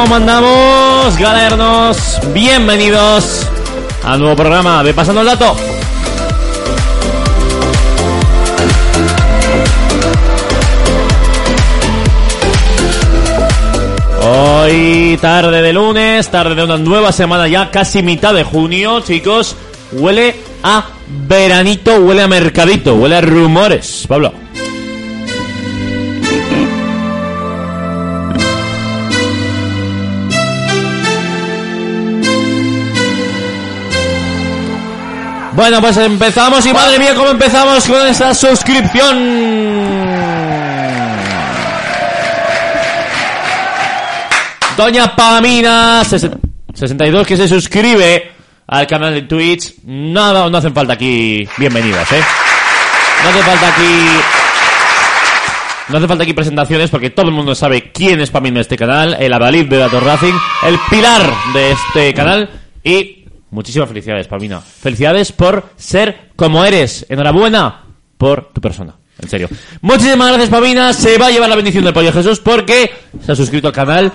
¿Cómo andamos, galernos? Bienvenidos al nuevo programa de Pasando el Dato. Hoy, tarde de lunes, tarde de una nueva semana ya, casi mitad de junio, chicos. Huele a veranito, huele a mercadito, huele a rumores. Pablo. Bueno, pues empezamos y madre mía, cómo empezamos con esta suscripción. Doña Pamina 62 que se suscribe al canal de Twitch. Nada, no hacen falta aquí bienvenidas, ¿eh? No hace falta aquí no hace falta aquí presentaciones porque todo el mundo sabe quién es Pamina de este canal, el Adalid de Datos Racing, el pilar de este canal y Muchísimas felicidades, Pamina. Felicidades por ser como eres. Enhorabuena por tu persona. En serio. Muchísimas gracias, Pamina. Se va a llevar la bendición del Pollo Jesús porque se ha suscrito al canal.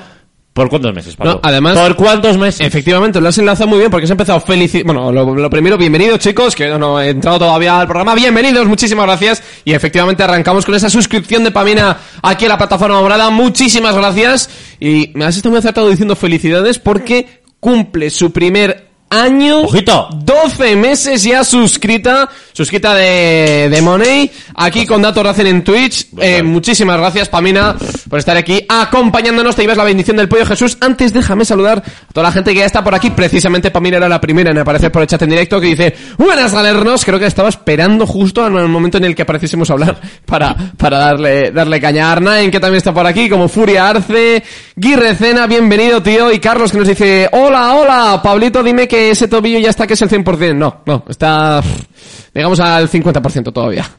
¿Por cuántos meses, Pablo? No, además- ¿Por cuántos meses? Efectivamente, lo has enlazado muy bien porque has empezado feliz. Bueno, lo, lo primero, bienvenidos chicos, que no, no he entrado todavía al programa. Bienvenidos, muchísimas gracias. Y efectivamente arrancamos con esa suscripción de Pamina aquí a la plataforma morada. Muchísimas gracias. Y me has estado muy acertado diciendo felicidades porque cumple su primer año. ¡Ojito! 12 meses ya suscrita, suscrita de, de Money, aquí con Datos Racing en Twitch. Eh, muchísimas gracias, Pamina, por estar aquí acompañándonos. Te llevas la bendición del pollo Jesús. Antes déjame saludar a toda la gente que ya está por aquí. Precisamente Pamina era la primera en aparecer por el chat en directo que dice, buenas galernos. Creo que estaba esperando justo en el momento en el que apareciésemos a hablar para, para darle, darle caña a Arnain, que también está por aquí, como Furia Arce, Guirrecena, bienvenido tío, y Carlos que nos dice, hola, hola, Pablito, dime que ese tobillo ya está que es el 100%. No, no, está, digamos, al 50% todavía.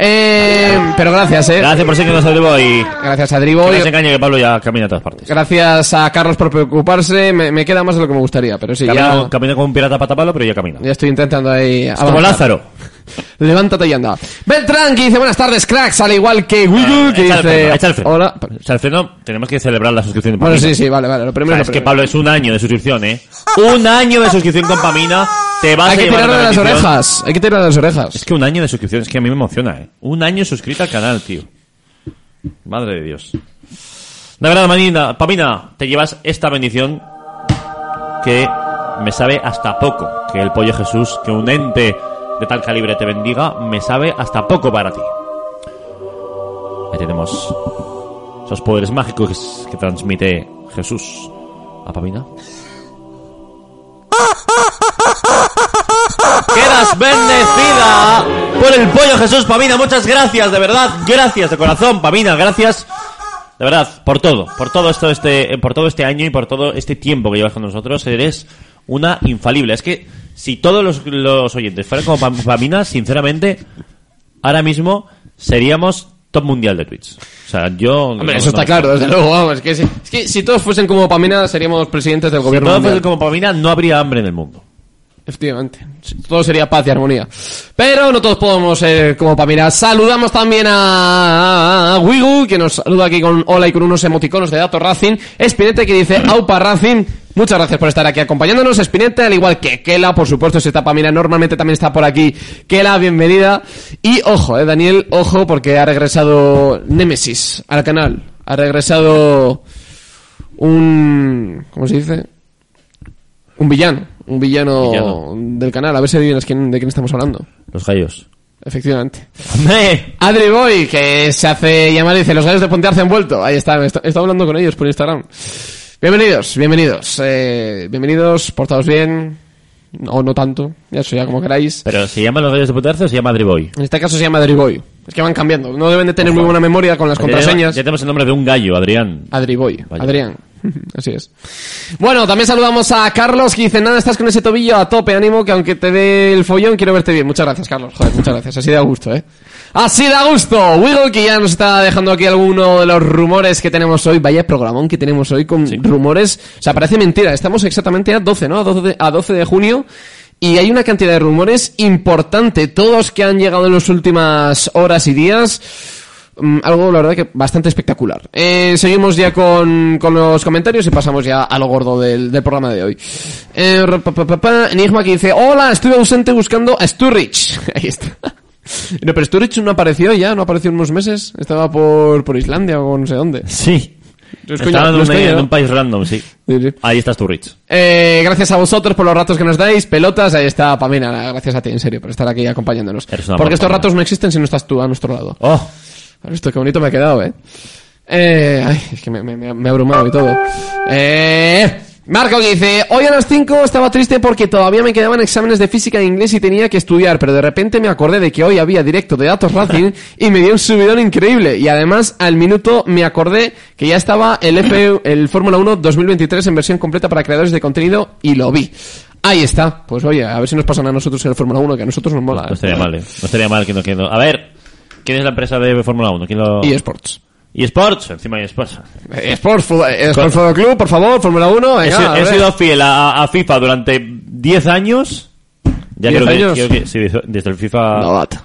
Eh, pero gracias, eh. Gracias por seguirnos al vivo y... Gracias a Que Dribo. no se engañe que Pablo ya camina a todas partes. Gracias a Carlos por preocuparse. Me, me queda más de lo que me gustaría, pero sí, Camina, ya, camina como un pirata pata palo, pero ya camina. ya estoy intentando ahí Como. Lázaro. Levántate y anda. Beltrán que dice buenas tardes, cracks, al igual que Wiggle que Echa el freno, dice echa el freno. hola. Echa el freno, tenemos que celebrar la suscripción de Bueno, Pamina. sí, sí, vale, vale. Lo O primero sea, lo es que primero. Pablo es un año de suscripción, ¿eh? Un año de suscripción con Pamina. Te vas Hay a que tirarle de las orejas. Hay que tirarle de las orejas. Es que un año de suscripción, es que a mí me emociona, ¿eh? Un año suscrito al canal, tío. Madre de Dios. De verdad, Manina, Pamina, te llevas esta bendición que me sabe hasta poco. Que el pollo Jesús, que un ente de tal calibre te bendiga, me sabe hasta poco para ti. Ahí tenemos esos poderes mágicos que transmite Jesús a Pamina. Bendecida por el pollo Jesús Pamina. Muchas gracias, de verdad. Gracias de corazón, Pamina. Gracias. De verdad, por todo, por todo esto, este, por todo este año y por todo este tiempo que llevas con nosotros, eres una infalible. Es que si todos los, los oyentes fueran como Pam- Pamina, sinceramente, ahora mismo seríamos top mundial de Twitch. O sea, yo... Hombre, no- eso está no- claro, desde luego, vamos. Es que, si, es que si todos fuesen como Pamina, seríamos presidentes del Si gobierno todo mundial. fuese como Pamina, no habría hambre en el mundo. Efectivamente. Todo sería paz y armonía. Pero no todos podemos ser como Pamina. Saludamos también a, a Wigu, que nos saluda aquí con hola y con unos emoticonos de datos Racing. Espinete que dice Aupa Racing. Muchas gracias por estar aquí acompañándonos. Espinete, al igual que Kela, por supuesto, si está Pamina. Normalmente también está por aquí. Kela, bienvenida. Y ojo, eh, Daniel, ojo, porque ha regresado Nemesis al canal. Ha regresado un... ¿Cómo se dice? Un villano, un villano, Villano. del canal. A ver si adivinas quién, de quién estamos hablando. Los gallos. Efectivamente. Adri Boy, que se hace llamar y dice, los gallos de Pontearce han vuelto. Ahí está, he esta- he estado hablando con ellos por Instagram. Bienvenidos, bienvenidos. Eh, bienvenidos, portados bien. O no tanto, ya eso ya como queráis. ¿Pero se llama los gallos de o se llama Adriboy? En este caso se llama Adri Boy. Es que van cambiando. No deben de tener muy buena memoria con las contraseñas. Ya tenemos el nombre de un gallo, Adrián. Adri Boy, Vaya. Adrián. Así es. Bueno, también saludamos a Carlos que dice, nada, estás con ese tobillo a tope, ánimo, que aunque te dé el follón, quiero verte bien. Muchas gracias, Carlos. Joder, muchas gracias. Así da gusto, ¿eh? Así da gusto. Wiggle que ya nos está dejando aquí alguno de los rumores que tenemos hoy. Vaya programón que tenemos hoy con rumores. O sea, parece mentira. Estamos exactamente a 12, ¿no? A 12 de, a 12 de junio. Y hay una cantidad de rumores importante. Todos que han llegado en las últimas horas y días. Mm, algo, la verdad, que bastante espectacular. Eh, seguimos ya con, con los comentarios y pasamos ya a lo gordo del, del programa de hoy. Eh, ra- pa, pa, pa, pa, Enigma que dice, hola, estuve ausente buscando a Sturridge. Ahí está. No, pero Sturridge no apareció ya, no apareció en unos meses. Estaba por, por Islandia o no sé dónde. Sí. Estaba en, un, es coña, en ¿no? un país random, sí. Sí, sí. Ahí estás tú, Rich. Eh, gracias a vosotros por los ratos que nos dais, pelotas, ahí está Pamina, gracias a ti, en serio, por estar aquí acompañándonos. Porque estos ratos no existen si no estás tú a nuestro lado. Oh, Esto qué bonito me ha quedado, eh. Eh, ay, es que me, me, me, ha abrumado y todo. Eh, Marco que dice, hoy a las 5 estaba triste porque todavía me quedaban exámenes de física e inglés y tenía que estudiar, pero de repente me acordé de que hoy había directo de datos Racing y me dio un subidón increíble. Y además, al minuto me acordé que ya estaba el el Fórmula 1 2023 en versión completa para creadores de contenido y lo vi. Ahí está. Pues oye, a ver si nos pasan a nosotros el Fórmula 1, que a nosotros nos mola. no estaría mal, eh. No estaría mal que no, que no. A ver, ¿quién es la empresa de Fórmula 1? ¿Quién lo... Y Sports. eSports, encima de eSports. Eh, Sports, fu- eh, Sports Fútbol Club, por favor, Fórmula 1, He, venga, he sido fiel a, a FIFA durante 10 años. Ya 10 creo que, años. creo que- sí, desde- el FIFA. No, bata.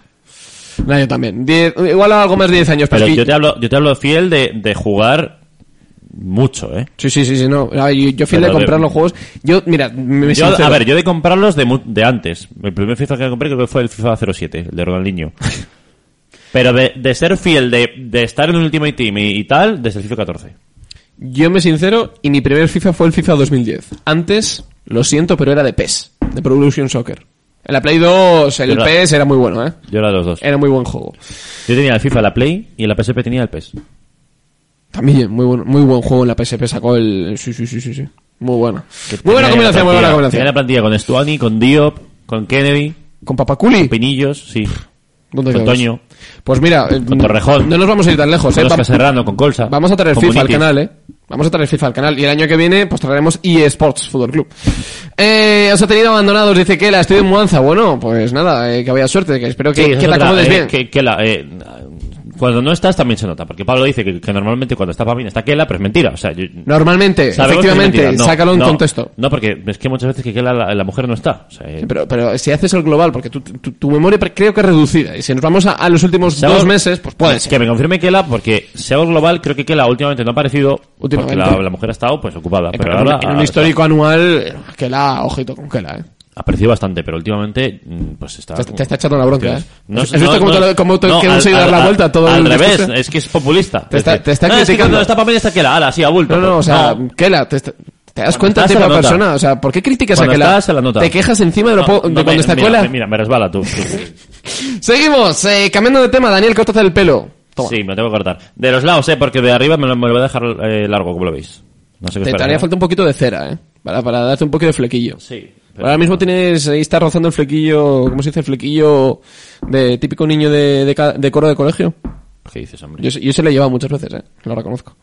No, yo también. Diez- igual algo más de 10 años, pero, pero yo te hablo, yo te hablo fiel de, de jugar mucho, eh. Sí, sí, sí, sí, no. Yo, yo fui el de comprar los juegos. Yo, mira, me, Yo, a ver, yo de comprarlos de, de antes. El primer FIFA que compré creo que fue el FIFA 07, el de Ronaldinho. Pero de, de ser fiel, de, de estar en un Ultimate Team y, y tal, desde el FIFA 14. Yo me sincero, y mi primer FIFA fue el FIFA 2010. Antes, lo siento, pero era de PES, de Pro Evolution Soccer. En la Play 2, el Pero- PES era muy bueno, ¿eh? Yo era de los dos. Era muy buen juego. Yo tenía el FIFA, la Play, y en la PSP tenía el PES. También, muy buen, muy buen juego en la PSP sacó el... Sí, sí, sí, sí, sí. Muy buena. Muy buena combinación, muy buena combinación. Tenía la plantilla con Stuani, con Diop, con Kennedy, Con Papaculi. Pinillos, sí. ¿Dónde Con? Toño, Pues mira, eh, Con Torrejón. no nos vamos a ir tan lejos, con ¿eh? Va- Serrano, con Colsa. Vamos a traer FIFA al canal, ¿eh? Vamos a traer FIFA al canal. Y el año que viene, pues traeremos eSports Fútbol Club. Eh, os ha tenido abandonados, dice que la estoy en mudanza. Bueno, pues nada, eh, que vaya suerte, que espero que, Sí, que te acomodes eh, bien. que- que la- eh, cuando no estás también se nota, porque Pablo dice que, que normalmente cuando está Pamina está Kela, pero es mentira. O sea, yo- Normalmente, sabemos que es efectivamente, mentira. No, sácalo en no, contexto. No, porque es que muchas veces que Kela, la, la mujer no está. O sea, eh, Pero, pero si haces el global, porque tu, tu, tu memoria pre- creo que es reducida, y si nos vamos a, a los últimos dos meses, pues puede ser. Que me confirme Kela, porque hago global, creo que Kela últimamente no ha aparecido, Últimamente. porque la, la mujer ha estado pues ocupada. Eh, pero ahora en un histórico anual, que la, ojito con que la, eh. Ha aparecido bastante, pero últimamente, mm, pues está... Te, te está echando la bronca, eh. No, ¿Has no, visto cómo, no, te, cómo te no, que hemos al- la vuelta todo Al revés, discurso? es que es populista. Te está- Es te está "Ah, es que criticando". está Pamela está Kela, ala, sí, a bulto. No, no, o sea, Kela, te, te das Cuando cuenta de la nota. persona, o sea, ¿por qué criticas Cuando a estás, se la nota. Te quejas encima de, lo po- de No, cuando está me- Mira, me resbala tú. Seguimos, eh, cambiando de tema, Daniel, córtate el pelo. Toma. Sí, me tengo que cortar. De los lados, eh, porque de arriba me lo, me lo voy a dejar eh, largo, como lo veis. No sé qué Te, parece. haría falta un poquito de cera, eh, para, para darte un poquito de flequillo. Sí. Pero- Ahora mismo tienes, ahí está rozando el flequillo, ¿cómo se dice? El flequillo de típico niño de, de, de coro de colegio. ¿Qué dices, hombre? Yo, se- yo se lo he llevado muchas veces, eh. Lo reconozco.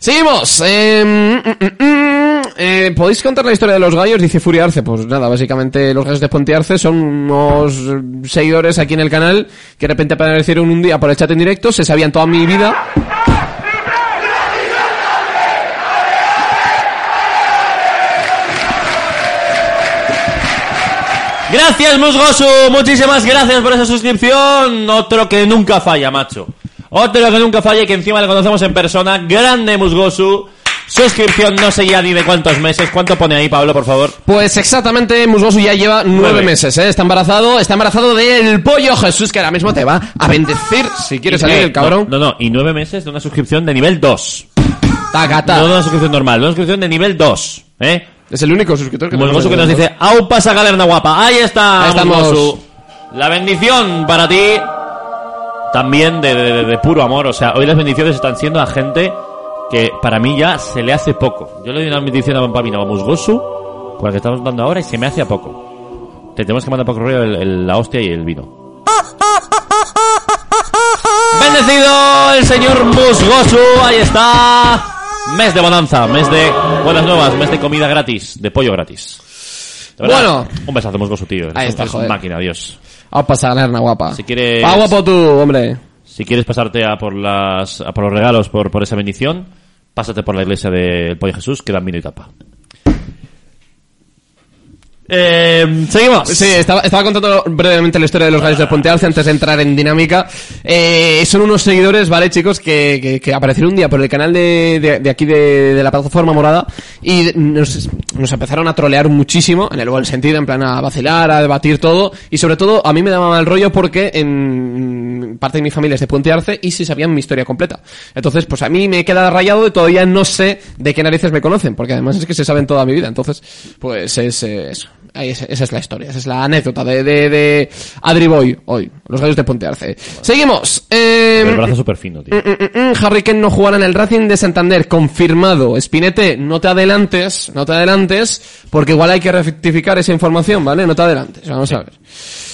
Seguimos. Eh, mm, mm, mm, eh, ¿Podéis contar la historia de los gallos? Dice Furia Arce. Pues nada, básicamente los gallos de Ponte Arce son unos seguidores aquí en el canal que de repente aparecieron un día por el chat en directo, se sabían toda mi vida. Gracias, Musgosu. Muchísimas gracias por esa suscripción. Otro que nunca falla, macho. Otro que nunca falla y que encima le conocemos en persona. Grande Musgosu. Suscripción no sé ya ni de cuántos meses. ¿Cuánto pone ahí, Pablo, por favor? Pues exactamente, Musgosu ya lleva nueve, Nueve. meses, ¿eh? Está embarazado, está embarazado del pollo Jesús, que ahora mismo te va a bendecir si quiere salir Eh, el cabrón. No, no, no, y nueve meses de una suscripción de nivel 2. Tacata. No de una suscripción normal, de una suscripción de nivel 2. ¿Eh? Es el único suscriptor que que nos dice, ¡Au pasa galerna guapa! Ahí está, Ahí estamos. Musgosu. La bendición para ti. También de, de- de- puro amor. O sea, hoy las bendiciones están siendo a gente que para mí ya se le hace poco. Yo le doy una bendición a Pamina o a Musgosu, con la que estamos dando ahora, y se me hace a poco. Te tenemos que mandar por correo el- el- la hostia y el vino. Bendecido el señor Musgosu, ahí está. Mes de bonanza, mes de buenas nuevas, mes de comida gratis, de pollo gratis. De verdad, Bueno. Un besazo, Musgosu, tío. Eres Ahí está, joder. máquina, Dios. Vamos a pasar a guapa. Si quieres- Pa' guapo tú, hombre. Si quieres pasarte a por las a por los regalos por, por esa bendición, pásate por la iglesia del Pollo Jesús que dan vino y tapa. Eh, seguimos. Sí, estaba, contando brevemente la historia de los gallos de Ponte Arce antes de entrar en dinámica. Eh, son unos seguidores, ¿vale, chicos? Que, que, aparecieron un día por el canal de, de, aquí de, la plataforma morada y nos, empezaron a trolear muchísimo, en el buen sentido, en plan a vacilar, a debatir todo. Y sobre todo, a mí me daba mal rollo porque en parte de mi familia es de Puente Arce y sí sabían mi historia completa. Entonces, pues a mí me queda rayado y todavía no sé de qué narices me conocen, porque además es que se saben toda mi vida. Entonces, pues es eh, eso. Ahí es- esa es la historia, esa es la anécdota de, de, de Adri Boy hoy, los gallos de Ponte Arce. Seguimos. Eh, El brazo súper fino, tío. mm, mm, mm, Harry Kane no jugará en el Racing de Santander, confirmado. Spinete, no te adelantes, no te adelantes, porque igual hay que rectificar esa información, ¿vale? No te adelantes, vamos a ver.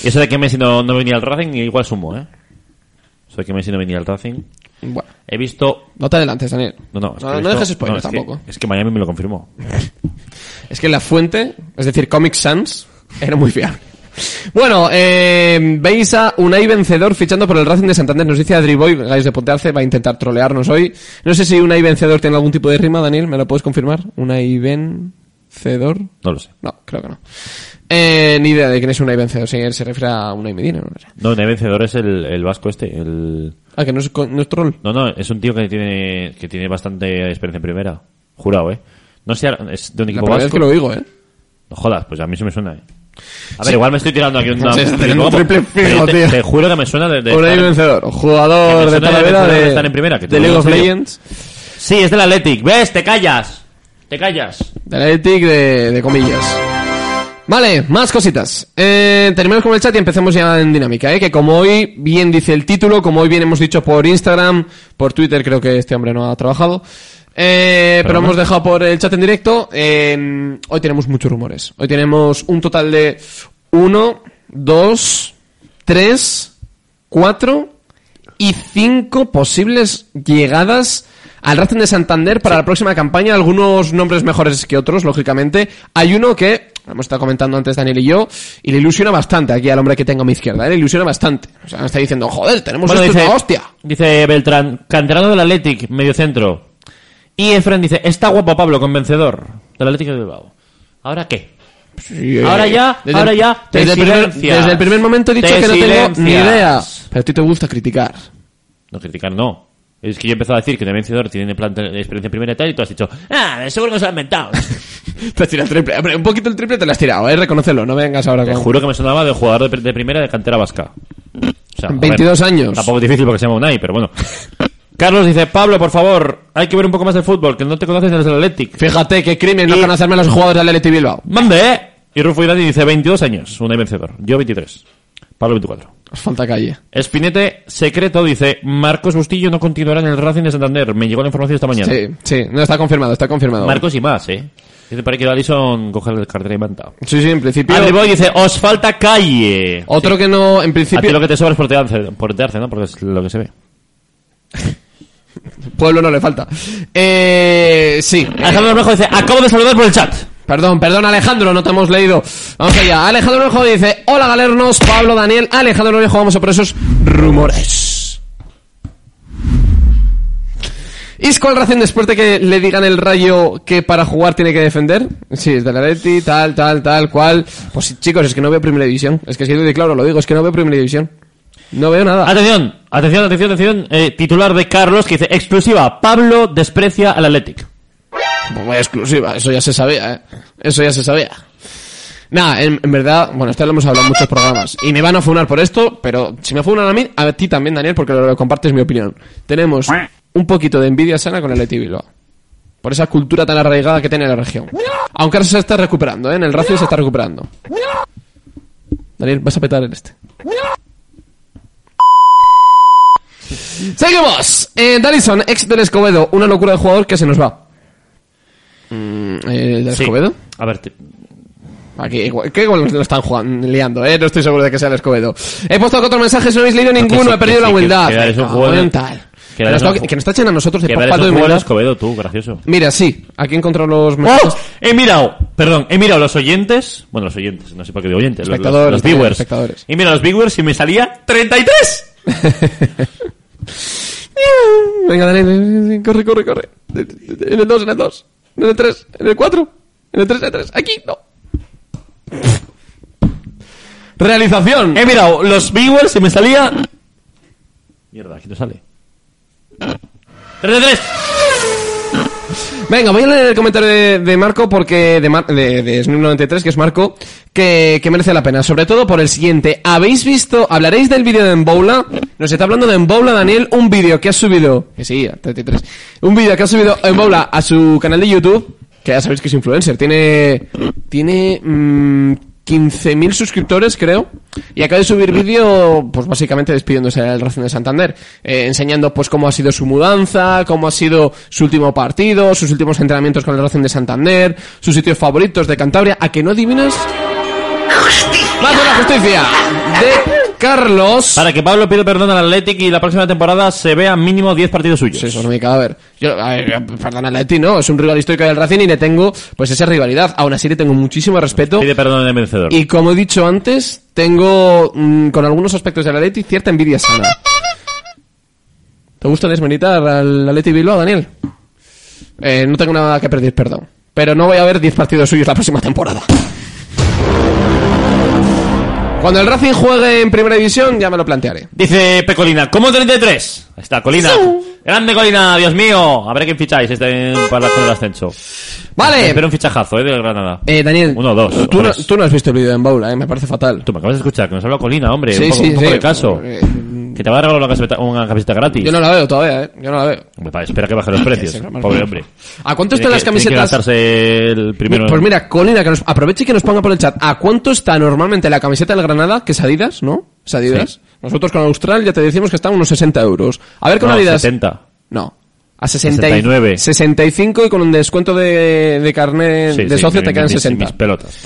Y eso de que Messi no, no venía al Racing, igual sumo, ¿eh? Eso de que Messi no venía al Racing. Bueno, He visto... no te adelantes, Daniel. No, no, es que no, no dejes spoiler es que- tampoco. es que Miami me lo confirmó. Es que la fuente, es decir, Comic Sans, era muy fiable. Bueno, eh, veis a Unai Vencedor fichando por el Racing de Santander. Nos dice Adri Boy, Gais de Ponte Arce, va a intentar trolearnos hoy. No sé si Unai Vencedor tiene algún tipo de rima, Daniel, ¿me lo puedes confirmar? Unai Vencedor. No lo sé. No, creo que no. Eh, ni idea de quién es Unai Vencedor, si él se refiere a Unai Medina, no sé. No, el vencedor es el, el vasco este, el... Ah, que no es, no es troll. No, no, es un tío que tiene, que tiene bastante experiencia en primera. Jurado, ¿eh? No sé, es de un La equipo vez vasco. que lo digo, ¿eh? No jodas, pues a mí sí me suena, ¿eh? A ver, igual me estoy tirando aquí una... Sí, un triple fijo, te, tío. te juro que me suena de... de Unai estar- Vencedor, jugador de la de de de, estar en primera, que de League of. Legends. Sí, es del Athletic. ¿Ves? Te callas. Te callas. Del Athletic de, de comillas. Vale, más cositas. Eh, terminamos con el chat y empecemos ya en dinámica, ¿eh? Que como hoy bien dice el título, como hoy bien hemos dicho por Instagram, por Twitter, creo que este hombre no ha trabajado. Eh, pero hemos dejado por el chat en directo. eh, hoy tenemos muchos rumores. Hoy tenemos un total de uno, dos, tres, cuatro y cinco posibles llegadas al Racing de Santander para la próxima campaña. Algunos nombres mejores que otros, lógicamente. Hay uno que, hemos estado comentando antes Daniel y yo, y le ilusiona bastante aquí al hombre que tengo a mi izquierda. ¿eh? Le ilusiona bastante. O sea, me está diciendo, joder, tenemos Bueno, esto, es dice, una hostia. dice Beltrán, canterano del Athletic, medio centro. Y Efren dice, está guapo Pablo, convencedor del Atlético de Bilbao. ¿Ahora qué? Sí, eh, Ahora ya, desde- ahora ya, te Desde el, primer, desde el primer momento he dicho que no tengo ni idea. Pero a ti te gusta criticar. No criticar, no. Es que yo he empezado a decir que de vencedor tiene experiencia en primera y tal, y tú has dicho, ah, seguro que se lo han inventado. Te has tirado el triple. Hombre, un poquito el triple te lo has tirado, eh, reconócelo. No vengas ahora Te con... juro que me sonaba de jugador de, de primera de cantera vasca. O sea, a 22 años. Tampoco es difícil porque se llama Unai, pero bueno. Carlos dice, Pablo, por favor, hay que ver un poco más de fútbol, que no te conoces desde el Athletic. Fíjate qué crimen no Y- conocerme a los jugadores del Athletic Bilbao. Mande, ¿eh? Y Rufo Iradi dice 22 años, Unai vencedor. Yo 23. Pablo 24. Os falta calle. Espinete secreto dice, Marcos Bustillo no continuará en el Racing de Santander. Me llegó la información esta mañana. Sí, sí, no está confirmado, está confirmado. Marcos y más, ¿eh? Dice para que Alison coja el cartera y manta. Sí, sí, en principio. Arriboy dice, os falta calle. Otro que no, en A ti principio, lo que te sobra es portearse, portearse, ¿no? Porque es lo que se ve. pueblo no le falta. Eh, sí. Alejandro Bermejo dice, acabo de saludar por el chat. Perdón, perdón Alejandro, no te hemos leído. Vamos allá. Alejandro Bermejo dice, hola galernos, Pablo, Daniel, Alejandro Bermejo, vamos a por esos rumores. Isco al Racing después de que le digan el rayo que para jugar tiene que defender. Sí, es de la Leti, tal, tal, tal, cual. Pues chicos, es que no veo primera división. Es que si de claro lo digo, es que no veo primera división. No veo nada. Atención, atención, atención, atención. Eh, titular de Carlos que dice, exclusiva, Pablo desprecia al Athletic. Pues muy exclusiva, eso ya se sabía, ¿eh? Eso ya se sabía. Nada, en, verdad, bueno, esto lo hemos hablado en muchos programas. Y me van a funar por esto, pero si me funan a mí, a ti también, Daniel, porque lo, lo compartes mi opinión. Tenemos un poquito de envidia sana con el Leti. Por esa cultura tan arraigada que tiene la región. Aunque ahora se está recuperando, ¿eh? En el Racing se está recuperando. Daniel, vas a petar en este. Seguimos. Eh, ex del Escobedo. Una locura de jugador que se nos va. Mm, eh, ¿Del Sí. Escobedo? A ver, te- Aquí, igual- ¿qué gol lo están jugando, liando, eh? No estoy seguro de que sea el Escobedo. He puesto cuatro mensajes, no habéis leído ninguno, sí, he perdido que la que- humildad. que que Que, nos está- que nos tachen a nosotros de que falta de humildad. Escobedo tú, gracioso. Mira, sí, aquí he encontrado los ¡Oh! mensajes. He mirado, perdón, he mirado los oyentes, bueno, los oyentes, no sé por qué digo oyentes, los- los, los viewers. espectadores. He mirado los viewers y me salía 33. Venga, Daniel, corre, corre, corre. En el 2, en el 2, en el 3, en el 4, en el 3, en el 3. Aquí, no. Realización. He mirado los viewers y me salía... Mierda, aquí no sale. 3 de 3. Venga, voy a leer el comentario de, Marco porque de, Mar- de, de Snoop93, que es Marco, que, que merece la pena. Sobre todo por el siguiente. ¿Habéis visto, hablaréis del vídeo de Emboula? Nos está hablando de Emboula, Daniel, un vídeo que ha subido, que sí, a 33, un vídeo que ha subido Emboula a su canal de YouTube, que ya sabéis que es influencer, tiene, tiene, mm, 15.000 suscriptores, creo, y acaba de subir vídeo, pues básicamente despidiéndose del Racing de Santander, eh, enseñando pues cómo ha sido su mudanza, cómo ha sido su último partido, sus últimos entrenamientos con el Racing de Santander, sus sitios favoritos de Cantabria, ¿a que no adivinas? Más de la justicia de Carlos. Para que Pablo pida perdón al Athletic y la próxima temporada se vean mínimo 10 partidos suyos. Sí, eso no me cabe a ver. Yo, a ver, perdón al Leti, ¿no? Es un rival histórico del Racing y le tengo, pues esa rivalidad. Aún así le tengo muchísimo respeto. Pide perdón al vencedor. Y como he dicho antes, tengo mm, con algunos aspectos del Atleti cierta envidia sana. ¿Te gusta desmeritar al Atleti Bilbao, Daniel? Eh, no tengo nada que pedir perdón. Pero no voy a ver 10 partidos suyos la próxima temporada. Cuando el Racing juegue en primera división, ya me lo plantearé. Dice Pecolina, ¿cómo 33? Ahí está, Colina. Grande Colina, Dios mío. A ver quién ficháis este para el ascenso. Vale. Espero un fichajazo, eh, del Granada. Eh, Daniel, Uno, dos, tú, no, tú no has visto el vídeo de Embaula, eh, me parece fatal. Tú me acabas de escuchar, que nos habla Colina, hombre. Sí, un poco, sí, un poco sí. de caso. Eh, Que te va a regalar una camiseta, una camiseta gratis. Yo no la veo todavía, eh. Yo no la veo. Hombre, espera que baje los precios. Pobre hombre. ¿A cuánto están las que- que camisetas? gastarse el primero. Pues mira, Colina, que nos aproveche y que nos ponga por el chat. ¿A cuánto está normalmente la camiseta del Granada? Que es Adidas, ¿no? Es Adidas. Sí. Nosotros con Austral ya te decimos que está a unos 60 euros. A ver con No, Adidas. 70. No. A 60 y- 69. 65 y con un descuento de, de carnet Sí, de socio te quedan mis- 60. Mis pelotas.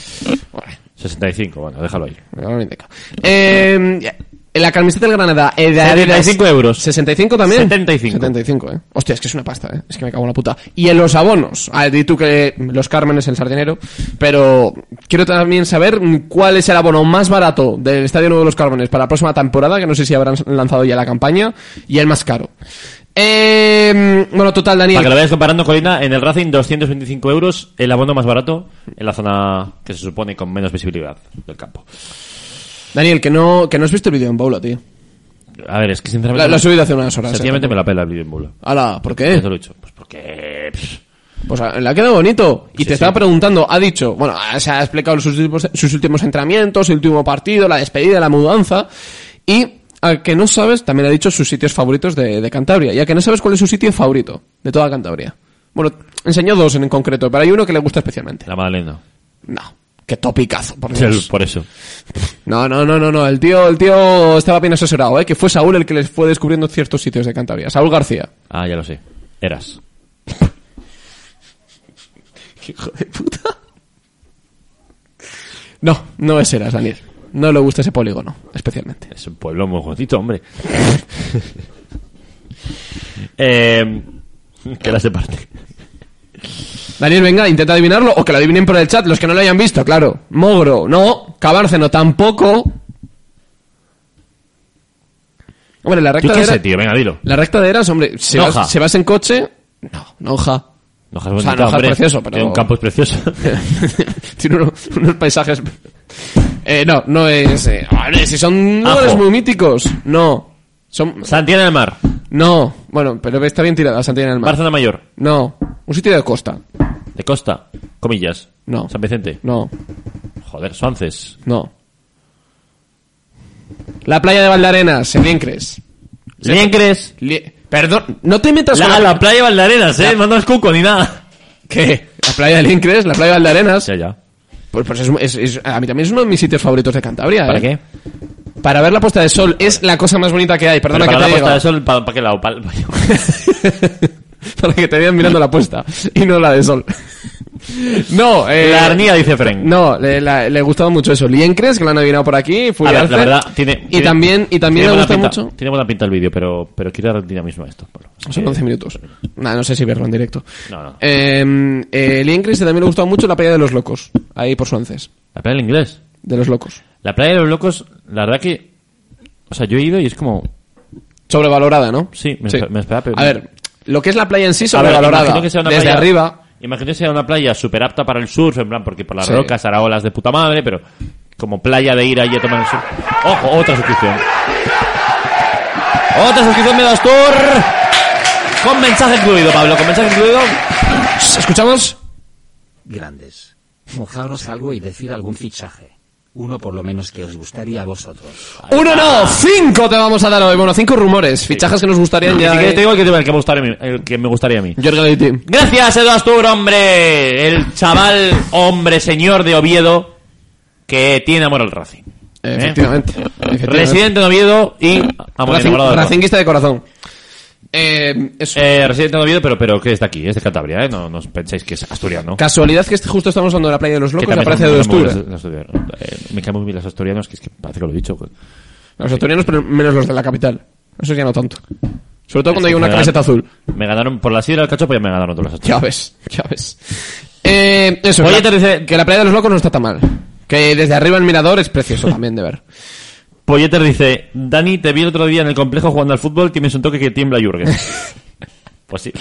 Bueno, 65, bueno, déjalo ahí. Eh, la camiseta del Granada eh, de Adidas- 75 euros. 65 también. 75. 75, eh. Hostia, es que es una pasta, eh. Es que me cago en la puta. Y en los abonos. Ah, di tú que los Cármenes el sardinero. Pero quiero también saber cuál es el abono más barato del Estadio Nuevo de los Cármenes para la próxima temporada, que no sé si habrán lanzado ya la campaña, y el más caro. Eh, bueno, total, Daniel. Para que lo vayas comparando, Colina, en el Racing 225 euros, el abono más barato en la zona que se supone con menos visibilidad del campo. Daniel, que no, que no has visto el vídeo en Boula, tío. A ver, es que Lo, sinceramente... lo he subido hace unas horas. Sencillamente eh. me la pela el vídeo en bulo. Ala, ¿por Ya qué? te lo he dicho. Pues porque... pff, Pues ah, le ha quedado bonito. Y Sí, te estaba preguntando, ha dicho, bueno, ah, se ha explicado sus últimos, sus últimos entrenamientos, el último partido, la despedida, la mudanza. Y a que no sabes, también ha dicho sus sitios favoritos de, de Cantabria. Y a que no sabes cuál es su sitio favorito de toda Cantabria. Bueno, enseñó dos en concreto, pero hay uno que le gusta especialmente. La Madalena. No, qué topicazo, por Dios. Por eso. No, no, no, no, no. El tío, el tío estaba bien asesorado, ¿eh? Que fue Saúl el que les fue descubriendo ciertos sitios de Cantabria. Saúl García. Ah, ya lo sé. Eras. Hijo de puta. No, no es Eras, Daniel. No le gusta ese polígono, especialmente. Es un pueblo muy bonito, hombre. eh, que las de parte. Daniel, venga, intenta adivinarlo o que lo adivinen por el chat, los que no lo hayan visto, claro. Mogro, no. Cabárceno, tampoco. Hombre, la ¿Tú recta qué de sé, Eras... tío? Venga, dilo. La recta de Eras, hombre, si Noja. vas, si vas en coche... No, Noja. Noja es O sea, bonita, Noja es precioso, pero- Tiene un campo es precioso. Tiene uno- unos paisajes... Eh, no, no es... eh, si son lugares muy míticos. No. Son... Santiana del Mar. No. Bueno, pero está bien tirada, Santiago del Mar. Bárcena Mayor. No. Un sitio de costa. De Costa. Comillas. No. San Vicente. No. Joder, Suances. No. La playa de Valdarenas, en Liencres. Liencres. Lie- Perdón, no te metas La, con la playa de Valdarenas, eh. No, no es cuco ni nada. ¿Qué? La playa de Liencres, la playa de Valdarenas. Ya, ya. Pues, pues es, es- es- a mí también es uno de mis sitios favoritos de Cantabria. ¿Para ¿eh? qué? Para ver la puesta de sol. Es la cosa más bonita que hay. Pero Perdona para la que te puesta diga. de sol, ¿para, para qué lado? Para- para que te vean mirando la puesta y no la de sol. no, eh, La arnía, dice Frank. No, le, la- le ha gustado mucho eso. Liencres, que lo han adivinado por aquí. A Fury ver, Alce. la verdad, tiene, Y tiene- también, y también le gusta pinta, mucho. Tiene buena pinta el vídeo, pero, pero quiero dar dinamismo a esto. Pablo. Son que- 11 minutos. No sé si verlo en directo. No, no. Eh, eh, Liencres también le ha gustado mucho la playa de los locos. Ahí por Suances. La playa del inglés. De los locos. La playa de los locos, la verdad que... O sea, yo he ido y es como... Sobrevalorada, ¿no? Sí, me espe- me esperaba, pero- A ver, lo que es la playa en sí, A ver, sobrevalorada. imagino que sea una Desde playa- arriba. Imagínense sea una playa súper apta para el surf, en plan, porque por las Sí. rocas hará olas de puta madre, pero como playa de ir allí a tomar el surf. Ojo, otra suscripción. Otra suscripción de Das Tour. Con mensaje incluido, Pablo, con mensaje incluido. ¿Escuchamos? Grandes. Mojaros algo y decir algún fichaje. Uno por lo menos que os gustaría a vosotros. Uno no, cinco te vamos a dar hoy. Bueno, cinco rumores, fichajes que nos gustarían ya. quieres eh. te digo el que, el que me gustaría a mí. El que me gustaría a mí. Jorge Leite. Gracias, Edu Astur, hombre. El chaval, hombre, señor de Oviedo, que tiene amor al Racing. ¿Eh? Efectivamente. efectivamente. Residente de Oviedo y amor Racing. Racinguista de corazón. Eh, eso. Eh, residente de Oviedo, pero, pero que es de aquí, es de Cantabria, ¿eh? No, no os penséis que es asturiano. Casualidad que este- justo estamos hablando de la playa de los locos, aparece me de los. Eh, me caen muy bien los asturianos, que es que parece que lo he dicho. pues. Los asturianos, pero menos los de la capital. Eso ya no tanto. Sobre todo cuando hay una camiseta azul. Me ganaron por la sidra del cachopo, ya me ganaron todos los Ya asturianos. ves, ya ves. Eh, eso, Oye, la- te dice- que la playa de los locos no está tan mal. Que desde arriba el mirador es precioso también de ver. Polleter dice, Dani, te vi el otro día en el complejo jugando al fútbol, tienes un toque que tiembla Jürgen. pues sí,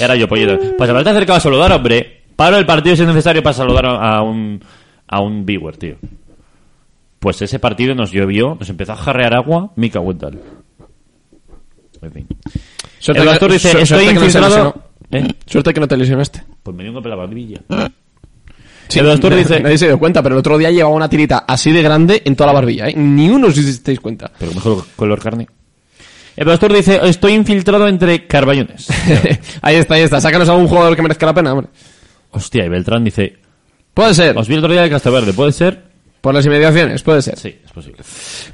era yo, Polleter. Pues habrás acercado a saludar, hombre. Paro el partido si es necesario para saludar a un, a un viewer, tío. Pues ese partido nos llovió, nos empezó a jarrear agua, Mika Wental. En fin. Suerte El que- dice, su- estoy suerte que no. ¿Eh? Suerte que no te lesionaste. Pues me dio un golpe la barbilla. Sí, El doctor dice- Nadie se dio cuenta, pero el otro día llevaba una tirita así de grande en toda la barbilla, ¿eh? Ni uno os disteis cuenta. Pero mejor color carne. El doctor dice, estoy infiltrado entre carballones. ahí está, ahí está. Sácanos algún jugador que merezca la pena, hombre. Hostia, y Beltrán dice, Puede ser. os vi el otro día de Castroverde, ¿puede ser? Por las inmediaciones, puede ser. Sí, es posible.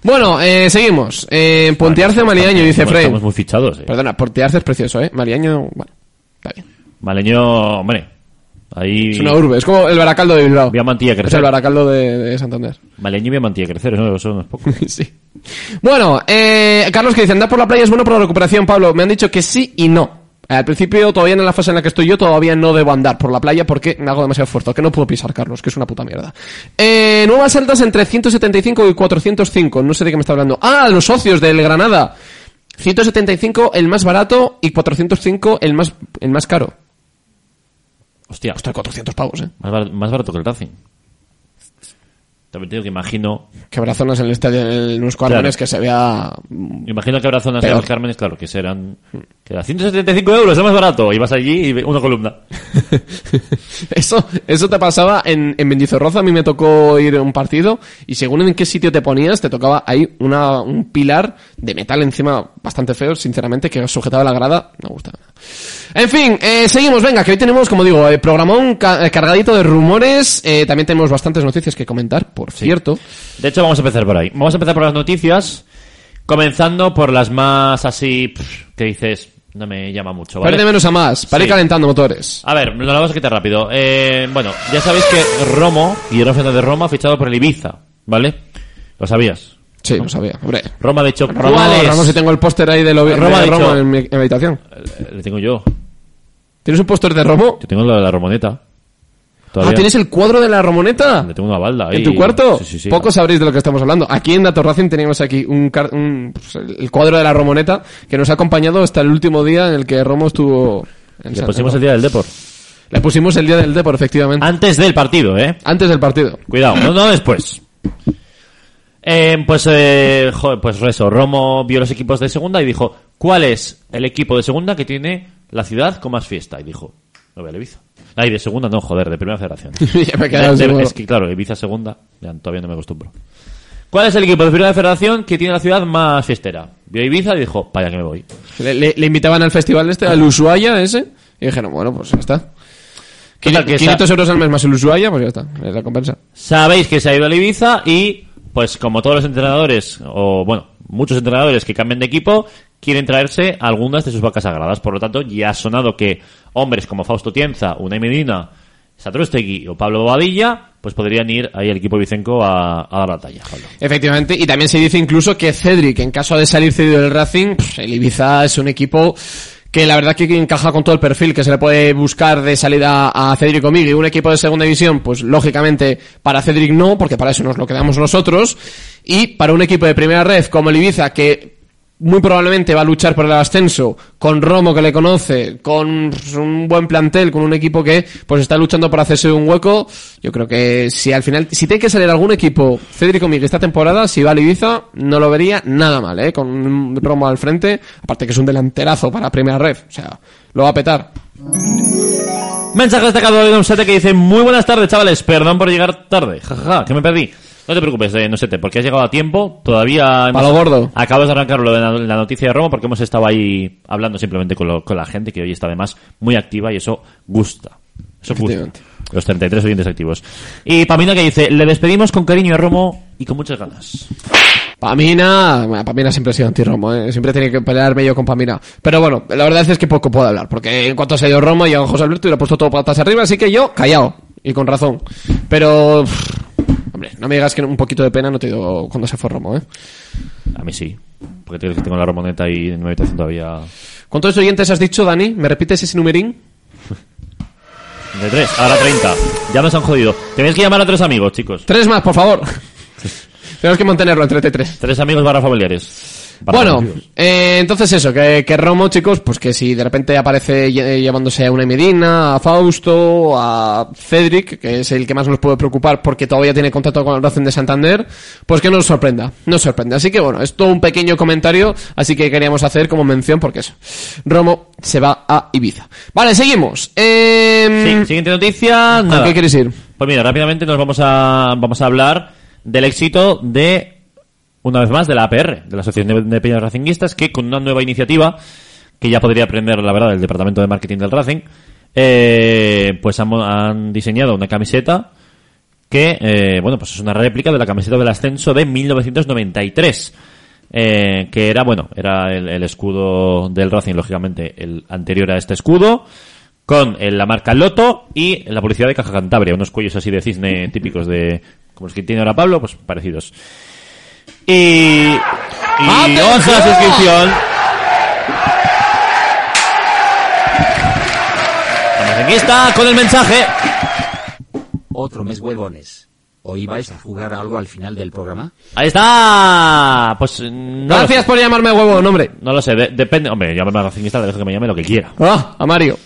Bueno, eh, seguimos. Eh, Pontearce Maliaño, dice Frey. Estamos muy fichados, eh. Perdona, Pontearce es precioso, ¿eh? Maliaño, bueno, está bien. Maleño, hombre. Ahí... Es una urbe, es como el Baracaldo de Bilbao. Vía Mantilla Es crecer. el Baracaldo de, de Santander. Maleño y Vía Mantilla crecer, eso, eso no es poco. sí. Bueno, eh, Carlos que dice, andar por la playa es bueno para la recuperación, Pablo. Me han dicho que sí y no. Al principio, todavía en la fase en la que estoy yo, todavía no debo andar por la playa porque me hago demasiado esfuerzo. Que no puedo pisar, Carlos, que es una puta mierda. Eh, nuevas altas entre 175 y 405. No sé de qué me está hablando. Ah, los socios del Granada. 175 el más barato y 405 el más, el más caro. Hostia, Hostia, 400 pavos, eh. más barato, más barato que el Racing. También te digo que imagino... Que habrá zonas en el estadio, en los Claro. Cármenes que se vea mm, Imagino que habrá zonas Peor. los Cármenes, claro, que serán... Que a 175 euros, es más barato. Y vas allí y una columna. Eso, eso te pasaba en, en Mendizorroza, a mí me tocó ir a un partido y según en qué sitio te ponías, te tocaba ahí una, un pilar de metal encima bastante feo, sinceramente, que sujetaba la grada, no me gustaba nada. En fin, eh, seguimos, venga, que hoy tenemos, como digo, eh, programón ca- eh, cargadito de rumores, eh, también tenemos bastantes noticias que comentar, por cierto. De hecho, vamos a empezar por ahí. Vamos a empezar por las noticias, comenzando por las más así, pff, que dices, no me llama mucho, ¿vale? De menos a más, para ir calentando motores. A ver, lo vamos a quitar rápido. Eh, bueno, ya sabéis que Romo, Guillermo Fernández de Roma, ha fichado por el Ibiza, ¿vale? ¿Lo sabías? Sí, lo sabía, hombre. Roma ha dicho, Roma, ¿cuál es? Roma, si tengo el póster ahí de, lo, de Roma Roma dicho- en mi, en mi habitación. Eh, Le tengo yo. ¿Tienes un póster de Romo? Yo tengo la de la Romoneta. Ah, Todavía. ¿tienes el cuadro de la Romoneta? Le tengo una balda ahí. ¿En tu cuarto? Sí, sí, sí. Poco sabréis de lo que estamos hablando. Aquí en Dato Racing teníamos aquí un, un- pues, el cuadro de la Romoneta que nos ha acompañado hasta el último día en el que Romo estuvo en Le San- pusimos el día del Depor. Le pusimos el día del Depor, efectivamente. Antes del partido, ¿eh? Antes del partido. Cuidado, no, no después. Eh, pues, eh, joder, pues eso, Romo vio los equipos de segunda y dijo, ¿cuál es el equipo de segunda que tiene la ciudad con más fiesta? Y dijo, no veo el Ibiza. Ay, de segunda no, joder, de primera federación. De- de- es que claro, Ibiza segunda, ya todavía no me acostumbro. ¿Cuál es el equipo de primera federación que tiene la ciudad más fiestera? Vio Ibiza y dijo, vaya que me voy. Le, le- le invitaban al festival este, al Ushuaia ese, y dijeron, bueno, pues ya está. Total, que 500 euros al mes más el Ushuaia, pues ya está, es la compensa. Sabéis que se ha ido a Ibiza y, pues como todos los entrenadores, o bueno, muchos entrenadores que cambian de equipo, quieren traerse algunas de sus vacas sagradas. Por lo tanto, ya ha sonado que hombres como Fausto Tienza, Unai Medina, Satrostegui o Pablo Bobadilla, pues podrían ir ahí al equipo vicenco a, a dar la talla. Efectivamente, y también se dice incluso que Cedric, en caso de salir cedido del Racing, el Ibiza es un equipo que la verdad que encaja con todo el perfil que se le puede buscar de salida a Cedric Omigui. Un equipo de segunda división, pues lógicamente para Cedric no, porque para eso nos lo quedamos nosotros. Y para un equipo de primera red como el Ibiza, que muy probablemente va a luchar por el ascenso con Romo que le conoce, con un buen plantel, con un equipo que pues está luchando por hacerse un hueco. Yo creo que si al final, si tiene que salir algún equipo, Cédric Miguel esta temporada, si va a Ibiza, no lo vería nada mal, ¿eh? Con Romo al frente, aparte que es un delanterazo para Primera Red, o sea, lo va a petar. Mensaje destacado de Don Sete que dice Muy buenas tardes, chavales. Perdón por llegar tarde. Jajaja, que me perdí. No te preocupes, eh, no sé, porque has llegado a tiempo. Todavía. Palo gordo. Acabas de arrancar lo de la, la noticia de Roma porque hemos estado ahí hablando simplemente con, lo- con la gente que hoy está además muy activa y eso gusta. Eso gusta. Los 33 oyentes activos. Y Pamina que dice: Le despedimos con cariño a Romo y con muchas ganas. Pamina, bueno, Pamina siempre ha sido anti-Romo, ¿eh? siempre tenía que pelearme yo con Pamina. Pero bueno, la verdad es que poco puedo hablar, porque en cuanto se ha ido Romo, llegó José Alberto y le ha puesto todo patas arriba, así que yo, callado, y con razón. Pero, hombre, no me digas que un poquito de pena no te digo cuando se fue Romo, ¿eh? A mí sí. Porque tengo- tengo la Romoneta ahí en mi habitación todavía. ¿Cuántos oyentes has dicho, Dani? ¿Me repites ese numerín? De 3, ahora 30. Ya nos han jodido. Tenéis que llamar a tres amigos, chicos. Tres más, por favor. Tenemos que mantenerlo en 33. Tres amigos barra familiares. Bueno, eh, entonces eso, que, que Romo, chicos, pues que si de repente aparece lle- llevándose a una Medina, a Fausto, a Cedric, que es el que más nos puede preocupar porque todavía tiene contacto con el Racing de Santander, pues que nos sorprenda, nos sorprende. Así que bueno, es todo un pequeño comentario, así que queríamos hacer como mención porque eso. Romo se va a Ibiza. Vale, seguimos. Eh, Sí, siguiente noticia. ¿Con Nada. qué quieres ir? Pues mira, rápidamente nos vamos a, vamos a hablar del éxito de, una vez más, de la APR, de la Asociación de, Peñas Racinguistas, que con una nueva iniciativa, que ya podría aprender, la verdad, el Departamento de Marketing del Racing, eh, pues han, diseñado una camiseta que, eh, bueno, pues es una réplica de la camiseta del ascenso de 1993. eh, que era, bueno, era el, el escudo del Racing, lógicamente, el anterior a este escudo, con eh, la marca Loto y la publicidad de Caja Cantabria, unos cuellos así de cisne típicos de, como los que tiene ahora Pablo, pues parecidos. Y, y ¡Atención! otra suscripción. está con el mensaje. Otro mes huevones. ¿Hoy vais a jugar algo al final del programa? Ahí está. Pues no lo Gracias por llamarme huevo, hombre. No lo sé, de- depende. Hombre, llámame a Racingista, le dejo que me llame lo que quiera. Ah, a Mario.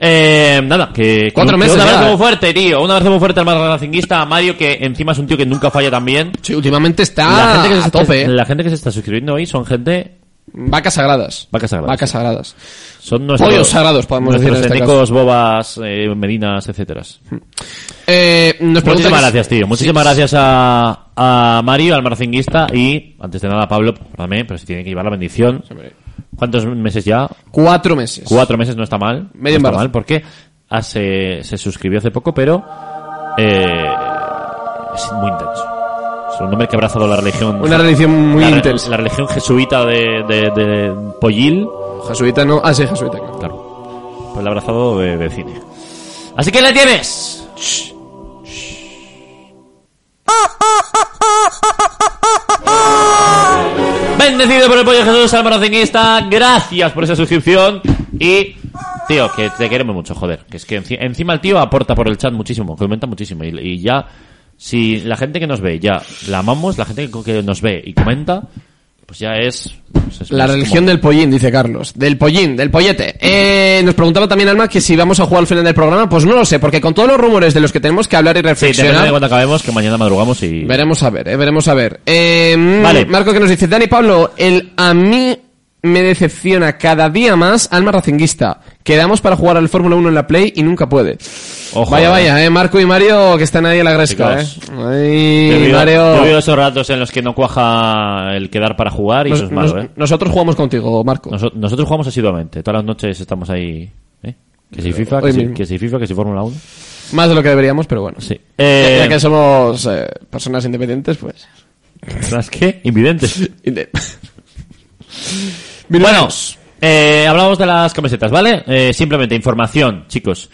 Eh, nada, que, Cuatro que meses un abrazo ya, muy fuerte, tío. Un abrazo muy fuerte al más racinguista, a Mario, que encima es un tío que nunca falla también. Sí, últimamente está la, gente que se a está, tope, ¿eh? la gente que se está suscribiendo hoy son gente. Vacas sagradas. Vacas sagradas. Vacas sagradas. Son nuestros. Pollos sagrados, podemos decir en este Enecos, bobas, eh, medinas, etcétera. Eh, nos Muchísimas que- gracias, tío. Muchísimas gracias a, a Mario, al marcinguista y, antes de nada, a Pablo, perdóname, pero si tiene que llevar la bendición. ¿Cuántos meses ya? Cuatro meses. Cuatro meses no está mal. Medio no está mal porque ah, se, se suscribió hace poco, pero eh, es muy intenso. Es un hombre que ha abrazado la religión. Una religión muy la, intensa. La religión jesuita de, de, de Pollil. Jesuita no. Ah, sí, jesuita. claro. Claro. Pues la ha abrazado de, de cine. Así que le tienes. Bendecido por el pollo Jesús al maratonista. Gracias por esa suscripción. Y, tío, que te queremos mucho, joder. Que es que enci- encima el tío aporta por el chat muchísimo, comenta muchísimo. Y, y ya, si la gente que nos ve ya la amamos, la gente que, que nos ve y comenta, pues ya es. pues es- La religión como- del pollín, dice Carlos. Del pollín, del pollete. Eh, nos preguntaba también Alma que si vamos a jugar al final del programa. Pues no lo sé, porque con todos los rumores de los que tenemos que hablar y Sí, reflexionar. de cuando acabemos, que mañana madrugamos y. Veremos a ver, eh, veremos a ver. Eh, mm, Vale. Marco que nos dice, Dani Pablo, el a mí me decepciona cada día más Alma Racinguista. Quedamos para jugar al Fórmula 1 en la Play y nunca puede. Ojo, vaya, eh. vaya, eh, Marco y Mario que están ahí en la gresca, Chicos. eh. Ay, Mario. yo he vivido esos ratos en los que no cuaja el quedar para jugar y Nos- eso es malo, nos- ¿eh? Nosotros jugamos contigo, Marco. Noso- nosotros jugamos asiduamente. Todas las noches estamos ahí. ¿eh? Que si FIFA, Hoy que si, mismo. que si FIFA, que si Fórmula 1. Más de lo que deberíamos, pero bueno. Sí. Ya- Eh, ya que somos eh, personas independientes, pues... ¿Las qué? Invidentes. Bueno, eh, hablamos de las camisetas, ¿vale? Eh, simplemente información, chicos.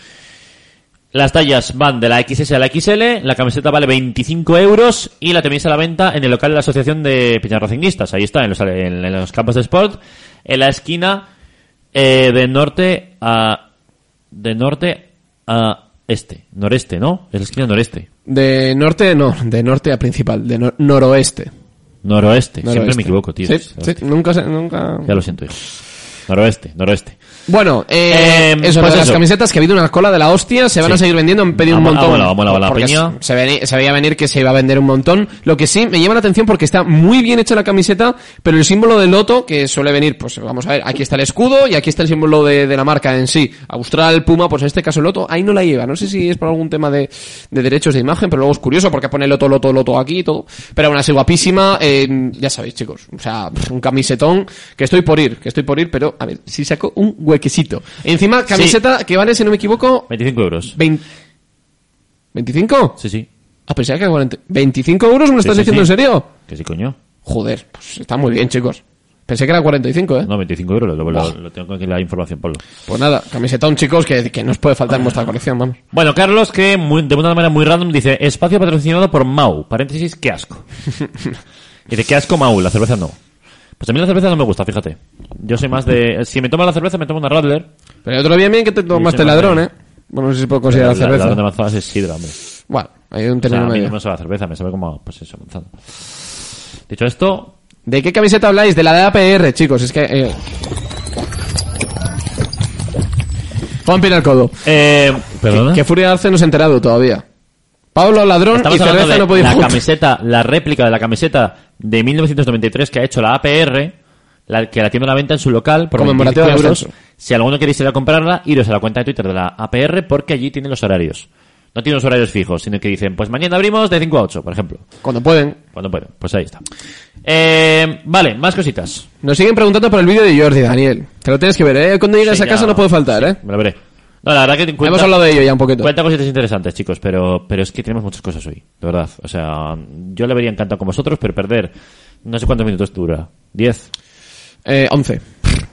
Las tallas van de la XS a la XL, la camiseta vale 25 euros y la tenéis a la venta en el local de la Asociación de Peñas Racinguistas. Ahí está, en los, en- en los campos de sport, en la esquina eh, de norte a... de norte a este, noreste, ¿no? Es la esquina noreste. De norte, no, de norte a principal, de nor- noroeste. Noroeste. Siempre me equivoco, tío. Sí, sí, nunca, nunca... Ya lo siento, hijo. Noroeste, noroeste. Bueno, eh, Eh, eso, pues las eso. camisetas que ha habido una cola de la hostia, se van Sí. a seguir vendiendo, han pedido un montón. porque. Se, veni- se veía venir que se iba a vender un montón. Lo que sí me llama la atención porque está muy bien hecha la camiseta, pero el símbolo del loto, que suele venir, pues vamos a ver, aquí está el escudo y aquí está el símbolo de, de la marca en sí. Austral, Puma, pues en este caso el loto, ahí no la lleva. No sé si es por algún tema de, de derechos de imagen, pero luego es curioso porque pone loto, loto, loto aquí y todo. Pero aún así guapísima, eh, ya sabéis chicos, o sea, un camisetón que estoy por ir, que estoy por ir, pero a ver, si saco un huequecito. Encima, camiseta que vale, si no me equivoco, 25 euros. 20... ¿25? Sí, sí. Ah, pensaba que 40... ¿25 euros me lo estás diciendo en serio? Que sí, coño. Joder, pues está muy bien, chicos. Pensé que era 45, ¿eh? No, 25 euros. Lo, lo- lo tengo aquí la información, Pablo. Pues nada, camisetón, chicos, que, que nos puede faltar en vuestra colección, vamos. Bueno, Carlos, que muy- de una manera muy random dice, espacio patrocinado por Mau, paréntesis, qué asco. dice, qué asco Mau, la cerveza no. Pues a mí la cerveza no me gusta, fíjate. Yo soy más de... Si me tomo la cerveza, me tomo una Radler. Pero el otro día bien que te tomaste ladrón. ¿eh? Bueno, no sé si puedo considerar la, cerveza. La, de manzanas es sidra, hombre. Bueno, hay un O sea, término a mí no me sabe a cerveza, me sabe como, pues eso, manzana. Dicho esto, ¿De qué camiseta habláis? De la de APR, chicos, es que... Eh... Juan Pina el codo. eh, perdona. ¿Qué furia Arce no se ha enterado todavía? Pablo Ladrón Estamos y cerveza de no podía la camiseta, la réplica de la camiseta de 1993 que ha hecho la APR, la, que la tiene a la venta en su local por Conmemorativa 25 del euros. Si alguno queréis ir a comprarla, iros a la cuenta de Twitter de la APR porque allí tienen los horarios. No tienen los horarios fijos, sino que dicen, pues mañana abrimos de 5 a 8, por ejemplo. Cuando pueden. Cuando pueden, pues ahí está. Eh, vale, más cositas. Nos siguen preguntando por el vídeo de Jordi, Daniel. Te lo tienes que ver, ¿eh? Cuando llegues Sí, a casa no puede faltar, ¿eh? Me lo veré. No, la verdad que cuenta, Hemos hablado de ello ya un poquito. Cuenta cositas interesantes, chicos, pero, pero es que tenemos muchas cosas hoy, de verdad. O sea, yo le vería encantado con vosotros, pero perder no sé cuántos minutos dura. ¿10? Eh, 11.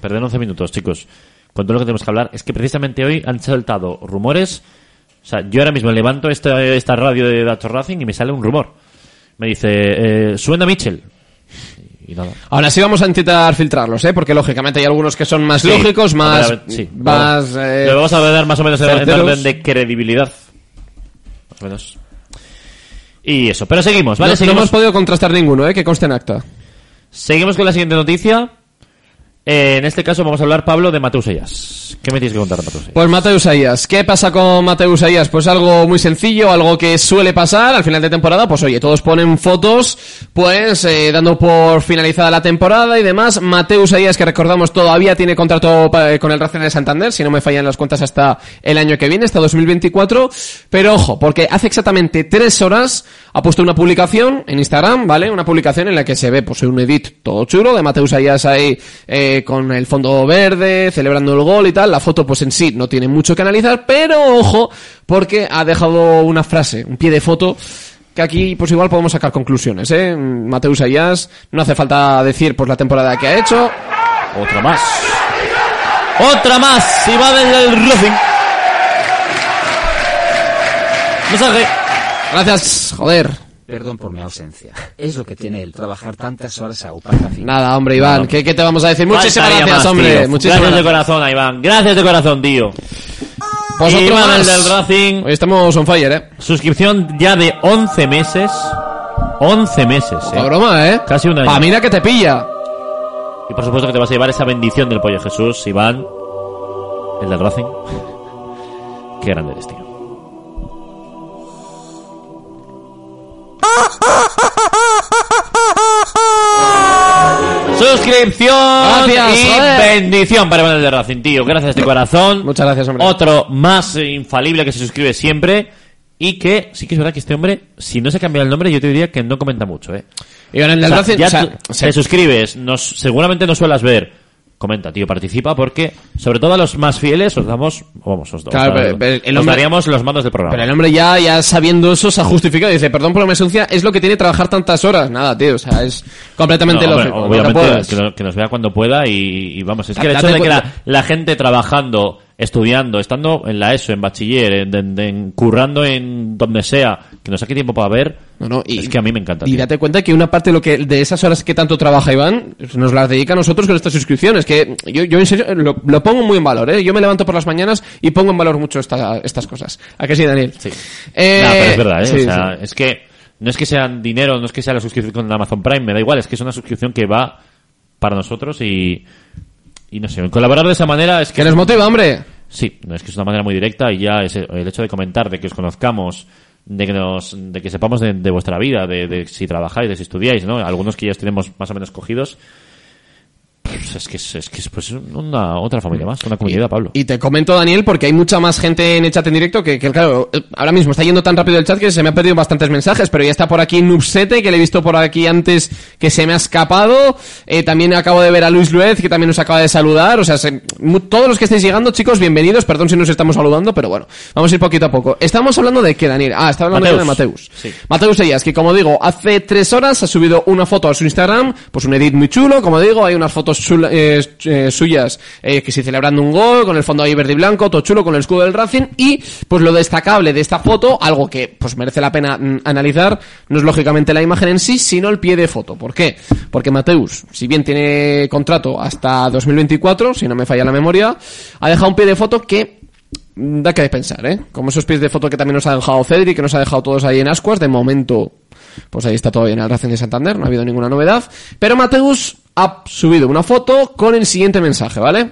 Perder 11 minutos, chicos. Con todo lo que tenemos que hablar. Es que precisamente hoy han saltado rumores. O sea, yo ahora mismo levanto esta, esta radio de Datos Racing y me sale un rumor. Me dice, eh, suena Mitchell. Y, y nada. Ahora sí vamos a intentar filtrarlos, ¿eh? Porque lógicamente hay algunos que son más Sí. lógicos, más... ver, sí. más eh, lo vamos a ver más o menos en, orden de credibilidad. Más o menos. Y eso. Pero seguimos, ¿vale? no, no seguimos. hemos podido contrastar ninguno, ¿eh? Que conste en acta. Seguimos con la siguiente noticia. Eh, en este caso vamos a hablar, Pablo, de Mateus Ellas. ¿Qué me tienes que contar de Mateus? Pues Mateus Ayas. ¿Qué pasa con Mateus Ayas? Pues algo muy sencillo, algo que suele pasar al final de temporada. Pues oye, todos ponen fotos, pues eh, dando por finalizada la temporada y demás. Mateus Ayas, que recordamos todavía tiene contrato pa- con el Racing de Santander, si no me fallan las cuentas hasta el año que viene, hasta 2024. Pero ojo, porque hace exactamente tres horas ha puesto una publicación en Instagram, ¿vale? Una publicación en la que se ve pues un edit todo chulo de Mateus Ayas ahí eh, con el fondo verde, celebrando el gol y tal. La foto pues en sí no tiene mucho que analizar, pero ojo, porque ha dejado una frase, un pie de foto que aquí pues igual podemos sacar conclusiones, ¿eh? Mateus Ayas, no hace falta decir pues la temporada que ha hecho. Otra más. Otra más. Y va desde el Racing. Mensaje. Gracias, joder. Perdón por mi ausencia. Es lo que tiene el trabajar tantas horas a upar fin. Nada, hombre, Iván. ¿qué, qué te vamos a decir? Muchísimas gracias, más, hombre. Muchísimas Gracias de corazón, Iván. Gracias de corazón, tío. Pues Iván, el del Racing. Hoy estamos on fire, ¿eh? Suscripción ya de 11 meses. 11 meses, eh. La broma, ¿eh? Casi un año. Pa' mira que te pilla. Y por supuesto que te vas a llevar esa bendición del pollo Jesús, Iván. El del Racing. Qué grande eres, tío. Suscripción Gracias, y joder. bendición para Iván el del Racing, tío. Gracias de corazón. Muchas gracias, hombre. Otro más infalible que se suscribe siempre. Y que sí que es verdad que este hombre, si no se cambia el nombre, yo te diría que no comenta mucho, ¿eh? Iván, el O sea, Racing, ya o sea, tú se- te suscribes, nos, seguramente no suelas ver. Comenta, tío, participa porque, sobre todo a los más fieles, os damos, vamos, os, os Claro, pero- pero el os hombre- daríamos los mandos del programa. Pero el hombre ya, ya sabiendo eso se ha justificado. Dice, perdón por la presencia, es lo que tiene trabajar tantas horas. Nada, tío, o sea, es completamente No, hombre, lógico. obviamente, no que, nos vea cuando pueda y, y vamos, es que el hecho de que la gente trabajando, estudiando, estando en la ESO, en bachiller, en, en- en- currando en donde sea, que nos saque tiempo para ver, No, no, y- es que a mí me encanta. Y tío. date cuenta que una parte de lo que de esas horas que tanto trabaja Iván nos las dedica a nosotros con estas suscripciones. Que yo, yo en serio lo, lo pongo muy en valor, ¿eh? Yo me levanto por las mañanas y pongo en valor mucho esta- estas cosas. ¿A que sí, Daniel? Sí. Eh, Nah, pero es verdad, ¿eh? sí, o sea, sí. es que no es que sea dinero, no es que sea la suscripción con Amazon Prime, me da igual, es que es una suscripción que va para nosotros y, y no sé, colaborar de esa manera es que... ¿Qué les motiva, hombre? Sí, no, es que es una manera muy directa y ya es el el hecho de comentar, de que os conozcamos, de que nos, de que sepamos de, de vuestra vida, de, de si trabajáis, de si estudiáis, ¿no? Algunos que ya os tenemos más o menos cogidos. Pues es que es, es que es pues una otra familia más, una comunidad, Pablo. Y te comento, Daniel, porque hay mucha más gente en el chat en directo que, que, claro, ahora mismo está yendo tan rápido el chat que se me ha perdido bastantes mensajes, pero ya está por aquí Nubsete, que le he visto por aquí antes que se me ha escapado. Eh, también acabo de ver a Luis Luez, que también nos acaba de saludar. O sea, se- todos los que estáis llegando, chicos, bienvenidos. Perdón si nos estamos saludando, pero bueno, vamos a ir poquito a poco. Estamos hablando de qué, Daniel? Ah, estaba hablando de Mateus. Mateus. Sí. Mateus Ellas, que como digo, hace tres horas ha subido una foto a su Instagram, pues un edit muy chulo, como digo, hay unas fotos eh, eh, suyas eh, que sí celebrando un gol, con el fondo ahí verde y blanco, todo chulo, con el escudo del Racing, y pues lo destacable de esta foto, algo que pues merece la pena mm, analizar, no es lógicamente la imagen en sí, sino el pie de foto. ¿Por qué? Porque Mateus, si bien tiene contrato hasta 2024, si no me falla la memoria, ha dejado un pie de foto que Da que pensar, ¿eh? Como esos pies de foto que también nos ha dejado Cedric, que nos ha dejado todos ahí en Ascuas, de momento, pues ahí está todavía en el Racing de Santander, no ha habido ninguna novedad. Pero Mateus ha subido una foto con el siguiente mensaje, ¿vale?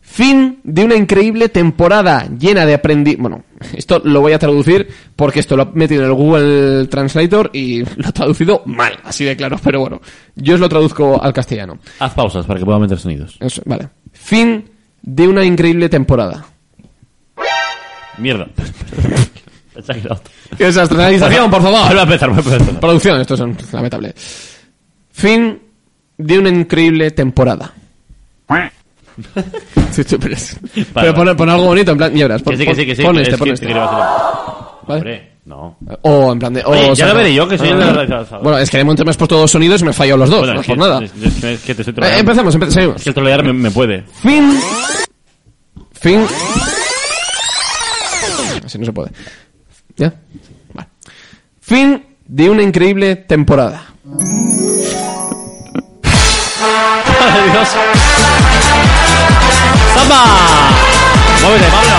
Fin de una increíble temporada llena de aprendi... Bueno, esto lo voy a traducir porque esto lo he metido en el Google Translator y lo he traducido mal, así de claro, pero bueno, yo os lo traduzco al castellano. Haz pausas para que puedan meter sonidos. Eso, vale. Fin de una increíble temporada. Mierda. Realización, por favor. Vuelve a empezar, vuelve a empezar. Producción, esto es lamentable. Fin de una increíble temporada. Sí, sí, pero es- pero vale. pon, pon algo bonito, en plan, verás, pon, Que sí, que sí, que sí. pon que este, es pon que- este. que le a ¿Vale? Hombre, no. O en plan de... o Oye, ya lo veré yo, que soy el de la Ah. realizador. Bueno, es que de momento me has puesto dos sonidos y me he fallado los dos, Bueno, no es por que- nada. es- es que- es que te estoy Eh, troleando. empezamos, empezamos, seguimos. Es que el trolear me, me puede. Fin. Fin. Así no se puede. ¿Ya? Vale. Fin de una increíble temporada. Dios. ¡Samba! ¡Muévete, Pablo!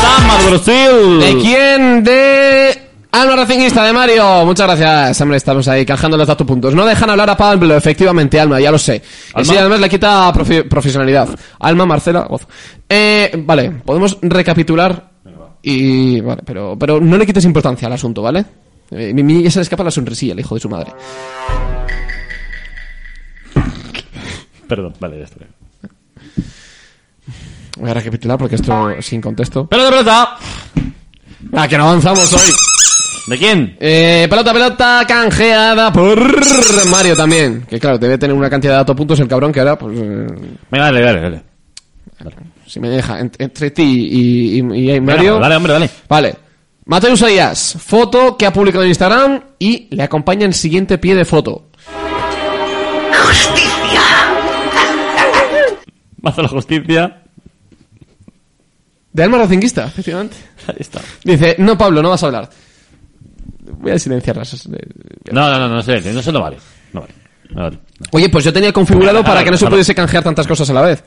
¡Samba de Brasil! ¿De quién? De Alma Racingista de Mario. Muchas gracias. Hombre, estamos ahí canjando los datos puntos. No dejan hablar a Pablo, efectivamente, Alma, ya lo sé. Y Alma. sí, además le quita profesionalidad. Alma, Marcela, gozo. Eh, vale, podemos recapitular y... Vale, pero, pero no le quites importancia al asunto, ¿vale? Eh, ya se le escapa la sonrisilla, el hijo de su madre. Perdón, vale, ya está. Voy a recapitular porque esto sin contexto. ¡Pelota, pelota! Ah, que no avanzamos hoy. ¿De quién? Eh, pelota, pelota, canjeada por Mario también. Que claro, debe tener una cantidad de datos el cabrón que ahora, pues, eh, Venga, dale, dale, dale. si me deja, ent- entre ti y, y- y Venga, Mario. dale, hombre, dale. Vale. Mateus Díaz, foto que ha publicado en Instagram y le acompaña el siguiente pie de foto. Mazo la justicia. De Alma Racinguista, efectivamente. Ahí está. Dice, no Pablo, no vas a hablar. Voy a silenciarlas. No, no, no, no sé, no, eso no vale. No vale. No vale. Oye, pues yo tenía configurado para que no se pudiese canjear tantas cosas a la vez.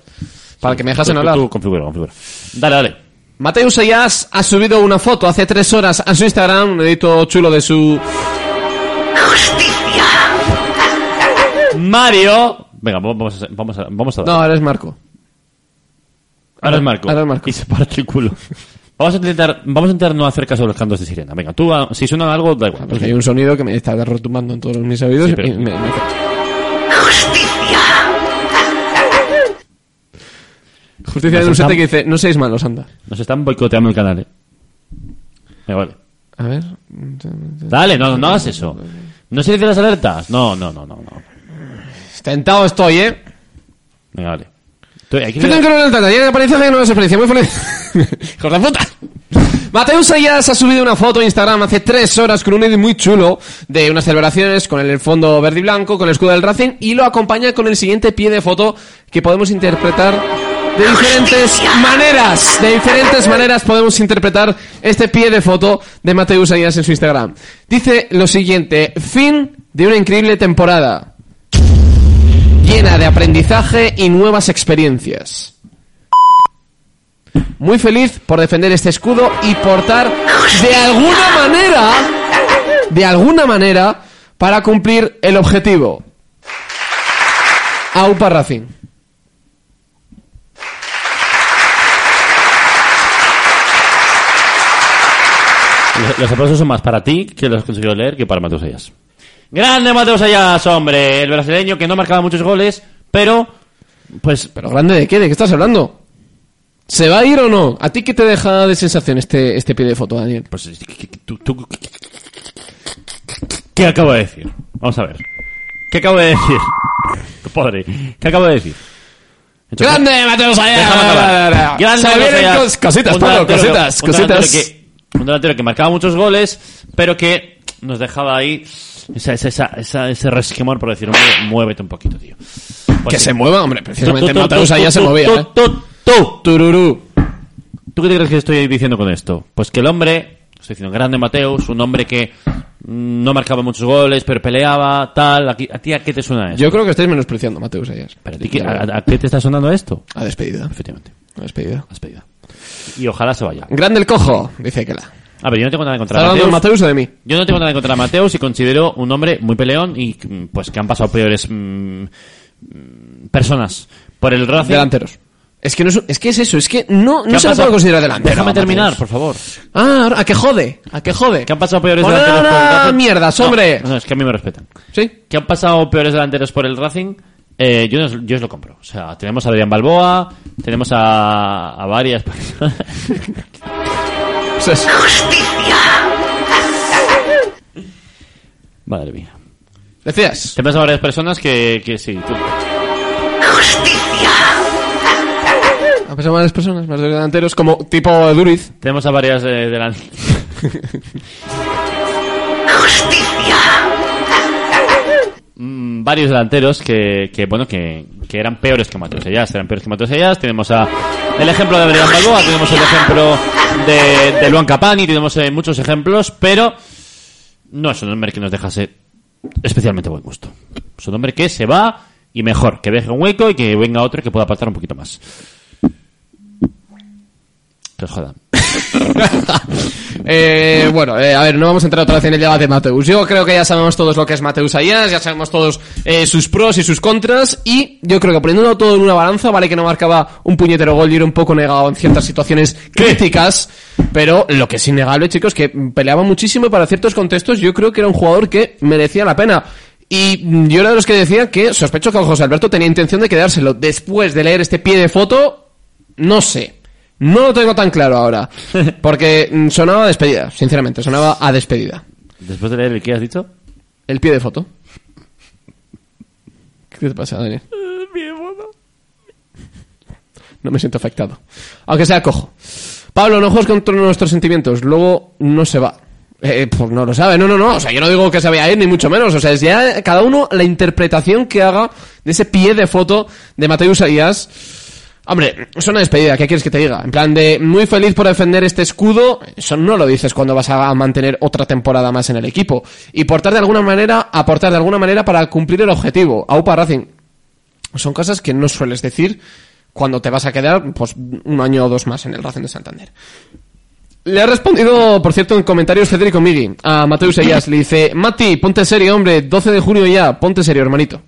Para que me dejasen Tú- hablar. Tú, configura, configura. Dale, dale. Mateus Ayas ha subido una foto hace tres horas a su Instagram, un edito chulo de su... Mario. Venga, vamos a, vamos a, vamos a dar. No, ahora es Marco. Ahora es Marco. ahora es Marco. Y se parte el culo. Vamos a intentar, vamos a intentar no hacer caso de los cantos de sirena. Venga, tú, ah, si suena algo, da igual. Porque hay un sonido que me está retumbando en todos mis oídos Sí, pero- y me- me- Justicia de Nos un sete están- que dice, no seáis malos, anda. Nos están boicoteando el canal, eh. Venga, vale. A ver. Dale, no, no hagas eso. ¿No se dice las alertas? No, no, no, no, no. Tentado estoy, ¿eh? Venga, vale. Tú, hay que- Yo tengo que ver el tata, ya aparece que no es experiencia, muy feliz. ¡Hijos de puta! Mateus Ayas ha subido una foto en Instagram hace tres horas con un edit muy chulo de unas celebraciones con el fondo verde y blanco, con el escudo del Racing y lo acompaña con el siguiente pie de foto que podemos interpretar de diferentes maneras. De diferentes maneras podemos interpretar este pie de foto de Mateus Ayas en su Instagram. Dice lo siguiente, fin de una increíble temporada de aprendizaje y nuevas experiencias. Muy feliz por defender este escudo y portar de alguna manera de alguna manera para cumplir el objetivo. Aupa Racing. Los, aplausos son más para ti, que los has conseguido leer, que para Mateus Ayas. Grande Mateus Ayas, hombre. El brasileño que no marcaba muchos goles, pero... Pues... ¿Pero grande de qué? ¿De qué estás hablando? ¿Se va a ir o no? ¿A ti qué te deja de sensación este, este pie de foto, Daniel? Pues... ¿qué- qué- tú- tú- ¿Qué acabo de decir? Vamos a ver. ¿Qué acabo de decir? Padre, ¿qué acabo de decir? Entonces- ¡Grande, Mateus. Ayas! Grande Se Mateus vienen Ayas. cos- cositas, Pablo, cositas, cositas. un delantero que marcaba muchos goles, pero que nos dejaba ahí esa, esa, esa, esa- ese resquemor por decir, hombre, muévete un poquito, tío. Pues Que sí. se mueva, hombre, precisamente tú, Ayas se movía, tú, ¿eh? tú, tú. Tururú. ¿Tú qué te crees que estoy diciendo con esto? Pues que el hombre, estoy diciendo grande Mateus, un hombre que mm, no marcaba muchos goles, pero peleaba, tal. ¿A ti a qué te suena esto? Yo creo que estáis menospreciando a Mateus Ayas. Pero, ¿a, ti a- a qué te está sonando esto? A despedida. Efectivamente, A despedida. has pedido. Y ojalá se vaya. Grande el cojo, dice que la. A ver, yo no tengo nada contra ¿Estás de Mateus. Mateus o de mí? Yo no tengo nada contra Mateus y considero un hombre muy peleón y mm, pues que han pasado peores mm, mm, personas por el Racing. Delanteros. Es que, no es, es que es eso, es que no, ¿Qué no se le pasado? puede considerar delantero. Déjame Mateus. terminar, por favor. Ah, ahora, ¿a qué jode? ¿A qué jode? ¿Qué han pasado peores Hola, delanteros por el Racing? mierdas, No, hombre. No, es que a mí me respetan. ¿Sí? ¿Qué han pasado peores delanteros por el Racing? Eh, yo, os- yo os lo compro. O sea, tenemos a Adrián Balboa, tenemos a, a varias personas. Es- Madre mía. Decías. Tenemos a varias personas que, que sí. tú- A pesar de varias personas, más de delanteros, como tipo Duriz. tenemos a varias eh, delanteros. Mm, varios delanteros que, que bueno que, que eran peores que Mateus Ellas eran peores que Mateus Ellas tenemos a el ejemplo de Adrián Balboa tenemos el ejemplo de, de Luan Capani tenemos eh, muchos ejemplos pero no es un hombre que nos dejase especialmente buen gusto. Es un hombre que se va y mejor que deje un hueco y que venga otro que pueda aportar un poquito más. Os jodan Eh, bueno, eh, a ver, no vamos a entrar otra vez en el debate de Mateus. Yo creo que ya sabemos todos lo que es Mateus Ayas, ya sabemos todos eh, sus pros y sus contras, y yo creo que poniéndolo todo en una balanza, vale que no marcaba un puñetero gol y era un poco negado en ciertas situaciones críticas, pero lo que es innegable, chicos, que peleaba muchísimo y para ciertos contextos yo creo que era un jugador que merecía la pena. Y yo era de los que decía que sospecho que José Alberto tenía intención de quedárselo. Después de leer este pie de foto, no sé. No lo tengo tan claro ahora. Porque mm, sonaba a despedida, sinceramente, sonaba a despedida. después de leer el que has dicho El pie de foto. ¿Qué te pasa, Daniel? No me siento afectado. Aunque sea cojo. Pablo, no juegues contra nuestros sentimientos. Luego no se va. Eh, pues no lo sabe. No, no, no. O sea, yo no digo que se vaya a ir, ni mucho menos. O sea, es ya cada uno la interpretación que haga de ese pie de foto de Mateus Ayas. Hombre, es una despedida, ¿qué quieres que te diga? En plan de muy feliz por defender este escudo, eso no lo dices cuando vas a mantener otra temporada más en el equipo. Y portar de alguna manera, aportar de alguna manera para cumplir el objetivo. Aupa Racing. Son cosas que no sueles decir cuando te vas a quedar pues un año o dos más en el Racing de Santander. Le ha respondido, por cierto, en comentarios Federico Migui a Mateus Ellas. Le dice, Mati, ponte serio, hombre, 12 de junio ya, ponte serio, hermanito.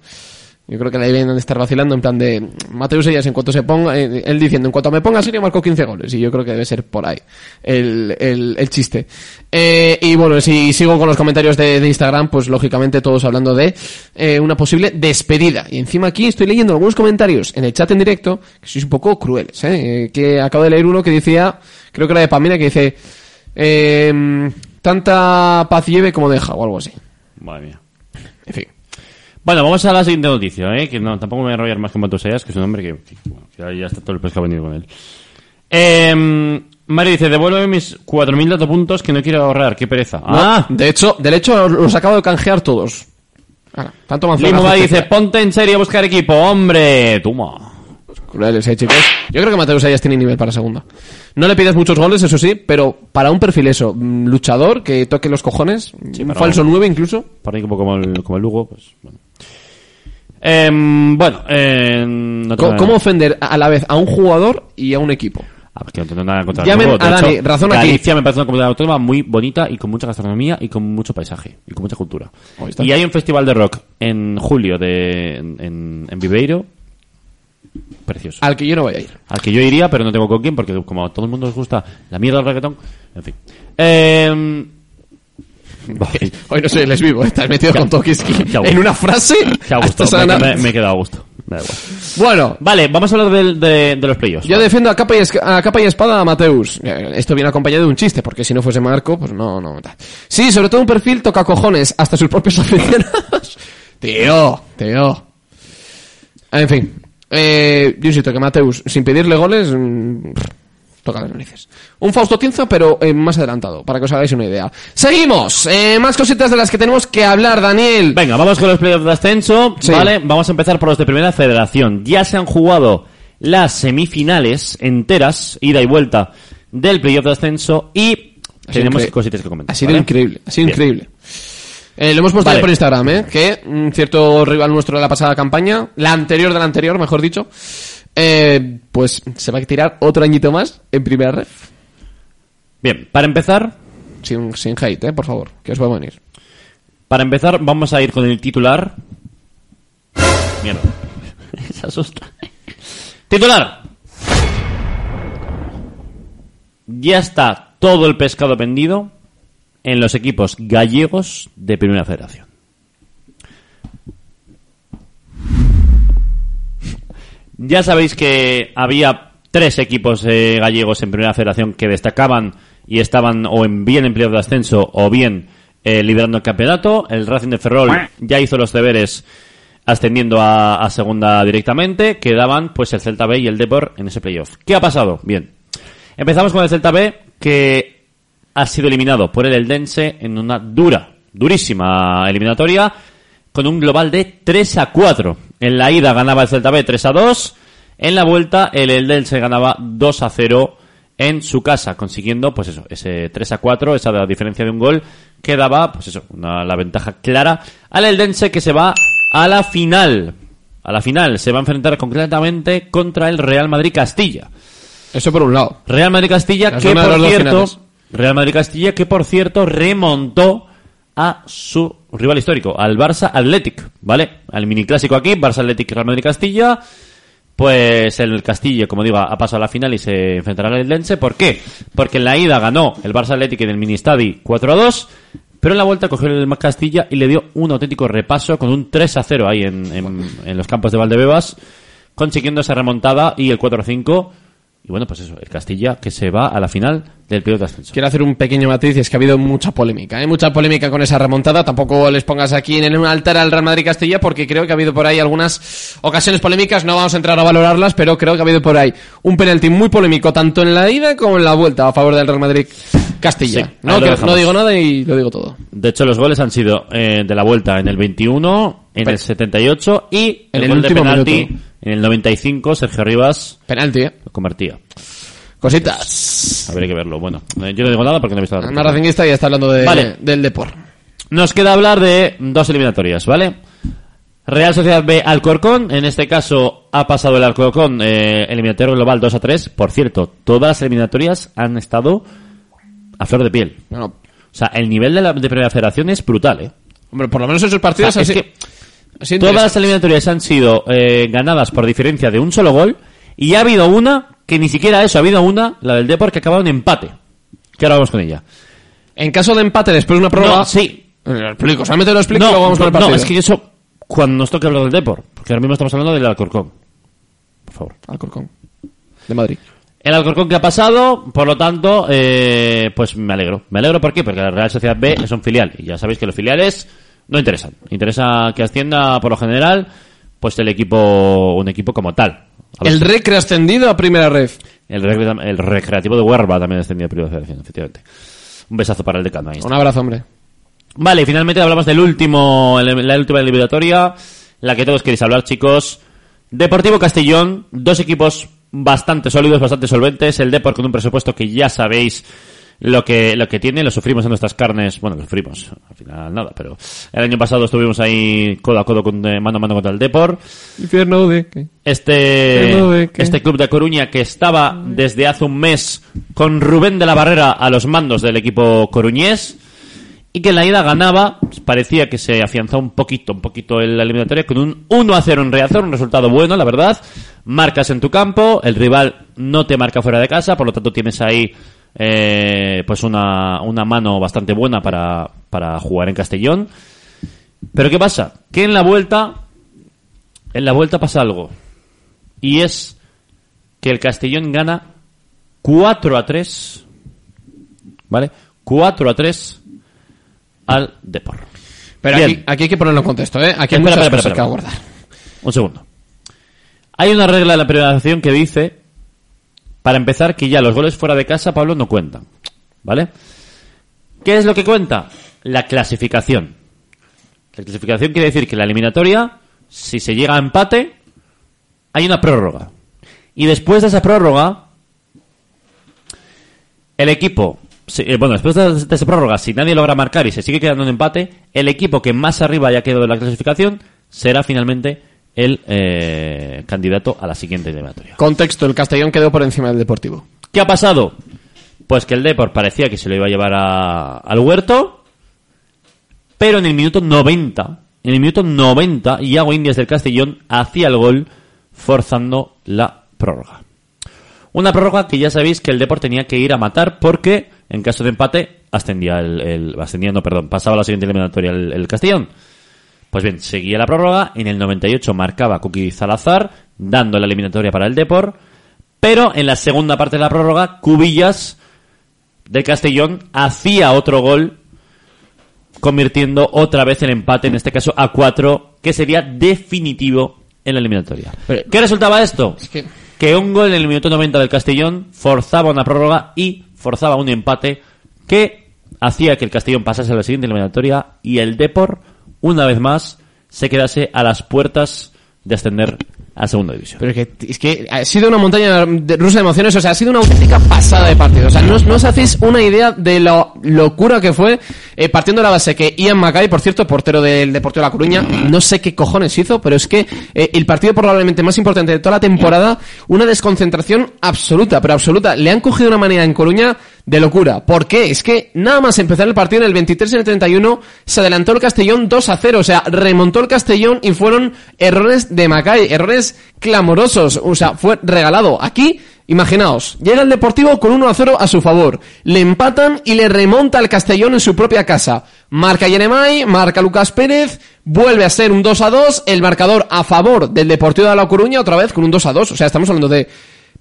Yo creo que de ahí vienen de estar vacilando en plan de Mateus Ellas en cuanto se ponga, eh, él diciendo, en cuanto me ponga serio marcó 15 goles y yo creo que debe ser por ahí el, el, el chiste. Eh, y bueno, si sigo con los comentarios de, de Instagram, pues lógicamente todos hablando de eh, una posible despedida. Y encima aquí estoy leyendo algunos comentarios en el chat en directo que sois un poco crueles. Eh, que acabo de leer uno que decía, creo que era de Pamina, que dice, eh, tanta paz lleve como deja o algo así. madre mía En fin. Bueno, vamos a la siguiente noticia, ¿eh? que no, tampoco me voy a enrollar más con Matosayas, que es un hombre que, que, bueno, que ya está todo el pescado venido con él. Eh, Mario dice, devuélveme mis 4.000 datapuntos que no quiero ahorrar, qué pereza. Ah, De hecho, del hecho los acabo de canjear todos. Ah, tanto Limo dice, ponte en serio a buscar equipo, hombre, toma. Crueles, eh, chicos. Yo creo que Mateus Ayas tiene nivel para segunda. No le pides muchos goles, eso sí, pero para un perfil eso, mm, luchador, que toque los cojones, un falso un- 9 incluso. Para mí, como, como, el, como el Lugo, pues bueno. Em, bueno, eh, no nada. ¿Cómo ofender a la vez a un jugador y a un equipo? A ver, que no tengo nada contra Llamen a Dani, hecho, razón aquí. Galicia me parece una comunidad autónoma muy bonita y con mucha gastronomía y con mucho paisaje y con mucha cultura. Ahí está. Y hay un festival de rock en julio de, en, en, en Viveiro. Precioso. Al que yo no voy a ir. Al que yo iría, pero no tengo con quién, porque como a todo el mundo les gusta la mierda del reggaetón, en fin. Eh, Hoy no soy les vivo, estás metido con Tokiski en una frase. a gusto, me, me- me he quedado a gusto. Me da igual. Bueno, Vale, vamos a hablar del- de, de los playoffs. yo defiendo a capa, y a capa y espada a Mateus. Eh, Esto viene acompañado de un chiste, porque si no fuese Marco, pues no, no. tal. Sí, sobre todo un perfil toca cojones hasta sus propios aficionados. tío, tío. En fin. Eh, yo insisto que Mateus, sin pedirle goles, mm, toca las narices. Un Fausto Tinzo, pero eh, más adelantado, para que os hagáis una idea. Seguimos. Eh, más cositas de las que tenemos que hablar, Daniel. Venga, vamos con los playoffs de ascenso. Sí. Vale, vamos a empezar por los de primera federación. Ya se han jugado las semifinales enteras, ida y vuelta, del playoff de ascenso y tenemos cositas que comentar. Ha sido ¿vale? increíble, ha sido Bien. increíble. Eh, lo hemos puesto Vale. por Instagram, ¿eh? Que un cierto rival nuestro de la pasada campaña, la anterior de la anterior, mejor dicho, eh, pues se va a tirar otro añito más en primera red. Bien, para empezar, Sin, sin hate, ¿eh? Por favor, que os va a venir. para empezar vamos a ir con el titular. Mierda. Se asusta. Titular. Ya está todo el pescado vendido en los equipos gallegos de Primera Federación. Ya sabéis que había tres equipos eh, gallegos en Primera Federación que destacaban y estaban o en bien en de ascenso o bien eh, liderando el campeonato. El Racing de Ferrol ya hizo los deberes ascendiendo a, a segunda directamente. Quedaban pues el Celta B y el Depor en ese playoff. ¿Qué ha pasado? Bien. Empezamos con el Celta B que ha sido eliminado por el Eldense en una dura, durísima eliminatoria con un global de 3 a 4. En la ida ganaba el Celta B 3 a 2. En la vuelta el Eldense ganaba 2 a 0 en su casa, consiguiendo pues eso, ese 3 a 4, esa diferencia de un gol que daba pues eso, una- la ventaja clara al Eldense que se va a la final. A la final se va a enfrentar concretamente contra el Real Madrid Castilla. Eso por un lado. Real Madrid Castilla La que por cierto. Real Madrid Castilla que por cierto remontó a su rival histórico, al Barça Athletic, ¿vale? Al mini clásico aquí, Barça Athletic Real Madrid Castilla. Pues el Castillo, como digo, ha pasado a la final y se enfrentará al Eldense. ¿Por qué? Porque en la ida ganó el Barça Athletic en el mini Stadi 4 a 2, pero en la vuelta cogió el Castilla y le dio un auténtico repaso con un 3 a 0 ahí en los campos de Valdebebas, consiguiendo esa remontada y el 4 a 5. Y bueno, pues eso, el Castilla que se va a la final del periodo de ascenso. Quiero hacer un pequeño matiz y es que ha habido mucha polémica, ¿eh? Mucha polémica con esa remontada. Tampoco les pongas aquí en un altar al Real Madrid Castilla porque creo que ha habido por ahí algunas ocasiones polémicas. No vamos a entrar a valorarlas, pero creo que ha habido por ahí un penalti muy polémico tanto en la ida como en la vuelta a favor del Real Madrid Castilla. Sí, no, que- no digo nada y lo digo todo. De hecho, los goles han sido eh, de la vuelta en el 21, en el 78 y En el, último penalti minuto. En el 95. Sergio Rivas Penalti, ¿eh? lo convertía. Cositas. Habría que verlo. Bueno, eh, yo no digo nada porque no he visto la Una racinguista ya está hablando de, Vale. del deporte. Nos queda hablar de dos eliminatorias, ¿vale? Real Sociedad B Alcorcón, en este caso ha pasado el Alcorcón eh, eliminatorio global 2 a 3. Por cierto, todas las eliminatorias han estado a flor de piel. Bueno, O sea, el nivel de la de primera federación es brutal, ¿eh? hombre, por lo menos esos O partidos sea, es así. Todas las eliminatorias han sido eh, ganadas por diferencia de un solo gol y ha habido una que ni siquiera eso, ha habido una, la del Depor, que ha acabado en empate. Que ahora vamos con ella. En caso de empate después de una prueba. No, sí. Eh, Lo explico, solamente lo explico No, y luego vamos con el no, partido. es que eso cuando nos toque hablar del Depor, porque ahora mismo estamos hablando del Alcorcón. Por favor. Alcorcón. De Madrid. El Alcorcón que ha pasado, por lo tanto, eh, pues me alegro. Me alegro ¿por qué? Porque la Real Sociedad B es un filial. Y ya sabéis que los filiales no interesan. Interesa que ascienda, por lo general, pues el equipo, un equipo como tal. El Recre ascendido a primera ref. el, recre- el recreativo de Huerva también descendió a primera federación, efectivamente. Un besazo para el decano ahí. Un abrazo, hombre. Vale, y finalmente hablamos del último, la última eliminatoria, la que todos queréis hablar, chicos. Deportivo Castellón, dos equipos bastante sólidos, bastante solventes. El Depor con un presupuesto que ya sabéis lo que, lo que tiene, lo sufrimos en nuestras carnes, bueno, lo sufrimos, al final nada, pero el año pasado estuvimos ahí codo a codo, con, eh, mano a mano contra el Depor. Infierno de qué. Este, Pero de qué. este club de Coruña que estaba desde hace un mes con Rubén de la Barrera a los mandos del equipo coruñés y que en la ida ganaba, parecía que se afianzó un poquito, un poquito en la eliminatoria con un 1 a 0 en Riazor, un resultado bueno, la verdad. Marcas en tu campo, el rival no te marca fuera de casa, por lo tanto tienes ahí eh, pues una, una mano bastante buena para, para jugar en Castellón. Pero ¿qué pasa? Que en la vuelta, en la vuelta pasa algo. Y es que el Castellón gana 4 a 3. ¿Vale? 4 a 3 al Depor. Pero aquí, aquí hay que ponerlo en contexto, ¿eh? Aquí hay Espera, muchas espera, cosas espera, que espera. abordar. Un segundo. Hay una regla de la periodización que dice, para empezar, que ya los goles fuera de casa, Pablo, no cuentan. ¿Vale? ¿Qué es lo que cuenta? La clasificación. La clasificación quiere decir que la eliminatoria, si se llega a empate, hay una prórroga. Y después de esa prórroga, el equipo, eh, bueno, después de, esa prórroga, si nadie logra marcar y se sigue quedando en empate, el equipo que más arriba haya quedado de la clasificación será finalmente el eh, candidato a la siguiente eliminatoria. Contexto, el Castellón quedó por encima del Deportivo. ¿Qué ha pasado? Pues que el Depor parecía que se lo iba a llevar a- al huerto, pero en el minuto 90, en el minuto 90, Iago Indias del Castellón hacía el gol forzando la prórroga. Una prórroga que ya sabéis que el Depor tenía que ir a matar porque en caso de empate ascendía el, el- ascendía, no, perdón, pasaba a la siguiente eliminatoria el, el Castellón. Pues bien, seguía la prórroga, en el 98 marcaba Kuki Salazar, dando la eliminatoria para el Depor, pero en la segunda parte de la prórroga, Cubillas del Castellón hacía otro gol, convirtiendo otra vez el empate, en este caso a 4, que sería definitivo en la eliminatoria. Pero- ¿Qué resultaba esto? Es que- que un gol en el minuto 90 del Castellón forzaba una prórroga y forzaba un empate que hacía que el Castellón pasase a la siguiente eliminatoria y el Depor, una vez más, se quedase a las puertas de ascender a segunda división. Pero es que, es que ha sido una montaña de- rusa de emociones, o sea, ha sido una auténtica pasada de partido. O sea, no, no os hacéis una idea de la locura que fue, eh, partiendo de la base que Ian Mackay, por cierto, portero del Deportivo de La Coruña, no sé qué cojones hizo, pero es que eh, el partido probablemente más importante de toda la temporada, una desconcentración absoluta, pero absoluta. Le han cogido una manera en Coruña de locura. ¿Por qué? Es que nada más empezar el partido en el 23 y en el 31 se adelantó el Castellón 2 a 0, o sea, remontó el Castellón y fueron errores de Macay, errores clamorosos, o sea, fue regalado. Aquí, imaginaos, llega el Deportivo con 1 a 0 a su favor, le empatan y le remonta al Castellón en su propia casa. Marca Yeremay, marca Lucas Pérez, vuelve a ser un 2 a 2, el marcador a favor del Deportivo de La Coruña otra vez con un 2 a 2, o sea, estamos hablando de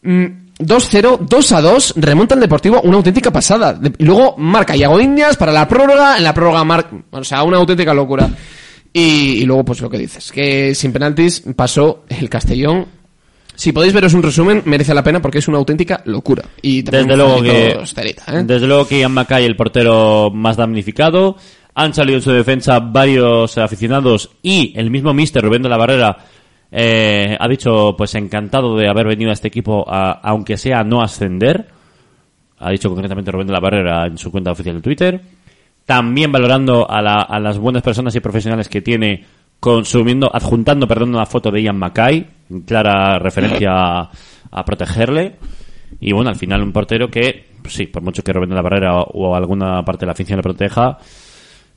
Mm, 2-0, 2-2, remonta el Deportivo, una auténtica pasada. De- y luego marca Iago Indias para la prórroga, en la prórroga marca, o sea, una auténtica locura. Y, y luego, pues lo que dices, que sin penaltis pasó el Castellón. Si podéis veros un resumen, merece la pena porque es una auténtica locura. Y Desde luego que austerita, ¿eh? desde luego que Ian Mackay, el portero más damnificado, han salido en su defensa varios aficionados y el mismo mister Rubén de la Barrera eh, ha dicho pues encantado de haber venido a este equipo a- aunque sea no ascender. Ha dicho concretamente Rubén de la Barrera en su cuenta oficial de Twitter. También valorando a, la- a las buenas personas y profesionales que tiene consumiendo, adjuntando, perdón, una foto de Ian Mackay, en clara referencia a, a protegerle. Y bueno, al final un portero que, pues sí, por mucho que Rubén de la Barrera o, alguna parte de la afición le proteja,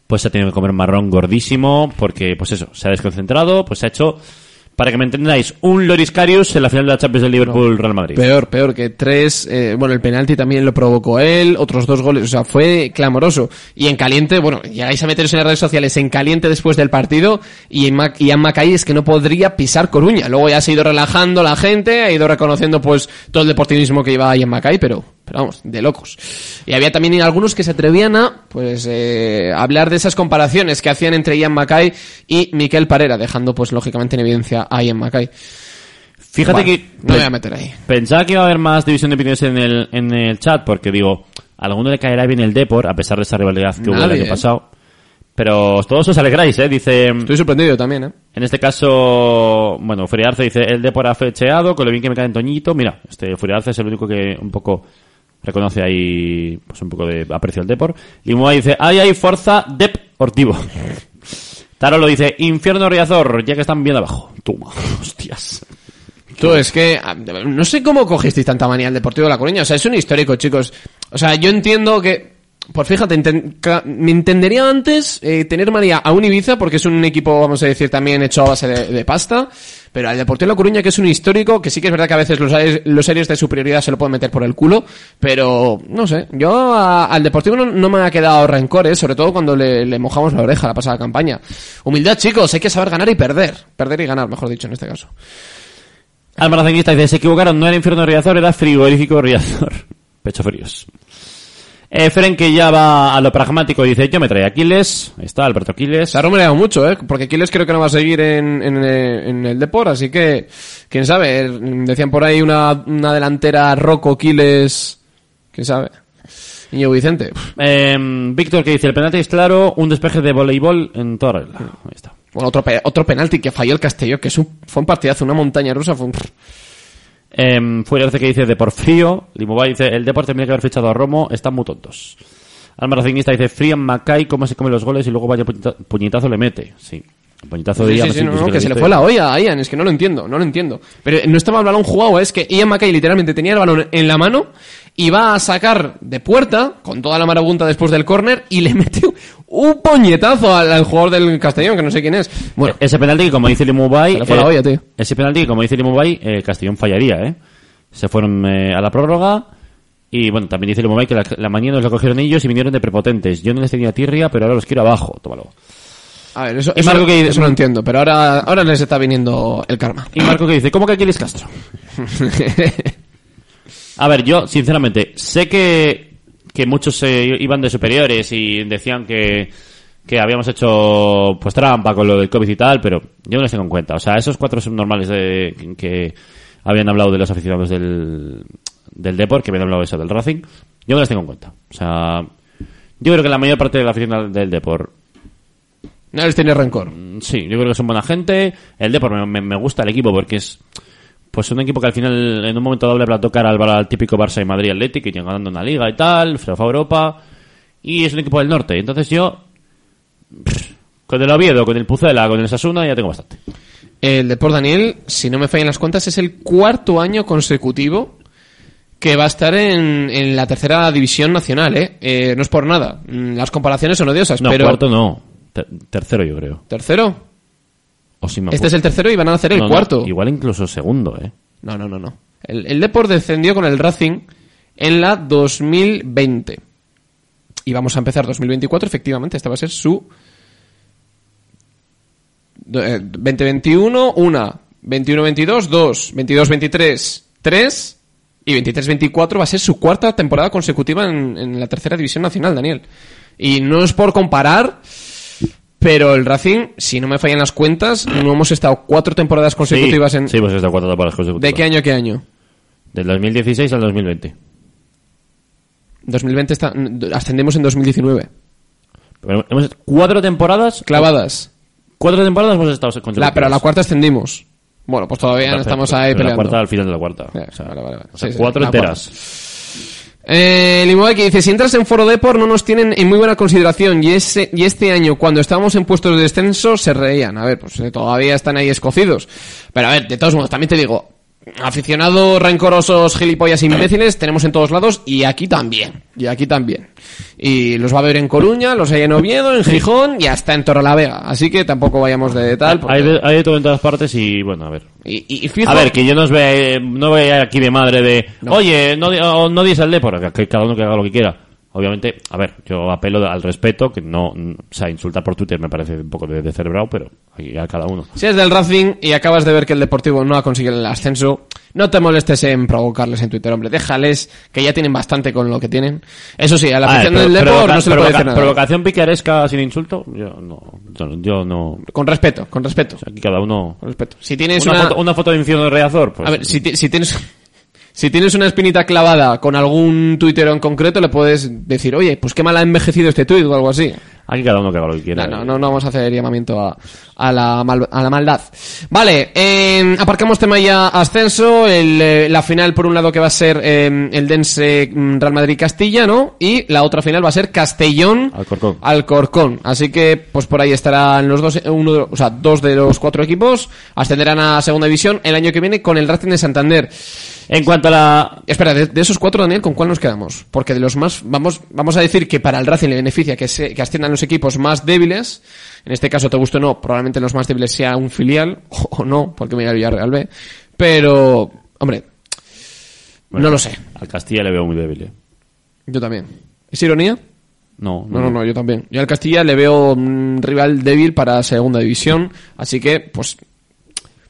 pues ha tenido que comer marrón gordísimo, porque pues eso, se ha desconcentrado, pues se ha hecho, para que me entendáis, un Loris Karius en la final de la Champions del Liverpool Real Madrid. Peor, peor que tres. eh, bueno, el penalti también lo provocó él, otros dos goles, o sea, fue clamoroso. Y en caliente, bueno, llegáis a meteros en las redes sociales en caliente después del partido y en Mac- Ian Mackay es que no podría pisar Coruña. Luego ya se ha ido relajando la gente, ha ido reconociendo pues todo el deportivismo que iba Ian Mackay, pero, pero vamos, de locos. Y había también algunos que se atrevían a, pues, eh, hablar de esas comparaciones que hacían entre Ian Mackay y Miquel Parera, dejando pues lógicamente en evidencia a Ian Mackay. Fíjate Bueno, que no me voy a meter ahí. pensaba que iba a haber más división de opiniones en el, en el chat, porque digo, a alguno le caerá bien el Depor, a pesar de esa rivalidad que hubo el año ¿eh? pasado. Pero todos os alegráis, ¿eh? Dice, Estoy sorprendido también, ¿eh? en este caso, bueno, Furiarce dice, el Depor ha fecheado, con lo bien que me cae en Toñito. Mira, este Furiarce es el único que un poco reconoce ahí pues un poco de aprecio al Depor. Limubai dice, ay, ay, Forza Deportivo. Taro lo dice, Infierno Riazor, ya que están bien abajo. Toma, hostias. Tú, es que ah, no sé cómo cogisteis tanta manía al Deportivo de La Coruña. O sea, es un histórico, chicos. O sea, yo entiendo que. Pues fíjate, me entendería antes eh, tener manía a un Ibiza, porque es un equipo, vamos a decir, también hecho a base de pasta. Pero al Deportivo de La Coruña, que es un histórico, que sí que es verdad que a veces los, aires- los aires de superioridad se lo pueden meter por el culo. Pero, no sé, yo al Deportivo no, me ha quedado rencor, eh, sobre todo cuando le, le mojamos la oreja la pasada campaña. Humildad, chicos, hay que saber ganar y perder. Perder y ganar, mejor dicho, en este caso. Almaracenista dice, se equivocaron, no era Infierno Riazor, era Frigorífico Riazor. Pecho fríos. Eh, Feren, que ya va a lo pragmático, dice, yo me trae Aquiles. Ahí está, Alberto Aquiles. Se ha rumoreado mucho, ¿eh? Porque Aquiles creo que no va a seguir en, en, en el Depor, así que, quién sabe. Eh, Decían por ahí una, una delantera Rocco Aquiles, quién sabe. Niño Vicente. Eh, Víctor, que dice, el penalti es claro, un despeje de voleibol en toda regla. Ahí está. Bueno, otro, pe- otro penalti que falló el Castelló, que es un, fue un partidazo, una montaña rusa. Fue un... Eh, Furia que dice, de por frío. Limová dice, el deporte tendría que haber fichado a Romo, están muy tontos. Almaracenista dice, Frian Macay, cómo se come los goles y luego vaya puñeta- puñetazo le mete. Sí. Puñetazo de Ian, sí, sí, no, pues no, que que lo se le fue la olla a Ian, es que no lo entiendo, no lo entiendo. Pero no estaba el balón jugado, es que Ian Mackay literalmente tenía el balón en la mano y va a sacar de puerta, con toda la marabunta después del córner, y le mete un puñetazo al, al jugador del Castellón, que no sé quién es. Bueno, Ese penalti que, como dice Limubay... Olla, tío. Ese penalti que, como dice Limubay, eh, Castellón fallaría, ¿eh? Se fueron eh, a la prórroga... Y bueno, también dice Limubay que la, la mañana los cogieron ellos y vinieron de prepotentes. Yo no les tenía tirria, pero ahora los quiero abajo. Tómalo. A ver, eso, eso, Marco que eso lo entiendo, pero ahora, ahora les está viniendo el karma. Y Marco que dice, ¿cómo que Aquiles Castro? A ver, yo, sinceramente, sé que, que muchos eh, iban de superiores y decían que, que habíamos hecho pues trampa con lo del COVID y tal, pero yo no les tengo en cuenta. O sea, esos cuatro subnormales de, que, que habían hablado de los aficionados del, del Depor, que habían hablado de eso del Racing, yo no les tengo en cuenta. O sea, yo creo que la mayor parte de la afición del Depor No les tiene rencor. Sí, yo creo que son buena gente. El Depor me, me- me gusta el equipo porque es pues un equipo que al final en un momento dado le va a tocar al, al típico Barça y Madrid Atlético y llegan ganando una liga y tal, se lo fue a Europa y es un equipo del norte. Entonces yo pff, con el Oviedo, con el Pucela, con el Sasuna ya tengo bastante. El Depor Daniel, si no me fallan las cuentas, es el cuarto año consecutivo que va a estar en, en la tercera división nacional, ¿eh? Eh, No es por nada. Mm, Las comparaciones son odiosas, No, pero... cuarto no. Ter- tercero yo creo. ¿Tercero? O si me Este es el tercero y van a hacer el No, no, cuarto. igual incluso segundo, ¿eh? No, no, no, no. El, el Depor descendió con el Racing en la 2020. Y vamos a empezar 2024, efectivamente. Esta va a ser su... do- eh, 2021, una. 21-22, dos. 22-23, tres. Y 23-24 va a ser su cuarta temporada consecutiva en, en la tercera división nacional, Daniel. Y no es por comparar, pero el Racing, si no me fallan las cuentas, no hemos estado cuatro temporadas consecutivas sí, en... sí, pues está cuatro temporadas consecutivas. ¿De qué año a qué año? Del 2016 al 2020. 2020 está, ascendemos en 2019. Pero hemos cuatro temporadas Clavadas. Cuatro temporadas hemos estado consecutivas. La, pero a la cuarta ascendimos. Bueno, pues todavía Pero- estamos ahí pero peleando. La cuarta al final de la cuarta. Eh, O sea, vale, vale, vale. o sea, Sí, sí, cuatro la enteras. Eh, Limoe que dice, si entras en Foro Depor no nos tienen en muy buena consideración y ese y este año cuando estábamos en puestos de descenso se reían. A ver, pues eh, todavía están ahí escocidos. Pero a ver, de todos modos, también te digo, aficionados rencorosos, gilipollas imbéciles tenemos en todos lados y aquí también. Y aquí también. Y los va a ver en Coruña, los hay en Oviedo, en Gijón y hasta en Torrelavega. Así que tampoco vayamos de tal. porque- Hay de, hay de todo en todas partes y bueno, a ver. Y, y- y fijo- A ver, que yo no os vea, no vea aquí de madre de, oye, no, di- o no dices el Depor, que cada uno que haga lo que quiera. Obviamente, a ver, yo apelo al respeto, que no, o sea, insultar por Twitter me parece un poco de, de cerebrado, pero aquí a cada uno. Si es del Racing y acabas de ver que el Deportivo no ha conseguido el ascenso, no te molestes en provocarles en Twitter, hombre. Déjales que ya tienen bastante con lo que tienen. Eso sí, a la afición del Depor no se le puede decir nada. Provocación picaresca sin insulto, yo no, yo, yo no, Con respeto, con respeto. aquí cada uno... Con respeto. Si tienes Una, una... foto, una foto de infierno de Reazor, pues... A ver, si, si tienes... Si tienes una espinita clavada con algún tuitero en concreto, le puedes decir, oye, pues qué mal ha envejecido este tuit o algo así. Aquí cada uno que haga lo que quiera. No, no, no, no vamos a hacer llamamiento a, a, la, mal- a la maldad. Vale, eh, aparcamos tema ya ascenso, el, eh, la final por un lado que va a ser eh, el Dense mm, Real Madrid-Castilla, ¿no? Y la otra final va a ser Castellón Alcorcón. Alcorcón. Así que, pues por ahí estarán los dos, eh, uno, de- o sea, dos de los cuatro equipos, ascenderán a segunda división el año que viene con el Racing de Santander. En cuanto a la... Espera, de, de esos cuatro, Daniel, ¿con cuál nos quedamos? Porque de los más, vamos, vamos a decir que para el Racing le beneficia que, se, que asciendan los equipos más débiles. En este caso, te guste o no, probablemente los más débiles sea un filial, o, no, porque mira el Villarreal B. Pero, hombre, no lo sé. Al Castilla le veo muy débil, ¿eh? Yo también. ¿Es ironía? No, No, no, no, yo también. Yo al Castilla le veo un rival débil para segunda división, así que, pues,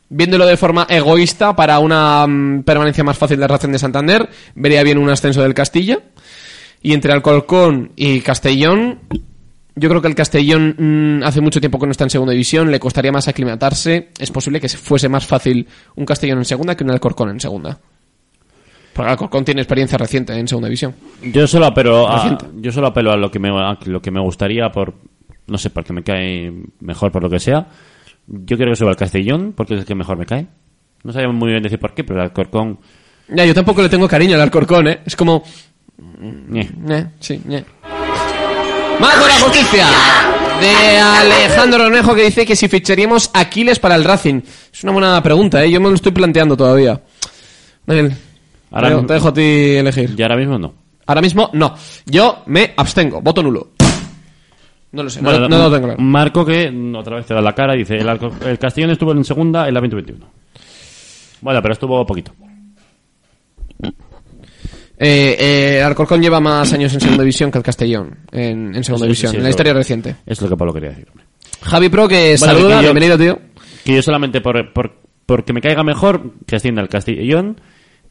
viéndolo de forma egoísta para una mm, permanencia más fácil de Racing de Santander, vería bien un ascenso del Castilla. Y entre Alcorcón y Castellón, yo creo que el Castellón mm, hace mucho tiempo que no está en segunda división, le costaría más aclimatarse. Es posible que fuese más fácil un Castellón en segunda que un Alcorcón en segunda. Porque Alcorcón tiene experiencia reciente en segunda división. Yo solo apelo a, yo solo apelo a lo que me a lo que me gustaría por no sé, porque me cae mejor por lo que sea. Yo quiero que suba al Castellón porque es el que mejor me cae. No sabía muy bien decir por qué, pero el Alcorcón Ya, yo tampoco le tengo cariño al Alcorcón, ¿eh? Es como... ñe. Eh, sí, ñe. Más de la justicia de Alejandro Onejo que dice que si ficharíamos Aquiles para el Racing. Es una buena pregunta, ¿eh? Yo me lo estoy planteando todavía. Daniel, Ahora te, dejo a ti elegir. Y ahora mismo no. Ahora mismo, no. Yo me abstengo. Voto nulo. No lo sé, no, Bueno, no lo tengo claro. Marco que otra vez te da la cara y dice el, el Castellón estuvo en segunda en la 2021. Bueno, pero estuvo poquito. Eh, eh, Alcorcón lleva más años en segunda división que el Castellón en, en segunda división, sí, en la historia reciente. Es lo que Pablo quería decir. hombre. Javi Pro que Bueno, saluda, que yo- bienvenido tío. Que yo solamente por, por porque me caiga mejor que ascienda el Castellón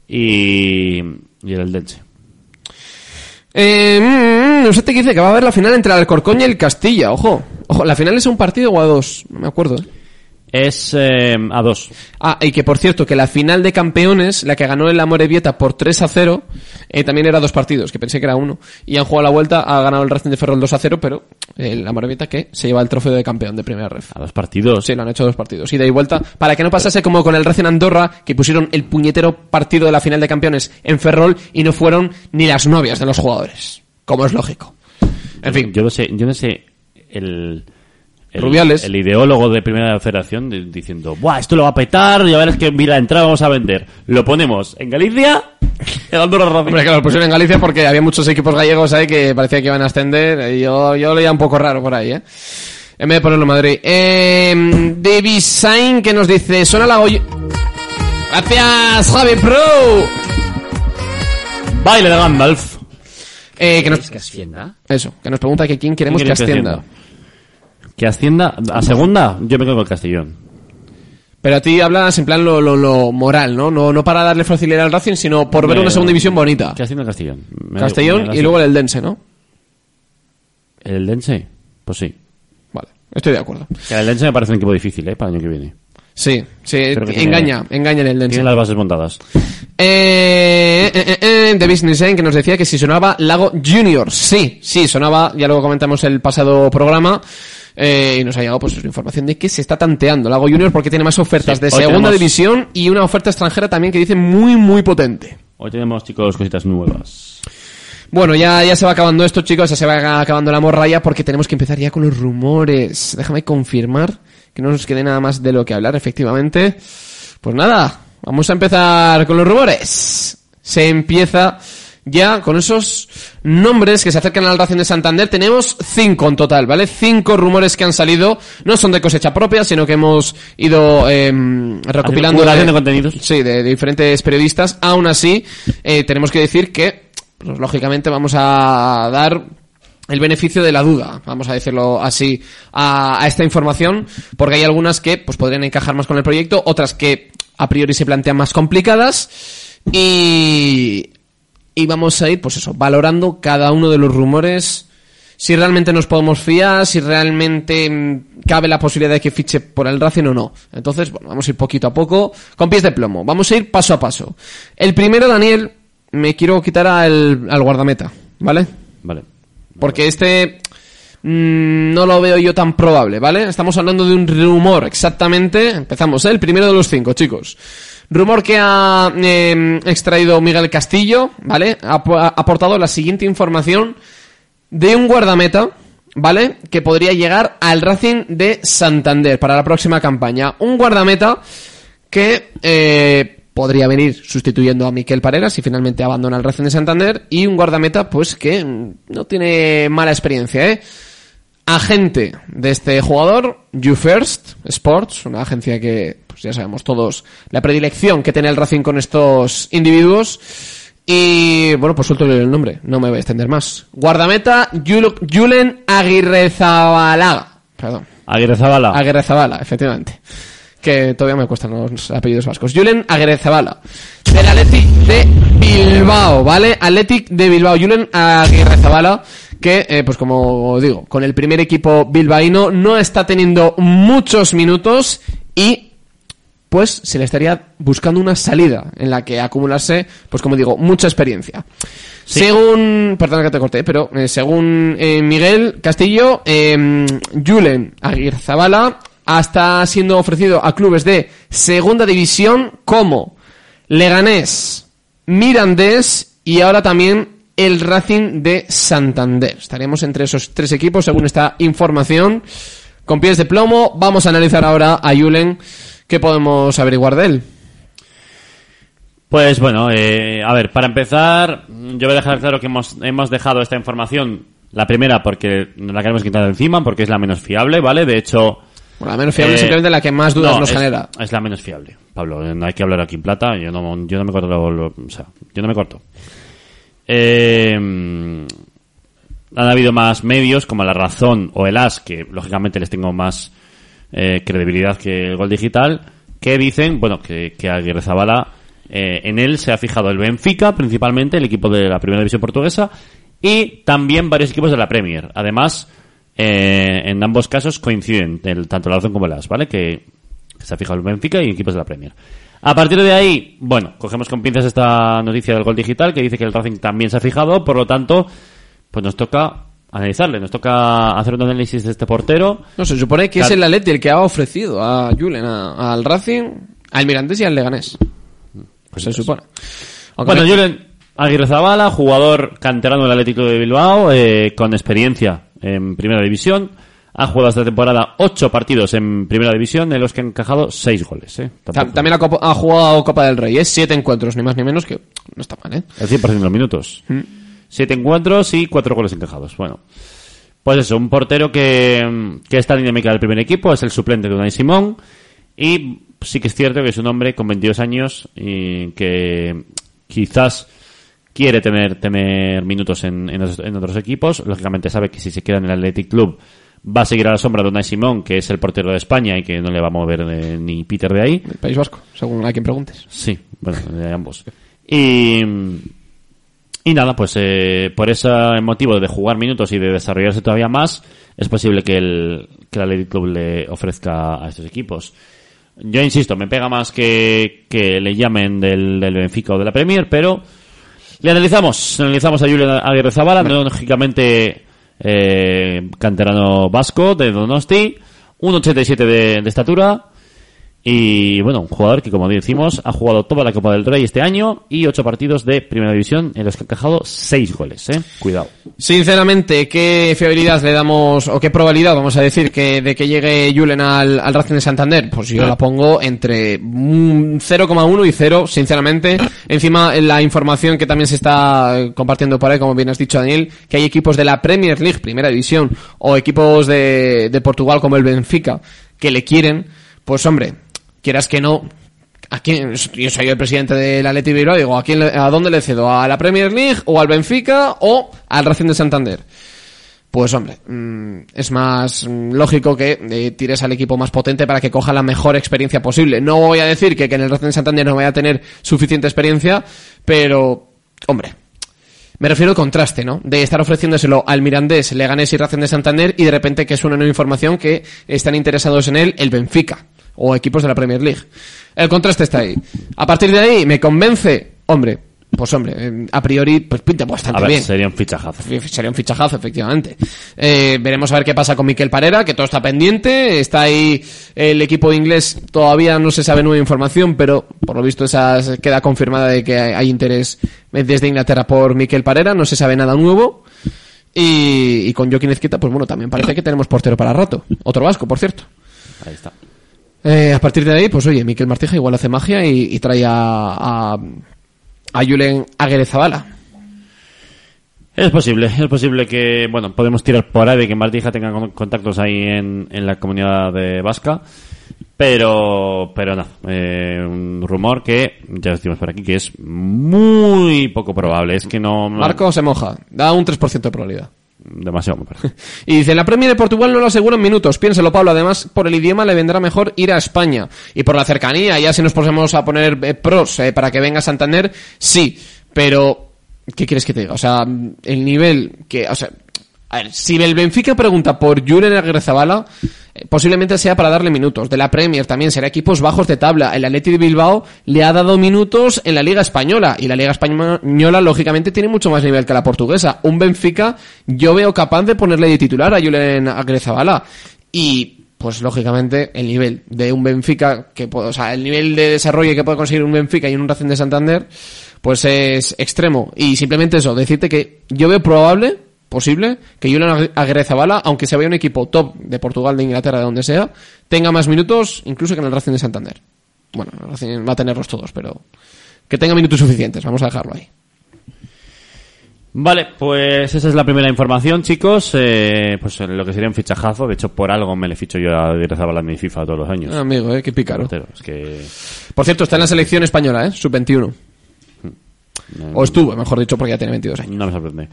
y, y el Eldense. Eh, mm, mm, usted te dice que va a haber la final entre el Alcorcón y el Castilla, ojo. Ojo, ¿la final es un partido o a dos? No me acuerdo. ¿eh? Es eh, a dos. Ah, y que por cierto, que la final de campeones, la que ganó el Amorebieta por 3 a 0, eh, también era dos partidos, que pensé que era uno. Y han jugado la vuelta, ha ganado el Racing de Ferrol 2 a 0, pero el Amorebieta que se lleva el trofeo de campeón de primera ref. A dos partidos. Sí, lo han hecho dos partidos. Ida y vuelta. Para que no pasase como con el Racing Andorra, que pusieron el puñetero partido de la final de campeones en Ferrol y no fueron ni las novias de los jugadores. Como es lógico. En fin. Yo no sé, yo no sé el, el Rubiales. el ideólogo de primera federación de- diciendo, ¡buah, esto lo va a petar! Ya verás que mira, entrada vamos a vender. Lo ponemos en Galicia, en Andorra Racing. Hombre, claro, lo pusieron en Galicia porque había muchos equipos gallegos ahí que parecía que iban a ascender. Y yo, yo lo leía un poco raro por ahí, ¿eh? En vez de ponerlo en Madrid. Eh, David Sain que nos dice, suena la Goy... Gracias, Javi Pro. Baile de Gandalf. Eh, que nos... ¿Queréis que ascienda? Eso, que nos pregunta que quién queremos ¿Quién que queréis que ascienda. Que ascienda a segunda, yo me quedo con el Castellón. Pero a ti hablas en plan lo, lo, lo moral, ¿no? ¿no? No para darle facilidad al Racing, sino por ver una segunda división bonita. Que ascienda el Castellón. Me- Castellón me- y luego el Eldense, ¿no? ¿El Eldense? Pues sí. Vale, estoy de acuerdo. Que el Eldense me parece un equipo difícil, ¿eh? Para el año que viene. Sí, sí, que tiene- engaña, engaña el Eldense. Tiene las bases montadas. Eh, eh, eh, eh, de Business End que nos decía que si sonaba Lago Junior. Sí, sí, sonaba, ya luego comentamos el pasado programa. Eh, y nos ha llegado pues información de que se está tanteando Lago Junior porque tiene más ofertas Sí, de segunda tenemos- división y una oferta extranjera también que dice muy muy potente. Hoy tenemos, chicos, cositas nuevas. Bueno, ya, ya se va acabando esto, chicos, ya se va acabando la morralla porque tenemos que empezar ya con los rumores. Déjame confirmar que no nos quede nada más de lo que hablar, efectivamente. Pues nada, vamos a empezar con los rumores. Se empieza ya con esos nombres que se acercan al Racing de Santander. Tenemos cinco en total, ¿vale? Cinco rumores que han salido. No son de cosecha propia, sino que hemos ido eh, recopilando... Acumulación de contenidos. Sí, de, de diferentes periodistas. Aún así, eh, tenemos que decir que, pues, lógicamente, vamos a dar el beneficio de la duda, vamos a decirlo así, a, a esta información, porque hay algunas que pues podrían encajar más con el proyecto, otras que a priori se plantean más complicadas y, y vamos a ir, pues eso, valorando cada uno de los rumores, si realmente nos podemos fiar, si realmente mm, cabe la posibilidad de que fiche por el Racing o no. Entonces, bueno, vamos a ir poquito a poco, con pies de plomo, vamos a ir paso a paso. El primero, Daniel, me quiero quitar al, al guardameta, ¿vale? Vale. Porque este mm, no lo veo yo tan probable, ¿vale? Estamos hablando de un rumor, exactamente. Empezamos, ¿eh? El primero de los cinco, chicos. Rumor que ha eh, extraído Miguel Castillo, ¿vale? Ha, ap- ha aportado la siguiente información de un guardameta, ¿vale? Que podría llegar al Racing de Santander para la próxima campaña. Un guardameta que eh, podría venir sustituyendo a Miquel Parera si finalmente abandona el Racing de Santander y un guardameta pues que mm, no tiene mala experiencia, ¿eh? Agente de este jugador, You First Sports, una agencia que, pues ya sabemos todos, la predilección que tiene el Racing con estos individuos. Y bueno, pues suelto el nombre, no me voy a extender más. Guardameta Julen Aguirrezabalaga. Perdón. Aguirre Zabala. Aguirre Zabala, efectivamente. Que todavía me cuestan los apellidos vascos. Julen Aguirre Zabala. Del Athletic de Bilbao, ¿vale? Athletic de Bilbao. Julen Aguirre Zabala. Que, eh, pues como digo, con el primer equipo bilbaíno no está teniendo muchos minutos y pues se le estaría buscando una salida en la que acumularse, pues como digo, mucha experiencia. Según, perdona que te corté, pero eh, según eh, Miguel Castillo, eh, Julen Aguirzabala está siendo ofrecido a clubes de segunda división como Leganés, Mirandés y ahora también el Racing de Santander. Estaríamos entre esos tres equipos según esta información. Con pies de plomo, vamos a analizar ahora a Julen. ¿Qué podemos averiguar de él? Pues bueno, eh, a ver, para empezar, yo voy a dejar claro que hemos, hemos dejado esta información, la primera porque nos la queremos quitar de encima, porque es la menos fiable, ¿vale? De hecho... Bueno, la menos fiable eh, es simplemente la que más dudas no, nos es, genera. Es la menos fiable, Pablo. No hay que hablar aquí en plata, yo no, yo no me corto lo- lo- o sea, yo no me corto. Eh, han habido más medios como La Razón o El As, que lógicamente les tengo más eh, credibilidad que el Gol Digital, que dicen, bueno, que, que Aguirre Zabala, eh, en él se ha fijado el Benfica, principalmente, el equipo de la Primera División Portuguesa, y también varios equipos de la Premier. Además, eh, en ambos casos coinciden, tanto La Razón como El As, ¿vale? Que, que se ha fijado el Benfica y equipos de la Premier. A partir de ahí, bueno, cogemos con pinzas esta noticia del Gol Digital, que dice que el Racing también se ha fijado, por lo tanto, pues nos toca analizarle, nos toca hacer un análisis de este portero. No, se supone que es el Atleti el que ha ofrecido a Julen, a- al Racing, al Mirandés y al Leganés. Pues se supone. Aunque Bueno, me- Julen Aguirre Zabala, jugador canterano del Atlético de Bilbao, eh, con experiencia en Primera División. Ha jugado esta temporada ocho partidos en Primera División, en los que ha encajado seis goles. Eh. también ha, jugado Copa del Rey, es siete encuentros, ni más ni menos, que no está mal, ¿eh? El 100% de los minutos. Siete encuentros y cuatro goles encajados. Bueno, pues eso, un portero que, que está dinámica del primer equipo, es el suplente de Unai Simón. Y sí que es cierto que es un hombre con 22 años y que quizás quiere tener, tener minutos en, en, otros- en otros equipos. Lógicamente sabe que si se queda en el Athletic Club va a seguir a la sombra de Unai Simón, que es el portero de España y que no le va a mover eh, ni Peter de ahí. El País Vasco, según a quien preguntes. Sí, bueno, de ambos. Y, y nada, pues eh, por ese motivo de jugar minutos y de desarrollarse todavía más, es posible que el, que el Athletic Club le ofrezca a estos equipos. Yo insisto, me pega más que, que le llamen del, del Benfica o de la Premier, pero le analizamos. Analizamos a Julián Aguirre Zabala, lógicamente eh, canterano vasco de Donosti, 1,87 de, de estatura. Y bueno, un jugador que, como decimos, ha jugado toda la Copa del Rey este año y ocho partidos de Primera División en los que ha encajado seis goles, ¿eh? Cuidado. Sinceramente, ¿qué fiabilidad le damos, o qué probabilidad, vamos a decir, que de que llegue Julen al, al Racing de Santander? Pues yo la pongo entre mm, 0,1 y 0, sinceramente. Encima, en la información que también se está compartiendo por ahí, como bien has dicho, Daniel, que hay equipos de la Premier League, Primera División, o equipos de, de Portugal como el Benfica, que le quieren, pues hombre, quieras que no, ¿A quién? Yo soy el presidente del Atleti Bilbao, digo, ¿a, quién ¿a dónde le cedo? ¿A la Premier League o al Benfica o al Racing de Santander? Pues hombre, mm, es más mm, lógico que eh, tires al equipo más potente para que coja la mejor experiencia posible. No voy a decir que, que en el Racing de Santander no vaya a tener suficiente experiencia, pero, hombre, me refiero al contraste, ¿no? De estar ofreciéndoselo al Mirandés, Leganés y Racing de Santander y de repente que es una nueva información que están interesados en él el Benfica o equipos de la Premier League. El contraste está ahí. A partir de ahí me convence, hombre, pues hombre, eh, a priori, pues pinta bastante A ver, bien. sería un fichajazo. Sería un fichajazo, efectivamente. Eh, veremos a ver qué pasa con Miquel Parera, que todo está pendiente. Está ahí el equipo inglés, todavía no se sabe nueva información, pero por lo visto esa queda confirmada de que hay, hay interés desde Inglaterra por Miquel Parera, no se sabe nada nuevo. Y, y con Joaquín Ezquita, pues bueno, también parece que tenemos portero para rato. Otro vasco, por cierto. Ahí está. Eh, a partir de ahí, pues oye, Miquel Martija igual hace magia y, y trae a, a, a Julen Aguerezabala. Es posible, es posible que, bueno, podemos tirar por ahí de que Martija tenga con- contactos ahí en, en la comunidad de Vasca, pero, pero nada, eh, un rumor que, ya decimos por aquí, que es muy poco probable, es que no... no- Marco se moja, da un 3% de probabilidad. Demasiado, me parece. Y dice, la Premier de Portugal no lo aseguran minutos. Piénselo, Pablo. Además, por el idioma le vendrá mejor ir a España. Y por la cercanía, ya si nos ponemos a poner eh, pros eh, para que venga Santander, sí. Pero, ¿qué quieres que te diga? O sea, el nivel que... O sea, a ver, si el Benfica pregunta por Julen Agrezabala, eh, posiblemente sea para darle minutos. De la Premier también será equipos bajos de tabla. El Atleti de Bilbao le ha dado minutos en la Liga Española. Y la Liga Española, lógicamente, tiene mucho más nivel que la portuguesa. Un Benfica, yo veo capaz de ponerle de titular a Julen Agrezabala. Y, pues, lógicamente, el nivel de un Benfica, que puede- o sea, el nivel de desarrollo que puede conseguir un Benfica y un Racing de Santander, pues es extremo. Y simplemente eso, decirte que yo veo probable, posible, que Julian Aguirre-Zabala, aunque se vaya un equipo top de Portugal, de Inglaterra, de donde sea, tenga más minutos incluso que en el Racing de Santander. Bueno, el Racing va a tenerlos todos, pero que tenga minutos suficientes, vamos a dejarlo ahí. Vale, pues esa es la primera información, chicos. Eh, pues lo que sería un fichajazo. De hecho, por algo me le ficho yo a Direzabala en mi FIFA todos los años. Amigo, eh, qué pícaro. Es que... Por cierto, está en la selección española, eh, sub-21. O estuvo, mejor dicho, porque ya tiene 22 años. No me sorprende.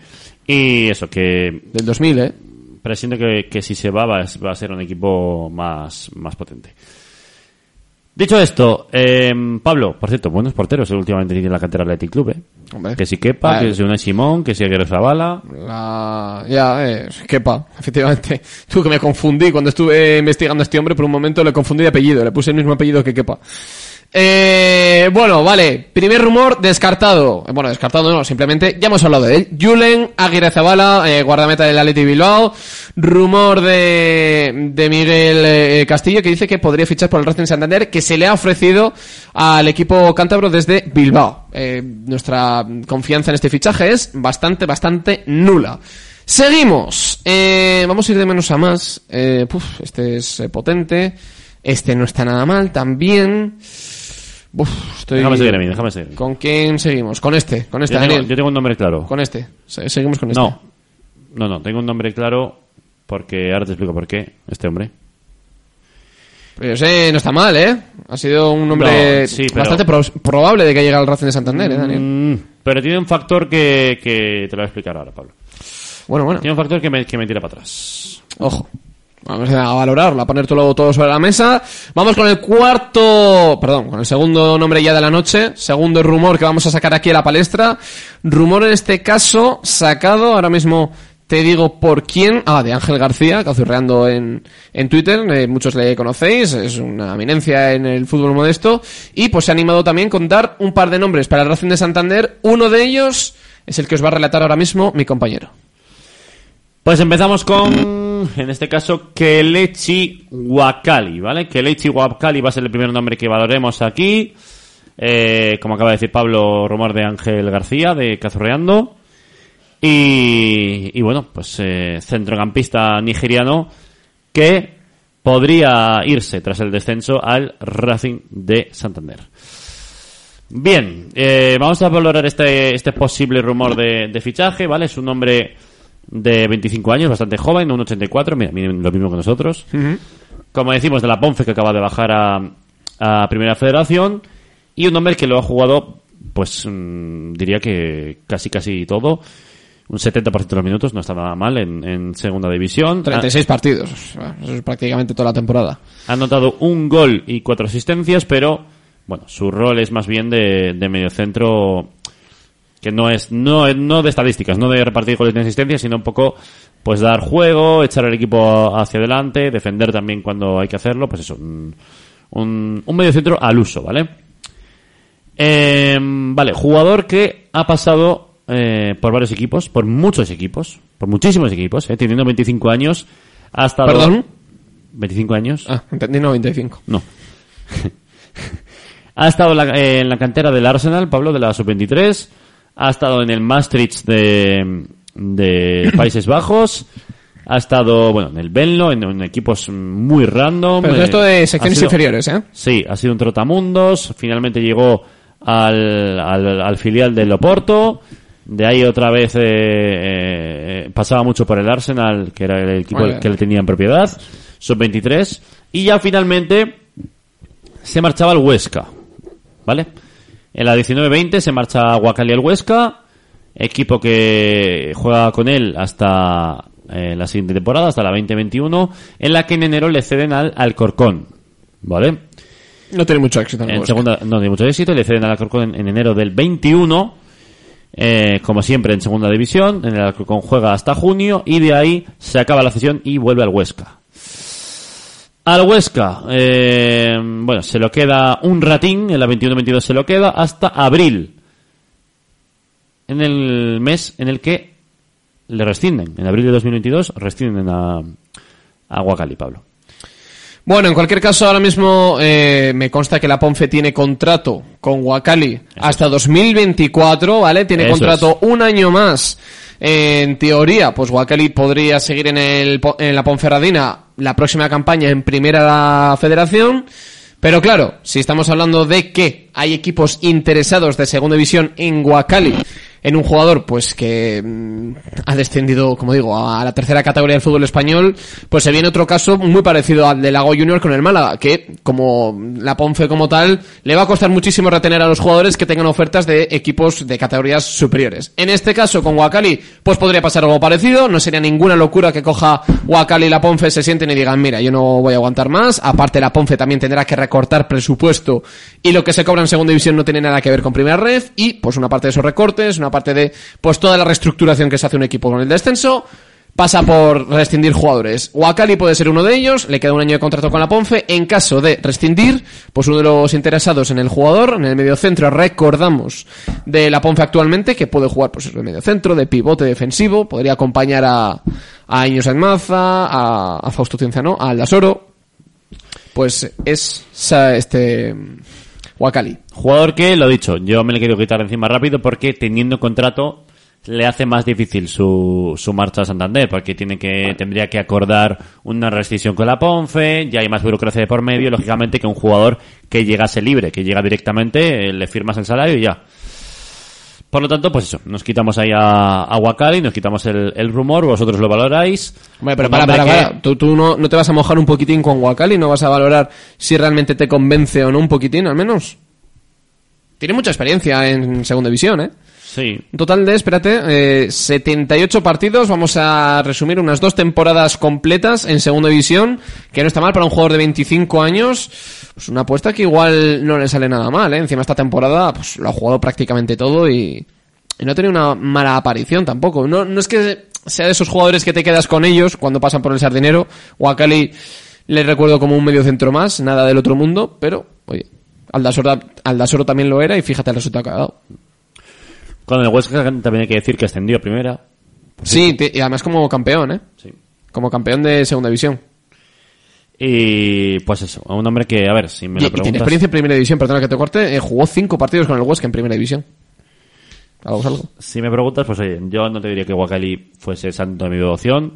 Y eso, que Del 2000, eh. presiento que, que si se va, va, a- va a ser un equipo más, más potente. Dicho esto, eh, Pablo, por cierto, buenos porteros eh, últimamente tiene la cantera Athletic Club, ¿eh? Hombre. Que si Kepa, Vale. que si una Simón, que si Aguirre Zabala. La... Ya, eh, quepa, efectivamente. Tú que me confundí cuando estuve investigando a este hombre, por un momento le confundí de apellido, le puse el mismo apellido que quepa. Eh, bueno, vale, primer rumor descartado. Bueno, descartado no, simplemente ya hemos hablado de él. Julen Aguirre Zabala, eh, guardameta del Atleti Bilbao. Rumor de, de Miguel eh, Castillo que dice que podría fichar por el Racing Santander, que se le ha ofrecido al equipo cántabro desde Bilbao. Eh, nuestra confianza en este fichaje es bastante, bastante nula. Seguimos. Eh, vamos a ir de menos a más. Puf, este es potente. Este no está nada mal también. Uf, estoy... Déjame seguir a mí, déjame seguir. ¿Con quién seguimos? Con este, con este, Yo tengo, Daniel. yo tengo un nombre claro. Con este. Se- Seguimos con este. No, no, no, tengo un nombre claro porque ahora te explico por qué. Este hombre. Pero yo sé, no está mal, ¿eh? Ha sido un nombre No, sí, pero- bastante pro- probable de que llegue al Racing de Santander, ¿eh, Daniel? Mm, pero tiene un factor que, que te lo voy a explicar ahora, Pablo. Bueno, bueno. Tiene un factor que me, que me tira para atrás. Ojo. Vamos a valorarlo, a poner todo, todo sobre la mesa. Vamos con el cuarto, perdón, con el segundo nombre ya de la noche. Segundo rumor que vamos a sacar aquí a la palestra. Rumor en este caso sacado, ahora mismo te digo por quién. Ah, de Ángel García, cazurreando en, en Twitter. eh, muchos le conocéis, es una eminencia en el fútbol modesto. Y pues se ha animado también con dar un par de nombres para el Racing de Santander. Uno de ellos es el que os va a relatar ahora mismo mi compañero. Pues empezamos con, en este caso, Kelechi Wakali, ¿vale? Kelechi Wakali va a ser el primer nombre que valoremos aquí. Eh, como acaba de decir Pablo, rumor de Ángel García, de Cazurreando. Y, y bueno, pues eh, centrocampista nigeriano que podría irse tras el descenso al Racing de Santander. Bien, eh, vamos a valorar este, este posible rumor de, fichaje, ¿vale? Es un hombre de 25 años, bastante joven, un 84, mira, miren lo mismo que nosotros. Como decimos, de la Ponfe que acaba de bajar a, a Primera Federación. Y un hombre que lo ha jugado, pues mm, diría que casi casi todo. Un 70% de los minutos, no está nada mal en, en Segunda División. 36 partidos. Eso es prácticamente toda la temporada. Ha anotado un gol y cuatro asistencias, pero bueno, su rol es más bien de, de mediocentro que no es no, no de estadísticas, no de repartir goles ni asistencias, sino un poco pues dar juego, echar el equipo hacia adelante, defender también cuando hay que hacerlo, pues eso, un, un, un mediocentro al uso, ¿vale? Eh, vale, jugador que ha pasado eh, por varios equipos, por muchos equipos, por muchísimos equipos, eh, teniendo 25 años, ha estado... ¿Perdón? 25 años. Ah, entendí 95. No. ha estado en la, en la cantera del Arsenal, Pablo, de la sub-23. Ha estado en el Maastricht de, de Países Bajos. Ha estado, bueno, en el Benlo, en, en equipos muy random. Pero Eh, esto de secciones sido- inferiores, ¿eh? Sí, ha sido un trotamundos. Finalmente llegó al, al, al filial del Oporto. De ahí otra vez eh, eh, pasaba mucho por el Arsenal, que era el equipo que le tenía en propiedad. Sub-23. Y ya finalmente se marchaba al Huesca. ¿Vale? En la 19-20 se marcha a Guacali al Huesca. Equipo que juega con él hasta eh, la siguiente temporada, hasta la 2021. En la que en enero le ceden al Alcorcón. ¿Vale? No tiene mucho éxito en En segunda, no tiene mucho éxito, le ceden al Alcorcón en, en enero del 21, eh, como siempre en segunda división, en el Alcorcón juega hasta junio y de ahí se acaba la cesión y vuelve al Huesca. Al Huesca, eh, bueno, se lo queda un ratín, en la 21-22 se lo queda hasta abril, en el mes en el que le rescinden, en abril de 2022 rescinden a, a Guacali, Pablo. Bueno, en cualquier caso, ahora mismo eh, me consta que la Ponfe tiene contrato con Wakali hasta 2024, ¿vale? Tiene Eso contrato un año más. En teoría, pues Wakali podría seguir en, el, en la Ponferradina la próxima campaña en Primera Federación. Pero claro, si estamos hablando de que hay equipos interesados de Segunda División en Wakali, en un jugador pues que mm, ha descendido, como digo, a la tercera categoría del fútbol español, pues se viene otro caso muy parecido al de Lago Junior con el Málaga, que como la Ponfe como tal, le va a costar muchísimo retener a los jugadores que tengan ofertas de equipos de categorías superiores. En este caso con Wakali, pues podría pasar algo parecido, no sería ninguna locura que coja Wakali y la Ponfe se sienten y digan, mira, yo no voy a aguantar más, aparte la Ponfe también tendrá que recortar presupuesto y lo que se cobra en segunda división no tiene nada que ver con primera red y pues una parte de esos recortes, una parte de pues toda la reestructuración que se hace un equipo con el descenso pasa por rescindir jugadores. Wakali puede ser uno de ellos, le queda un año de contrato con la Ponfe. En caso de rescindir, pues uno de los interesados en el jugador, en el mediocentro, recordamos de la Ponfe actualmente, que puede jugar pues de mediocentro, de pivote defensivo, podría acompañar a, a Iños Maza, a, a Fausto Cienciano, a Aldasoro. Pues es este Wakali. Jugador que, lo dicho, yo me le quiero quitar encima rápido porque teniendo contrato le hace más difícil su, su marcha a Santander porque tiene que, tendría que acordar una rescisión con la Ponfe, ya hay más burocracia de por medio, lógicamente que un jugador que llegase libre, que llega directamente, eh, le firmas el salario y ya. Por lo tanto, pues eso, nos quitamos ahí a, a Wakali, nos quitamos el, el rumor, vosotros lo valoráis. Hombre, pero para, para, que- para. Tú, tú no, no te vas a mojar un poquitín con Wakali, no vas a valorar si realmente te convence o no un poquitín, al menos. Tiene mucha experiencia en segunda división, ¿eh? Sí, total de, espérate, eh, 78 partidos. Vamos a resumir unas dos temporadas completas en segunda división, que no está mal para un jugador de 25 años. Pues una apuesta que igual no le sale nada mal, ¿eh? Encima esta temporada pues lo ha jugado prácticamente todo y, no ha tenido una mala aparición tampoco. No, no es que sea de esos jugadores que te quedas con ellos cuando pasan por el sardinero. Cali le recuerdo como un medio centro más, nada del otro mundo, pero, oye, Aldasoro, Aldasoro también lo era y fíjate el resultado que ha dado. Con el Huesca también hay que decir que ascendió a primera. Sí, y además como campeón, ¿eh? Sí. Como campeón de segunda división. Y pues eso, a un hombre que, a ver, si me Y, lo y tiene preguntas... experiencia en primera división, perdona que te corte, eh, jugó cinco partidos con el Huesca en primera división. Algo algo. Si me preguntas, pues oye, yo no te diría que Wakali fuese santo de mi devoción.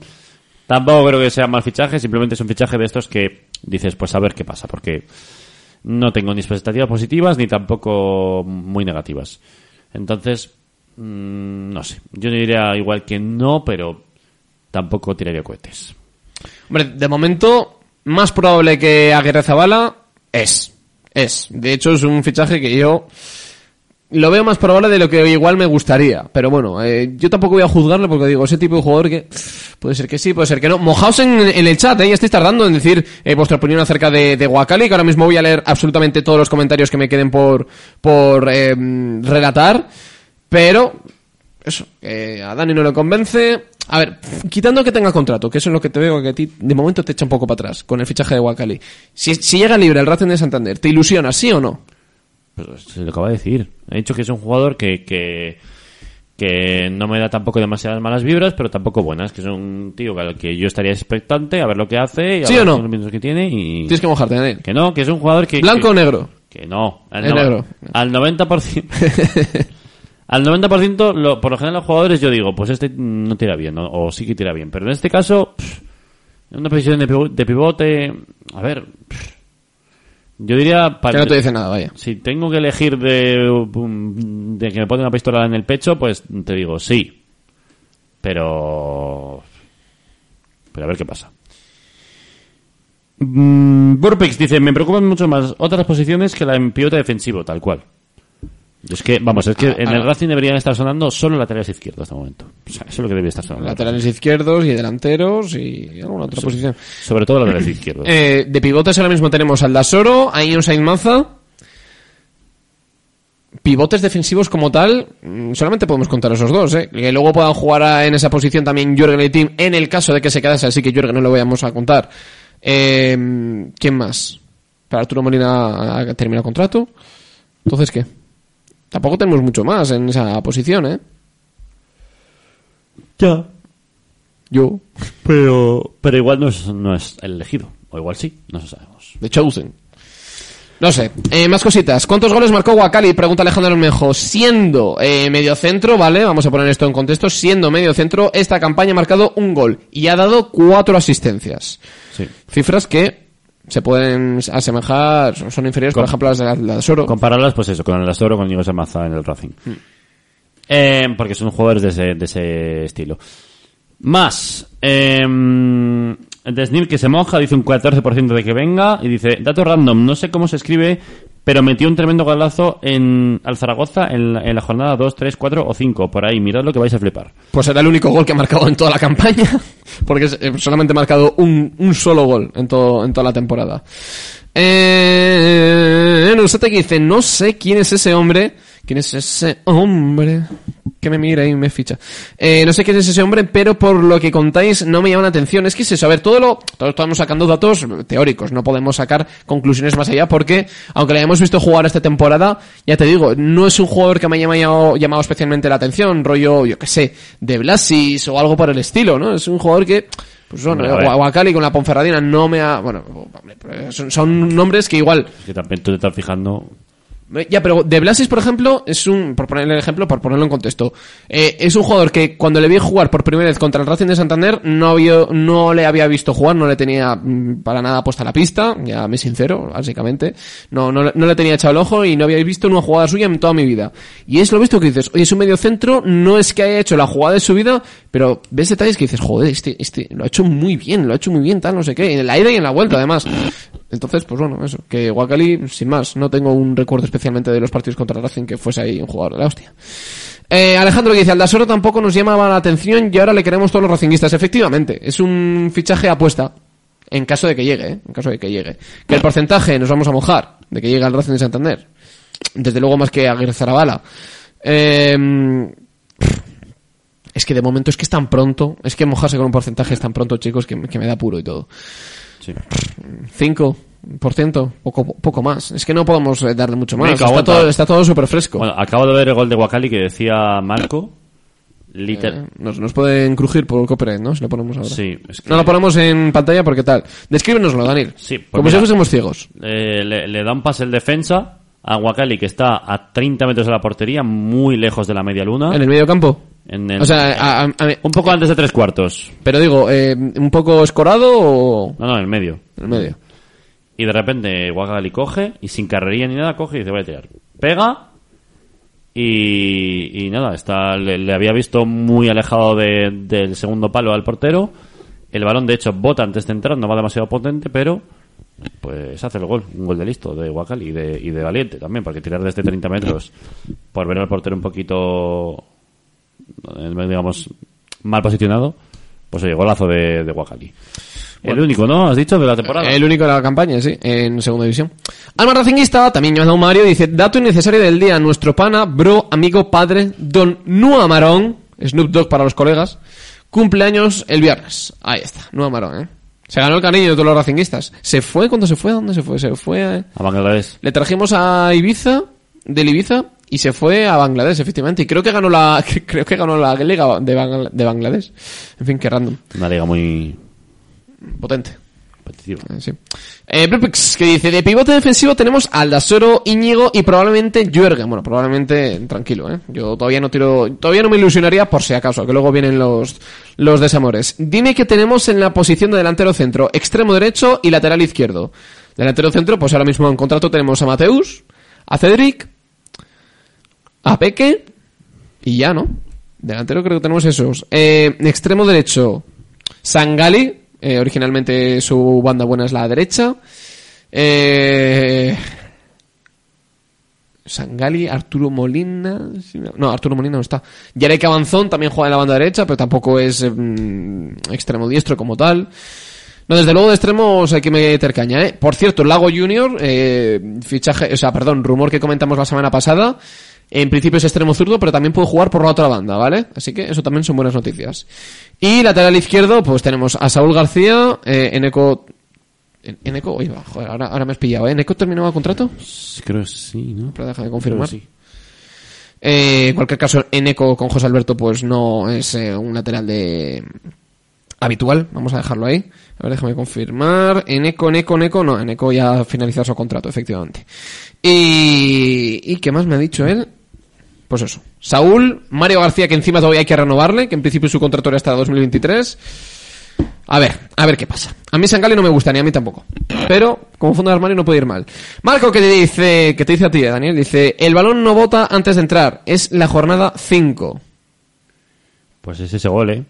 Tampoco creo que sea mal fichaje, simplemente es un fichaje de estos que dices, pues a ver qué pasa, porque no tengo ni expectativas positivas ni tampoco muy negativas. Entonces, mm, no sé, yo diría igual que no, pero tampoco tiraría cohetes. Hombre, de momento, más probable que Aguirre Zabala es. Es. De hecho, es un fichaje que yo lo veo más probable de lo que igual me gustaría. Pero bueno, eh, yo tampoco voy a juzgarlo porque digo, ese tipo de jugador que puede ser que sí, puede ser que no. Mojaos en, el chat, ¿eh? ya estáis tardando en decir eh, vuestra opinión acerca de, de Wakali, que ahora mismo voy a leer absolutamente todos los comentarios que me queden por, por eh, relatar. Pero, eso, que a Dani no le convence. A ver, quitando que tenga contrato, que eso es lo que te veo que a ti de momento te echa un poco para atrás con el fichaje de Wakali. Si, si llega libre el Racing de Santander, ¿te ilusiona, sí o no? Pues se lo acaba de decir. He dicho que es un jugador que, que, que no me da tampoco demasiadas malas vibras, pero tampoco buenas. Que es un tío al que yo estaría expectante a ver lo que hace y a ¿Sí ver o no? los minutos que tiene. Y... Tienes que mojarte, Daniel. Que no, que es un jugador que... ¿Blanco que- o negro? Que no. Al, no- negro. al 90%... al 90%, lo, por lo general los jugadores yo digo, pues este no tira bien, ¿no? o sí que tira bien. Pero en este caso, pff, en una posición de pivo- de pivote... A ver... pff, yo diría... Que para- no te dice nada, vaya. si tengo que elegir de, um, de que me ponga una pistola en el pecho, pues te digo sí. Pero. Pero a ver qué pasa. Mm, Burpix dice: Me preocupan mucho más otras posiciones que la en pivote defensivo, tal cual. Es que, vamos, es que en el Racing deberían estar sonando solo laterales izquierdos hasta el momento. O sea, eso es lo que debería estar sonando. Laterales izquierdos y delanteros y alguna otra posición. Sobre todo laterales izquierdos. Eh, de pivotes ahora mismo tenemos al Dasoro, a Ion Sainz Maza. Pivotes defensivos como tal, mm, solamente podemos contar esos dos, ¿eh? Que luego puedan jugar a- en esa posición también Jürgen y Tim, en el caso de que se quedase, así que Jürgen no lo vayamos a contar. Eh, ¿Quién más? Para Arturo Molina ha terminado contrato. Entonces, ¿qué? Tampoco tenemos mucho más en esa posición, ¿eh? Ya. Yo, Pero, pero igual no es, no es el elegido. O igual sí, no lo sabemos. The Chosen. No sé. Eh, más cositas. ¿Cuántos goles marcó Wakali? Pregunta Alejandro Almejo. Siendo eh, medio centro, ¿vale? Vamos a poner esto en contexto. Siendo medio centro, esta campaña ha marcado un gol y ha dado cuatro asistencias. Sí. Cifras que se pueden asemejar, son- son inferiores, por ejemplo, a las de la- de Soro. Compararlas, pues eso, con el Astoro, con Diego Samaza en el Racing. Eh, porque son jugadores de ese, de ese estilo. Más, eh, de Snip que se moja, dice un 14% de que venga, y dice, dato random, no sé cómo se escribe, pero metió un tremendo golazo en al Zaragoza en, en la jornada 2, 3, 4 o 5, por ahí, mirad lo que vais a flipar. Pues era el único gol que ha marcado en toda la campaña, porque eh, solamente ha marcado un, un solo gol en, todo, en toda la temporada. Eh, que dice, no sé quién es ese hombre, quién es ese hombre que me mira y me ficha. Eh, no sé quién es ese hombre, pero por lo que contáis no me llama la atención. Es que es eso, a ver, todo lo, todos estamos sacando datos teóricos, no podemos sacar conclusiones más allá porque, aunque le hayamos visto jugar esta temporada, ya te digo, no es un jugador que me haya llamado, llamado especialmente la atención, rollo, yo qué sé, de Blasis o algo por el estilo, ¿no? Es un jugador que, pues ver. Guacali con la Ponferradina no me ha, bueno, son, son nombres que igual, Es que también tú te estás fijando... ya, pero De Blasis, por ejemplo, es un, por ponerle el ejemplo, por ponerlo en contexto, eh, es un jugador que cuando le vi jugar por primera vez contra el Racing de Santander, no había, no le había visto jugar, no le tenía mm, para nada puesta la pista, ya me sincero, básicamente, no, no, no le tenía echado el ojo y no había visto una jugada suya en toda mi vida. Y es lo visto que dices, oye, es un medio centro, no es que haya hecho la jugada de su vida, pero ves detalles que dices, joder, este, este, lo ha hecho muy bien, lo ha hecho muy bien, tal, no sé qué, en la ida y en la vuelta, además. Entonces, pues bueno, eso, que Wakali, sin más, no tengo un recuerdo especialmente de los partidos contra Racing que fuese ahí un jugador de la hostia. Eh, Alejandro dice, Aldasoro tampoco nos llamaba la atención y ahora le queremos todos los racinguistas. Efectivamente, es un fichaje apuesta. En caso de que llegue, ¿eh? En caso de que llegue. Que el porcentaje nos vamos a mojar de que llegue al Racing de Santander. Desde luego más que Aguirre Zarabala. Eh, es que de momento es que es tan pronto. Es que mojarse con un porcentaje es tan pronto, chicos, que, que me da puro y todo. Sí. 5%, poco, poco más. Es que no podemos eh, darle mucho más. Venga, está, todo, está todo súper fresco. Bueno, acabo de ver el gol de Wakali que decía Marco. Liter... Eh, nos, nos pueden crujir por copyright, ¿no? Si lo ponemos ahora. Sí, es que- No lo ponemos en pantalla porque tal. Descríbenoslo, Daniel. Sí, pues Como mira. si fuésemos ciegos. Eh, le, le da un pase el defensa a Wakali que está a 30 metros de la portería, muy lejos de la media luna. En el medio campo. En el- O sea, a- a- a- un poco antes de tres cuartos. pero digo, eh, ¿un poco escorado o No, no, en el medio. en el medio? Y de repente Wakali coge y sin carrería ni nada coge y dice voy a tirar. Pega y, y nada, está, le, le había visto muy alejado de- del segundo palo al portero. El balón de hecho bota antes de entrar, no va demasiado potente, pero pues hace el gol, un gol de listo de Wakali y de, y de valiente también, porque tirar desde 30 metros por ver al portero un poquito, digamos, mal posicionado, pues oye, golazo de, de Wakali. El único, ¿no? ¿Has dicho de la temporada? El único de la campaña, sí, en segunda división. Alma Racinguista, también llamado Mario, dice, dato innecesario del día, nuestro pana, bro, amigo, padre, don Nua Marón, Snoop Dogg para los colegas, cumpleaños el viernes. Ahí está, Nua Marón, eh. Se ganó el cariño de todos los racinguistas. ¿Se fue? ¿Cuándo se fue? ¿A ¿Dónde se fue? Se fue a... A Bangladesh. Le trajimos a Ibiza del Ibiza y se fue a Bangladesh, efectivamente. Y creo que ganó la, creo que ganó la liga de, de Bangladesh. En fin, qué random. Una liga muy Potente. competitiva. Eh, Sí. Eh, que dice, de pivote defensivo tenemos a Aldasoro, Íñigo y probablemente Jürgen. Bueno, probablemente, tranquilo, ¿eh? Yo todavía no tiro, todavía no me ilusionaría por si acaso, que luego vienen los, los desamores. Dime que tenemos en la posición de delantero centro, extremo derecho y lateral izquierdo. Delantero centro, pues ahora mismo en contrato tenemos a Mateus, a Cedric, a Peque y ya, ¿no? Delantero creo que tenemos esos. Eh, extremo derecho, Sangali, eh, originalmente su banda buena es la derecha. Eh, Sangali, Arturo Molina. no, Arturo Molina no está. Yarek Avanzón también juega en la banda derecha, pero tampoco es mm, extremo diestro como tal. No, desde luego de extremos hay que meter caña, ¿eh? Por cierto, Lago Junior, eh, fichaje, o sea, perdón, rumor que comentamos la semana pasada. En principio es extremo zurdo, pero también puede jugar por la otra banda, ¿vale? Así que eso también son buenas noticias. Y lateral izquierdo, pues tenemos a Saúl García, eh, Eneco... en- Eneco, oye, va, joder, ahora, ahora me has pillado, ¿eh? ¿Eneco terminaba contrato? Creo que sí, ¿no? Pero déjame confirmar. Sí. Eh, en cualquier caso, Eneco con José Alberto, pues no es eh, un lateral de habitual. Vamos a dejarlo ahí. A ver, déjame confirmar. Eneco, Eneco, Eneco, no, Eneco ya ha finalizado su contrato, efectivamente. Y, ¿y qué más me ha dicho él? Pues eso. Saúl, Mario García, que encima todavía hay que renovarle, que en principio su contrato era hasta 2023. A ver, a ver qué pasa. A mí Sangali no me gusta, ni a mí tampoco. Pero, como fondo de armario no puede ir mal. Marco, que te dice, que te dice a ti, eh, Daniel, dice, el balón no bota antes de entrar. Es la jornada 5. Pues es ese gol, ¿eh?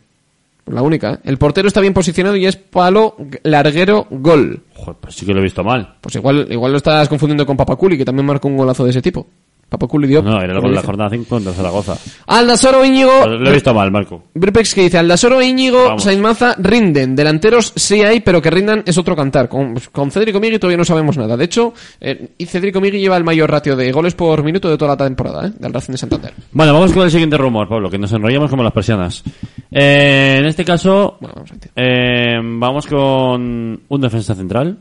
La única, ¿eh? El portero está bien posicionado y es palo, larguero, gol. Joder, pues sí que lo he visto mal. Pues igual, igual lo estás confundiendo con Papaculi, que también marcó un golazo de ese tipo. Papaculi dio. No, era de la jornada 5 contra Zaragoza. Aldasoro Íñigo. Lo he visto mal, Marco. Bripex que dice Aldasoro Íñigo, Vamos. Sainz Maza rinden. Delanteros sí hay, pero que rindan es otro cantar. Con, con Cedric Migui todavía no sabemos nada. De hecho, eh, y Cedric Migui lleva el mayor ratio de goles por minuto de toda la temporada, ¿eh? Del Racing de Santander. Bueno, vamos con el siguiente rumor, Pablo, que nos enrollamos como las persianas. Eh, en este caso, Bueno, vamos a eh, vamos con un defensa central.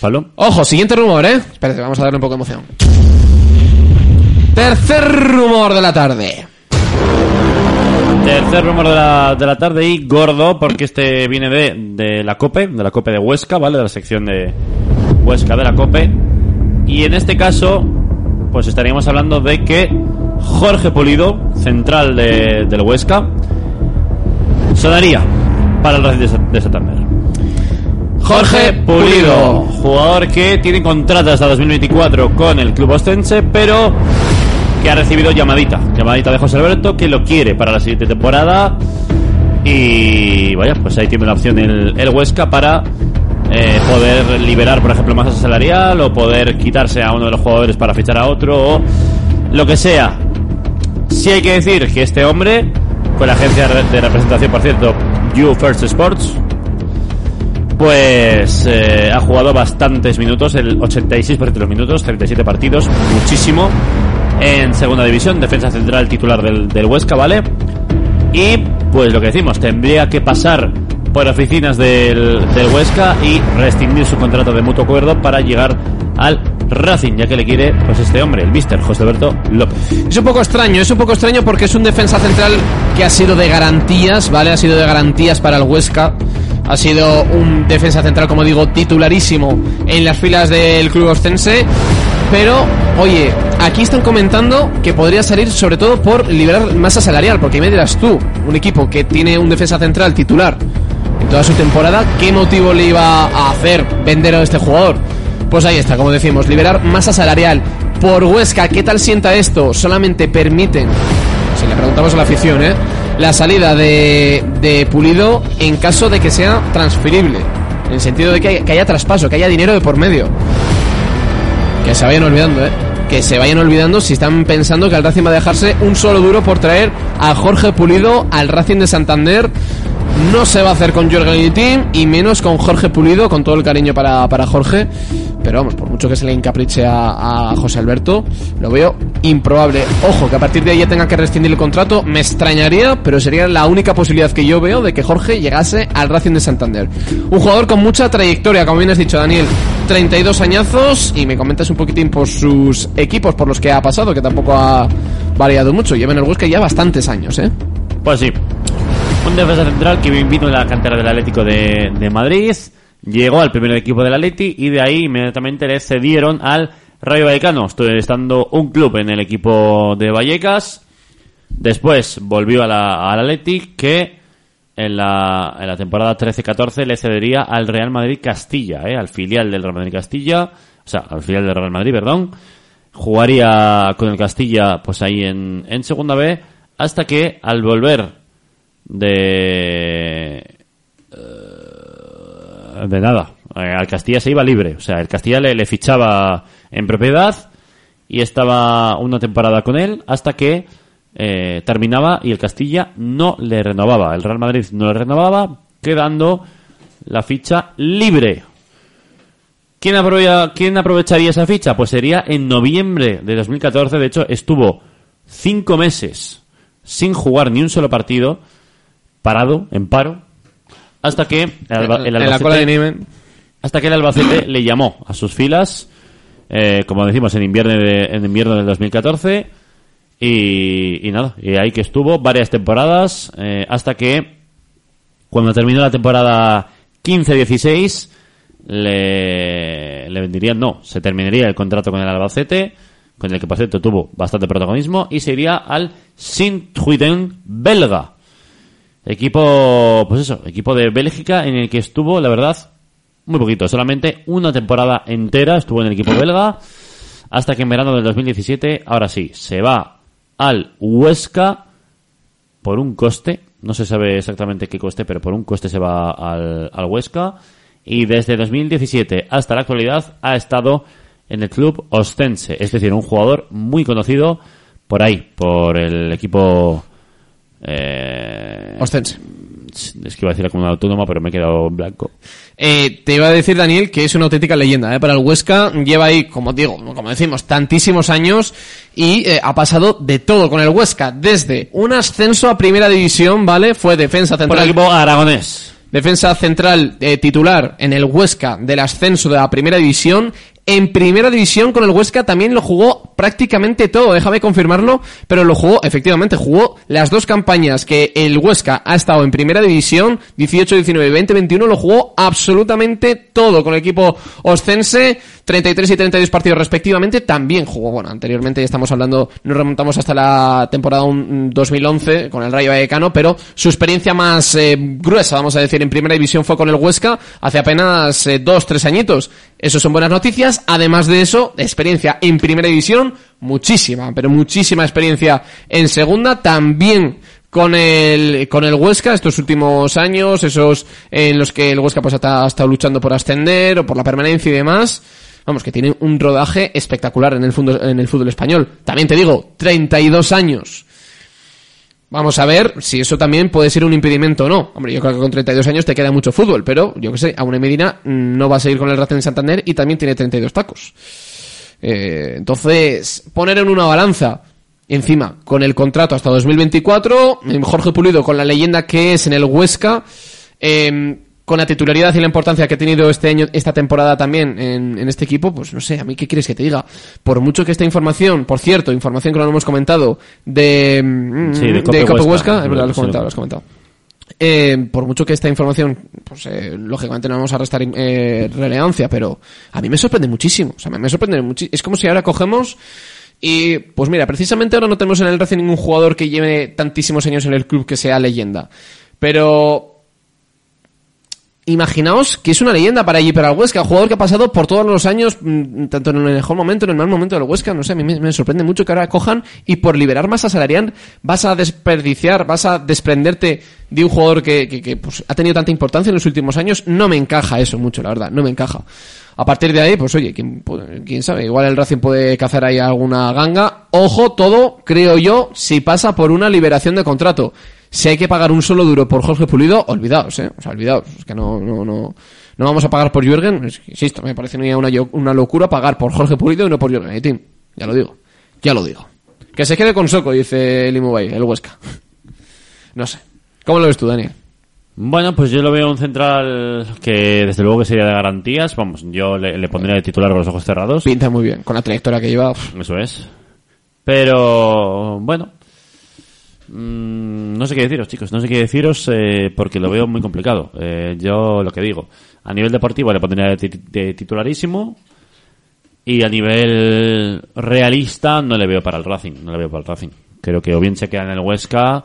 Pablo. Ojo, siguiente rumor, ¿eh? Espérate, vamos a darle un poco de emoción. Tercer rumor de la tarde. Tercer rumor de la, de la tarde y gordo, porque este viene de, de la COPE, de la COPE de Huesca, ¿vale? De la sección de Huesca de la COPE. Y en este caso, pues estaríamos hablando de que Jorge Pulido, central de, del Huesca, sonaría para el Racing de Sa- de Santander. Jorge Pulido. jugador que tiene contrato hasta 2024 con el club ostense, pero que ha recibido llamadita, llamadita de José Alberto, que lo quiere para la siguiente temporada. Y vaya, pues ahí tiene la opción el, el Huesca para eh, poder liberar, por ejemplo, masa salarial o poder quitarse a uno de los jugadores para fichar a otro o lo que sea. Sí hay que decir que este hombre, con la agencia de representación, por cierto, You First Sports, pues eh, ha jugado bastantes minutos, el 86% de los minutos, 37 partidos, muchísimo, en segunda división, defensa central titular del, del Huesca, ¿vale? Y pues lo que decimos, tendría que pasar por oficinas del, del Huesca y rescindir su contrato de mutuo acuerdo para llegar al Racing, ya que le quiere pues este hombre, el mister José Alberto López. Es un poco extraño, es un poco extraño porque es un defensa central que ha sido de garantías, ¿vale? Ha sido de garantías para el Huesca. Ha sido un defensa central, como digo, titularísimo en las filas del club ostense. Pero, oye, aquí están comentando que podría salir sobre todo por liberar masa salarial, porque me dirás tú, un equipo que tiene un defensa central titular en toda su temporada, ¿qué motivo le iba a hacer vender a este jugador? Pues ahí está, como decimos, liberar masa salarial. Por Huesca, ¿qué tal sienta esto? Solamente permiten, si le preguntamos a la afición, ¿eh? la salida de, Pulido en caso de que sea transferible. En el sentido de que haya traspaso, que haya dinero de por medio. Que se vayan olvidando, ¿eh? Que se vayan olvidando si están pensando que el Racing va a dejarse un solo duro por traer a Jorge Pulido al Racing de Santander no se va a hacer con Jürgen Team y menos con Jorge Pulido, con todo el cariño para, para Jorge. Pero vamos, por mucho que se le encapriche a, a, José Alberto, lo veo improbable. Ojo, que a partir de ahí ya tenga que rescindir el contrato, me extrañaría, pero sería la única posibilidad que yo veo de que Jorge llegase al Racing de Santander. Un jugador con mucha trayectoria, como bien has dicho Daniel, 32 añazos y me comentas un poquitín por sus equipos por los que ha pasado, que tampoco ha variado mucho. Lleva en el Huesca ya bastantes años, ¿eh? Pues sí. Defensa central que vino en la cantera del Atlético de, de Madrid, llegó al primer equipo del Atleti y de ahí inmediatamente le cedieron al Rayo Vallecano, estando un club en el equipo de Vallecas. Después volvió al Athletic que en la, en la temporada 13-14 le cedería al Real Madrid Castilla, ¿eh? al filial del Real Madrid Castilla, o sea, al filial del Real Madrid, perdón. Jugaría con el Castilla pues ahí en, en segunda B hasta que al volver de eh, de nada. Eh, al Castilla se iba libre. O sea el Castilla le, fichaba en propiedad y estaba una temporada con él hasta que eh, terminaba y el Castilla no le renovaba. El Real Madrid no le renovaba quedando la ficha libre. ¿Quién, ¿Quién aprovecharía esa ficha? Pues sería en noviembre de 2014 de hecho estuvo cinco meses sin jugar ni un solo partido parado, en paro, hasta que el, Alba, el Albacete, hasta que el Albacete le llamó a sus filas, eh, como decimos, en invierno, de, en invierno del 2014, y, y, nada, y ahí que estuvo varias temporadas, eh, hasta que cuando terminó la temporada 15-16, le, le vendirían, no, se terminaría el contrato con el Albacete, con el que por cierto tuvo bastante protagonismo, y se iría al Sint-Truiden belga. Equipo, pues eso, equipo de Bélgica en el que estuvo, la verdad, muy poquito, solamente una temporada entera estuvo en el equipo belga, hasta que en verano del 2017, ahora sí, se va al Huesca por un coste, no se sabe exactamente qué coste, pero por un coste se va al, Huesca, y desde 2017 hasta la actualidad ha estado en el club Ostense, es decir, un jugador muy conocido por ahí, por el equipo eh, Ostense. Es que iba a decir la comunidad autónoma, pero me he quedado en blanco. Eh, te iba a decir, Daniel, que es una auténtica leyenda ¿eh? para el Huesca. Lleva ahí, como digo, como decimos, tantísimos años y eh, ha pasado de todo con el Huesca. Desde un ascenso a primera división, ¿vale? Fue defensa central. Por el equipo aragonés. Defensa central eh, titular en el Huesca del ascenso de la primera división. En primera división con el Huesca también lo jugó prácticamente todo, déjame confirmarlo, pero lo jugó, efectivamente, jugó las dos campañas que el Huesca ha estado en primera división, 18, 19, 20, 21, lo jugó absolutamente todo con el equipo oscense, 33 y 32 partidos respectivamente, también jugó, bueno, anteriormente estamos hablando, nos remontamos hasta la temporada 2011 con el Rayo Vallecano, pero su experiencia más eh, gruesa, vamos a decir, en primera división fue con el Huesca hace apenas eh, dos, tres añitos. Eso son buenas noticias. Además de eso, experiencia en primera división, muchísima, pero muchísima experiencia en segunda. También con el, con el Huesca estos últimos años, esos en los que el Huesca pues ha estado luchando por ascender o por la permanencia y demás. Vamos, que tiene un rodaje espectacular en el, fútbol, en el fútbol español. También te digo, 32 años. Vamos a ver si eso también puede ser un impedimento o no. Hombre, yo creo que con 32 años te queda mucho fútbol, pero yo que sé, a una Medina no va a seguir con el Racing de Santander y también tiene 32 tacos. Eh, entonces, poner en una balanza, encima, con el contrato hasta 2024, Jorge Pulido con la leyenda que es en el Huesca, eh, con la titularidad y la importancia que ha tenido este año, esta temporada también en, en, este equipo, pues no sé, a mí qué quieres que te diga. Por mucho que esta información, por cierto, información que no hemos comentado de, sí, de, de Cope Huesca, es verdad, lo has comentado, lo has comentado. Eh, por mucho que esta información, pues eh, lógicamente no vamos a restar eh, relevancia, pero a mí me sorprende muchísimo. O sea, me sorprende muchísimo. Es como si ahora cogemos y, pues mira, precisamente ahora no tenemos en el Racing ningún jugador que lleve tantísimos años en el club que sea leyenda. Pero imaginaos que es una leyenda para allí, para el Huesca, jugador que ha pasado por todos los años, mm, tanto en el mejor momento, en el mal momento del Huesca, no sé, a mí me, sorprende mucho que ahora cojan y por liberar masa salarial vas a desperdiciar, vas a desprenderte de un jugador que, que, que pues, ha tenido tanta importancia en los últimos años, no me encaja eso mucho, la verdad, no me encaja. A partir de ahí, pues oye, quién, quién sabe, igual el Racing puede cazar ahí alguna ganga. Ojo, todo, creo yo, si pasa por una liberación de contrato. Si hay que pagar un solo duro por Jorge Pulido, olvidaos, ¿eh? O sea, olvidaos. Es que no, no, no, no vamos a pagar por Jürgen. Insisto, me parece una, una locura pagar por Jorge Pulido y no por Jürgen Eitin. Ya lo digo. Ya lo digo. Que se quede con Soco, dice el el Huesca. no sé. ¿Cómo lo ves tú, Daniel? Bueno, pues yo lo veo un central que desde luego que sería de garantías. Vamos, yo le, pondría de titular con los ojos cerrados. Pinta muy bien, con la trayectoria que lleva. Eso es. Pero, bueno. Mm, no sé qué deciros, chicos. No sé qué deciros eh, porque lo veo muy complicado. Eh, yo lo que digo. A nivel deportivo le pondría de, titularísimo. Y a nivel realista no le veo para el Racing. No le veo para el Racing. Creo que o bien se queda en el Huesca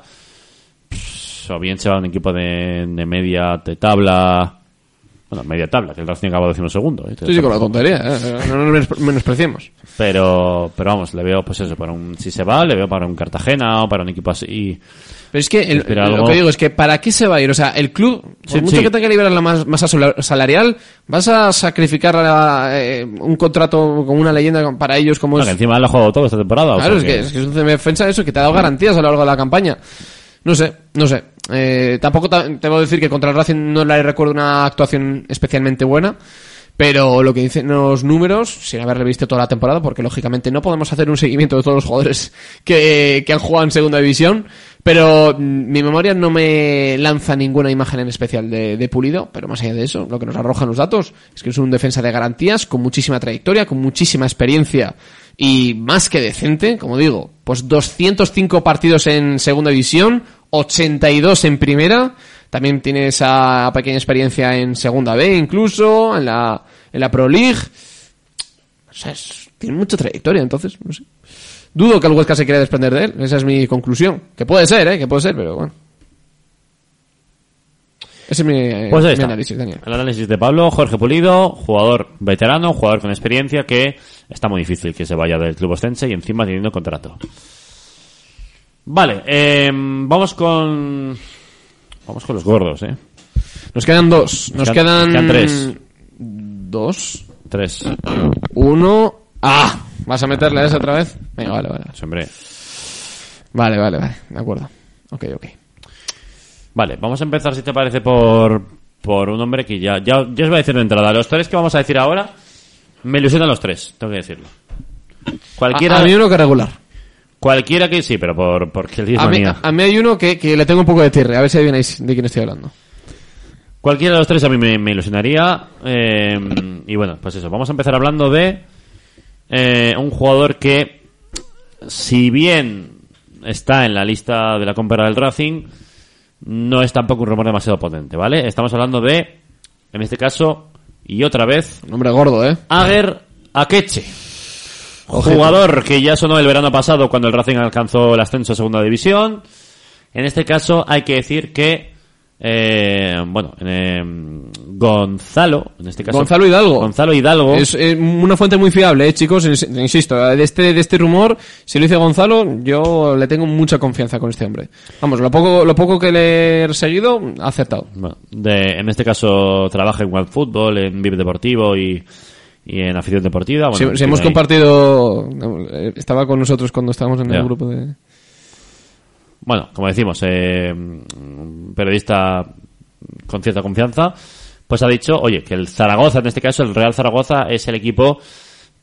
o bien se va a un equipo de, media de tabla. Bueno, media tabla, que el Racing acaba de segundo. ¿eh? Sí, sí, con la tontería, ¿eh? no nos menospreciemos. Pero, pero vamos, le veo, pues eso, para un, si se va, le veo para un Cartagena o para un equipo así. Pero es que lo que digo es que ¿para qué se va a ir? O sea, el club, por mucho que tenga que liberar la masa salarial, ¿vas a sacrificar eh, un contrato con una leyenda para ellos como es? encima le ha jugado todo esta temporada. Claro, es, que, es que es un defensa eso, que te ha dado garantías a lo largo de la campaña. No sé, no sé. Eh, tampoco te puedo decir que contra el Racing no le recuerdo una actuación especialmente buena. Pero lo que dicen los números, sin haberle visto toda la temporada, porque lógicamente no podemos hacer un seguimiento de todos los jugadores que, que han jugado en segunda división, pero mm, mi memoria no me lanza ninguna imagen en especial de, de, Pulido, pero más allá de eso, lo que nos arrojan los datos es que es un defensa de garantías, con muchísima trayectoria, con muchísima experiencia y más que decente, como digo, pues 205 partidos en segunda división, 82 en primera, también tiene esa pequeña experiencia en segunda B incluso, en la, en la Pro League. O sea, tiene mucha trayectoria, entonces, no sé. Dudo que el Huesca se quiera desprender de él, esa es mi conclusión. Que puede ser, ¿eh? Que puede ser, pero bueno. Ese es mi, pues análisis, Daniel. El análisis de Pablo, Jorge Pulido, jugador veterano, jugador con experiencia, que está muy difícil que se vaya del club ostense y encima teniendo contrato. Vale, eh, vamos con. Vamos con los gordos, ¿eh? Nos quedan dos. Nos, quedan, quedan, tres. Dos. Tres. Uno. ¡Ah! ¿Vas a meterle a esa otra vez? Venga, vale, vale. Hombre. Vale, vale, vale. De acuerdo. Ok, ok. Vale, vamos a empezar, si te parece, por, por un hombre que ya, ya, ya os voy a decir de entrada. Los tres que vamos a decir ahora, me ilusionan los tres, tengo que decirlo. Cualquiera... A, mí uno que regular. Cualquiera que sí, pero por, porque el a mí, a mí hay uno que, que, le tengo un poco de tierra, a ver si adivináis de quién estoy hablando. Cualquiera de los tres a mí me, ilusionaría. Eh, y bueno, pues eso, vamos a empezar hablando de eh, un jugador que, si bien está en la lista de la compra del Racing, no es tampoco un rumor demasiado potente, ¿vale? Estamos hablando de, en este caso, y otra vez... Un hombre gordo, ¿eh? Ager Akeche. Jugador que ya sonó el verano pasado cuando el Racing alcanzó el ascenso a segunda división. En este caso hay que decir que eh, bueno, eh, Gonzalo, en este caso. Gonzalo Hidalgo. Gonzalo Hidalgo. Es eh, una fuente muy fiable, eh, chicos. Insisto, de este, de este rumor, si lo dice Gonzalo, yo le tengo mucha confianza con este hombre. Vamos, lo poco, lo poco que le he seguido, ha acertado. Bueno, de, en este caso trabaja en One Football, en Vive Deportivo y y en afición deportiva. Bueno, si, hemos compartido, estaba con nosotros cuando estábamos en el grupo de... Bueno, como decimos, eh, periodista con cierta confianza, pues ha dicho, oye, que el Zaragoza, en este caso el Real Zaragoza, es el equipo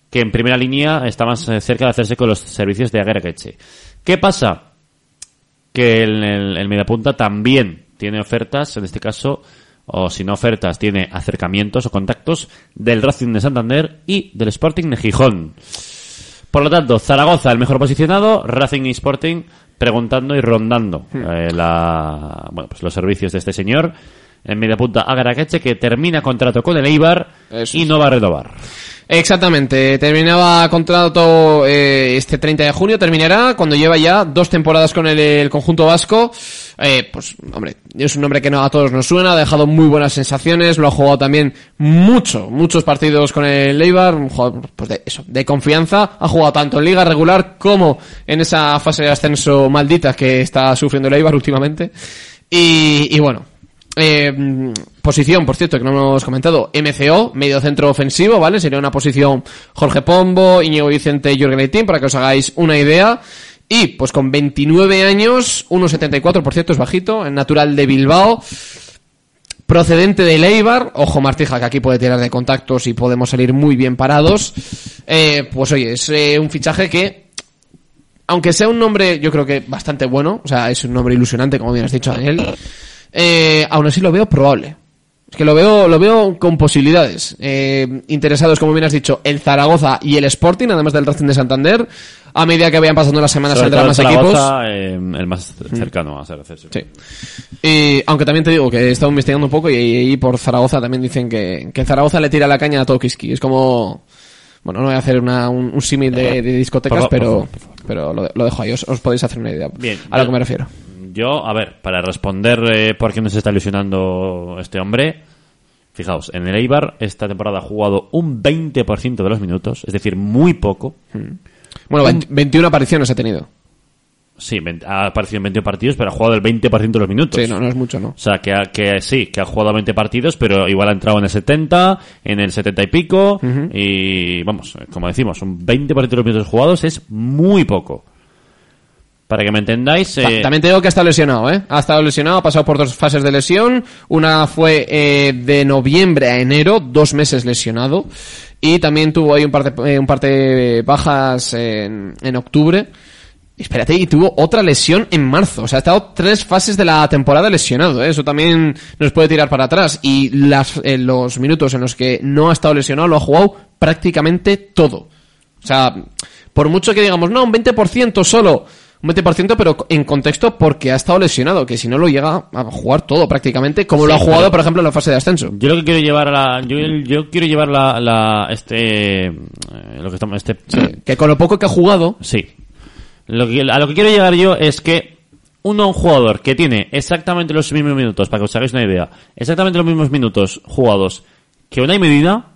que en primera línea está más eh, cerca de hacerse con los servicios de Aguerrequeche. ¿Qué pasa? Que el, el, el mediapunta también tiene ofertas, en este caso, o si no ofertas, tiene acercamientos o contactos del Racing de Santander y del Sporting de Gijón. Por lo tanto, Zaragoza el mejor posicionado, Racing y Sporting preguntando y rondando hmm. eh, la, bueno, pues los servicios de este señor en media punta Agaraqueche que termina contrato con el Eibar y no va a renovar. Exactamente, terminaba contrato eh, este 30 de junio, terminará cuando lleva ya dos temporadas con el, conjunto vasco. Eh, pues, hombre, es un nombre que no, a todos nos suena, ha dejado muy buenas sensaciones, lo ha jugado también mucho, muchos partidos con el Eibar, un jugador pues de, eso, de confianza, ha jugado tanto en liga regular como en esa fase de ascenso maldita que está sufriendo el Eibar últimamente. Y, y bueno, eh, posición, por cierto, que no hemos comentado, MCO, medio centro ofensivo, ¿vale? Sería una posición Jorge Pombo, Iñigo Vicente y Jürgen Eitín, para que os hagáis una idea. Y pues con 29 años, 1,74 por cierto es bajito, en natural de Bilbao, procedente de Leibar, ojo Martija que aquí puede tirar de contactos y podemos salir muy bien parados, eh, pues oye, es eh, un fichaje que, aunque sea un nombre yo creo que bastante bueno, o sea, es un nombre ilusionante como bien has dicho Daniel, eh, aún así lo veo probable. Es que lo veo, lo veo con posibilidades. Eh, interesados, como bien has dicho, el Zaragoza y el Sporting, además del Racing de Santander. A medida que vayan pasando las semanas Sobre saldrán más el equipos. Zaragoza, eh, el más cercano a ser. Sí. Y, aunque también te digo que he estado investigando un poco y, y por Zaragoza también dicen que, que Zaragoza le tira la caña a Tokiski. Es como... Bueno, no voy a hacer una, un, un símil de, de discotecas, Por fa- por pero, favor, por favor. pero lo, lo dejo ahí. Os, os podéis hacer una idea Bien, a lo que me refiero. Yo, a ver, para responder eh, por qué nos está ilusionando este hombre, fijaos, en el Eibar esta temporada ha jugado un 20% de los minutos, es decir, muy poco. Bueno, 20 21 apariciones ha tenido. Sí, 20 ha aparecido en 20 partidos, pero ha jugado el 20% de los minutos. Sí, no, no es mucho, ¿no? O sea, que, ha- que sí, que ha jugado 20 partidos, pero igual ha entrado en el 70, en el 70 y pico, y vamos, como decimos, un 20% de los minutos jugados es muy poco. Para que me entendáis, eh, También te digo que ha estado lesionado, ¿eh? Ha estado lesionado, ha pasado por dos fases de lesión. Una fue eh, de noviembre a enero, dos meses lesionado. Y también tuvo ahí un par de, eh, un par de bajas en, en octubre. Espérate, y tuvo otra lesión en marzo. O sea, ha estado tres fases de la temporada lesionado, ¿eh? Eso también nos puede tirar para atrás. Y las, eh, los minutos en los que no ha estado lesionado lo ha jugado prácticamente todo. O sea, por mucho que digamos, no, un 20% solo, un 20%, pero en contexto porque ha estado lesionado, que si no lo llega a jugar todo prácticamente, como lo ha jugado, por ejemplo, en la fase de ascenso. Yo lo que quiero llevar a la, yo, yo quiero llevar la, la este, eh, lo que estamos, este, Que con lo poco que ha jugado, sí. Lo que, a lo que quiero llegar yo es que uno, un jugador que tiene exactamente los mismos minutos, para que os hagáis una idea, exactamente los mismos minutos jugados que Unai Medina,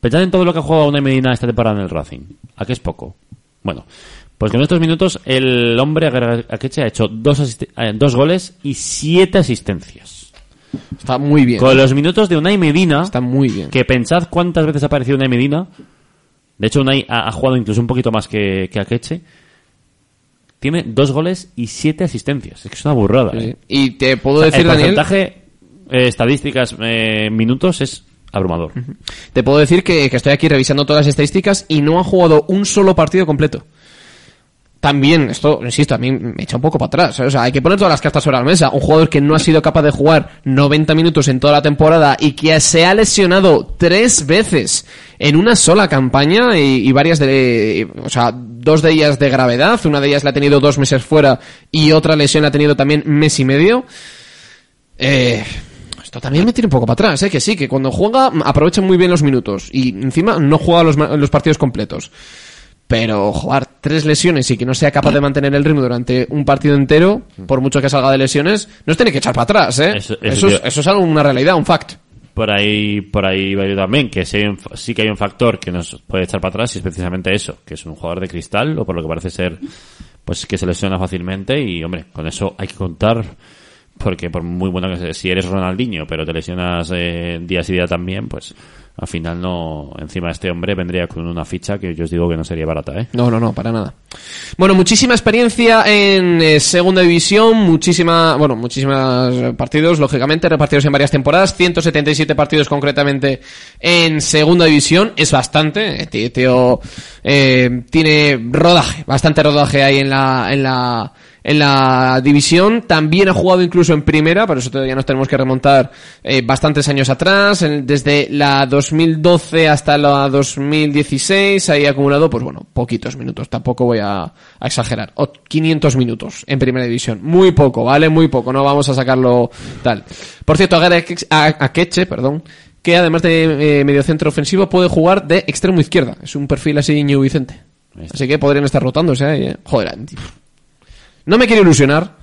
pensad en todo lo que ha jugado Unai Medina esta temporada en el Racing. ¿A qué es poco? Bueno, pues con estos minutos el hombre Akeche ha hecho dos, eh, dos goles y siete asistencias. está muy bien. Con los minutos de Unai Medina, Está muy bien. que pensad cuántas veces ha aparecido Unai Medina. De hecho, Unai ha, ha jugado incluso un poquito más que, que Akeche. Tiene dos goles y siete asistencias. Es que es una burrada. Sí, ¿eh? Y te puedo O sea, decir, el Daniel, porcentaje, eh, estadísticas, eh, minutos es abrumador. te puedo decir que, que estoy aquí revisando todas las estadísticas y no ha jugado un solo partido completo. También, esto, insisto, a mí me echa un poco para atrás. O sea, hay que poner todas las cartas sobre la mesa. Un jugador que no ha sido capaz de jugar 90 minutos en toda la temporada y que se ha lesionado tres veces en una sola campaña y, y varias de, o sea, dos de ellas de gravedad. Una de ellas la ha tenido dos meses fuera y otra lesión la ha tenido también mes y medio. Eh, esto también me tiene un poco para atrás, ¿eh? Que sí, que cuando juega aprovecha muy bien los minutos y encima no juega los, los partidos completos. Pero jugar tres lesiones y que no sea capaz de mantener el ritmo durante un partido entero, por mucho que salga de lesiones, nos tiene que echar para atrás, ¿eh? Eso- Eso, eso es, eso es algo, una realidad, un fact. Por ahí, por ahí va yo también, que sí, sí que hay un factor que nos puede echar para atrás y es precisamente eso, que es un jugador de cristal, o por lo que parece ser, pues que se lesiona fácilmente y, hombre, con eso hay que contar, porque por muy bueno que sea, si eres Ronaldinho, pero te lesionas eh, día sí día también, pues al final no, encima este hombre vendría con una ficha que yo os digo que no sería barata, ¿eh? No, no, no, para nada. Bueno, muchísima experiencia en eh, segunda división, muchísima, bueno, muchísimos partidos, lógicamente, repartidos en varias temporadas, 177 partidos concretamente en segunda división, es bastante, eh, tío, eh, tiene rodaje, bastante rodaje ahí en la, en la, en la división, también ha jugado incluso en primera, por eso todavía nos tenemos que remontar eh, bastantes años atrás, en- desde la 2012 hasta la 2016, ahí ha acumulado, pues bueno, poquitos minutos, tampoco voy a, a exagerar, o 500 minutos en primera división, muy poco, ¿vale? Muy poco, no vamos a sacarlo tal. Por cierto, a Akeche, perdón, que además de eh, mediocentro ofensivo puede jugar de extremo izquierda, es un perfil así Íñigo Vicente. Así que podrían estar rotándose ahí, ¿eh? Joder. No me quiero ilusionar,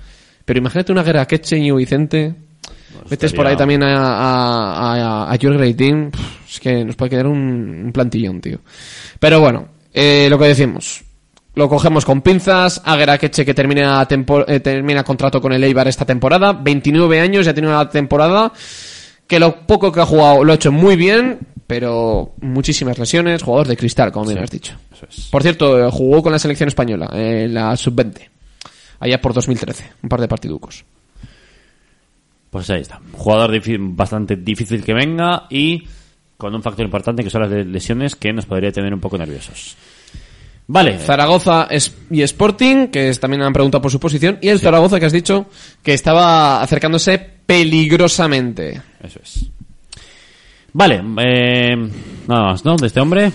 pero imagínate una guerra Queche y Vicente. Metes por ahí también a, a, a, a Reitin. Pff, Es que nos puede quedar un, un plantillón, tío. Pero bueno, eh, lo que decimos. Lo cogemos con pinzas. Aguera Queche que termina, tempo- eh, termina contrato con el Eibar esta temporada. 29 años, ya tiene una temporada que lo poco que ha jugado lo ha hecho muy bien. pero muchísimas lesiones, jugador de cristal, como bien Sí, has dicho. Eso es. Por cierto, eh, jugó con la selección española en la sub-20, allá por 2013, un par de partiducos. Pues ahí está. Jugador bastante difícil que venga y con un factor importante que son las lesiones que nos podría tener un poco nerviosos. Vale. Zaragoza y Sporting, que también han preguntado por su posición, y el Zaragoza que has dicho que estaba acercándose peligrosamente. Eso es. Vale. Eh, nada más, ¿no? De este hombre.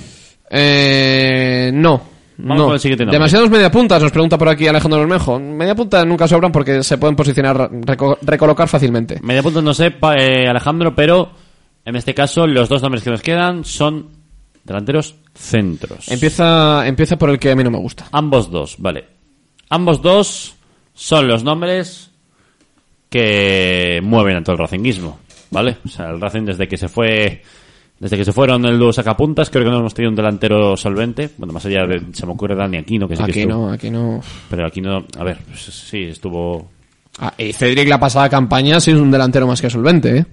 Eh, no. Vamos no. con el siguiente nombre. Demasiados mediapuntas, nos pregunta por aquí Alejandro Bermejo. Mediapuntas nunca sobran porque se pueden posicionar, reco- recolocar fácilmente. Media punto no sé, eh, Alejandro, pero en este caso los dos nombres que nos quedan son delanteros centros. Empieza, empieza por el que a mí no me gusta. Ambos dos, vale. Ambos dos son los nombres que mueven a todo el racinguismo, ¿vale? O sea, el Racing desde que se fue, desde que se fueron el dúo sacapuntas, creo que no hemos tenido un delantero solvente. Bueno, más allá de, se me ocurre Dani Aquino, que sí que Aquí estuvo. no, aquí no. Pero aquí no, a ver, pues, sí, estuvo... Ah, y Cedric la pasada campaña sí es un delantero más que solvente, ¿eh?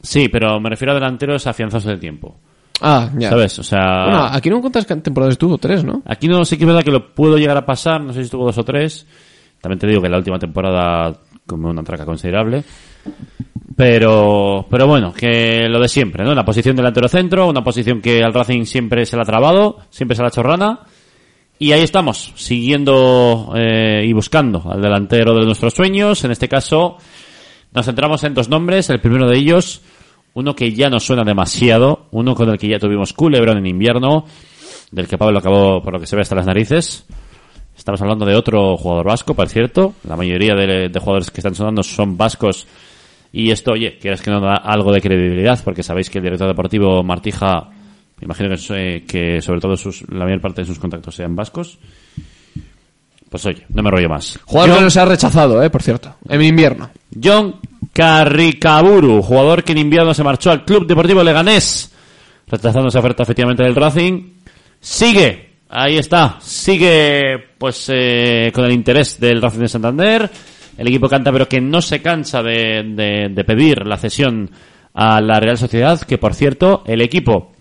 Sí, pero me refiero a delanteros afianzados en el tiempo. Ah, ya. ¿Sabes? O sea... Bueno, aquí no cuántas temporadas estuvo, tres, ¿no? Aquí no sé que es verdad que lo puedo llegar a pasar, no sé si estuvo dos o tres. También te digo que la última temporada como una traca considerable. Pero, pero bueno, que lo de siempre, ¿no? La posición delantero centro, una posición que al Racing siempre se la ha trabado, siempre se la ha chorrana. Y ahí estamos, siguiendo eh, y buscando al delantero de nuestros sueños. En este caso, nos centramos en dos nombres. El primero de ellos, uno que ya nos suena demasiado, uno con el que ya tuvimos culebrón en invierno, del que Pablo acabó, por lo que se ve, hasta las narices. Estamos hablando de otro jugador vasco, por cierto. La mayoría de, de jugadores que están sonando son vascos. Y esto, oye, quieres que no da algo de credibilidad, porque sabéis que el director deportivo Martija, me imagino que, eh, que sobre todo sus, la mayor parte de sus contactos sean vascos. Pues oye, no me rollo más. Jugador que John- nos ha rechazado, ¿eh? Por cierto. En invierno. John Carricaburu, jugador que en invierno se marchó al Club Deportivo Leganés, rechazando esa oferta efectivamente del Racing. Sigue, ahí está, sigue pues eh, con el interés del Racing de Santander. El equipo canta, pero que no se cansa de, de- de pedir la cesión a la Real Sociedad, que por cierto, el equipo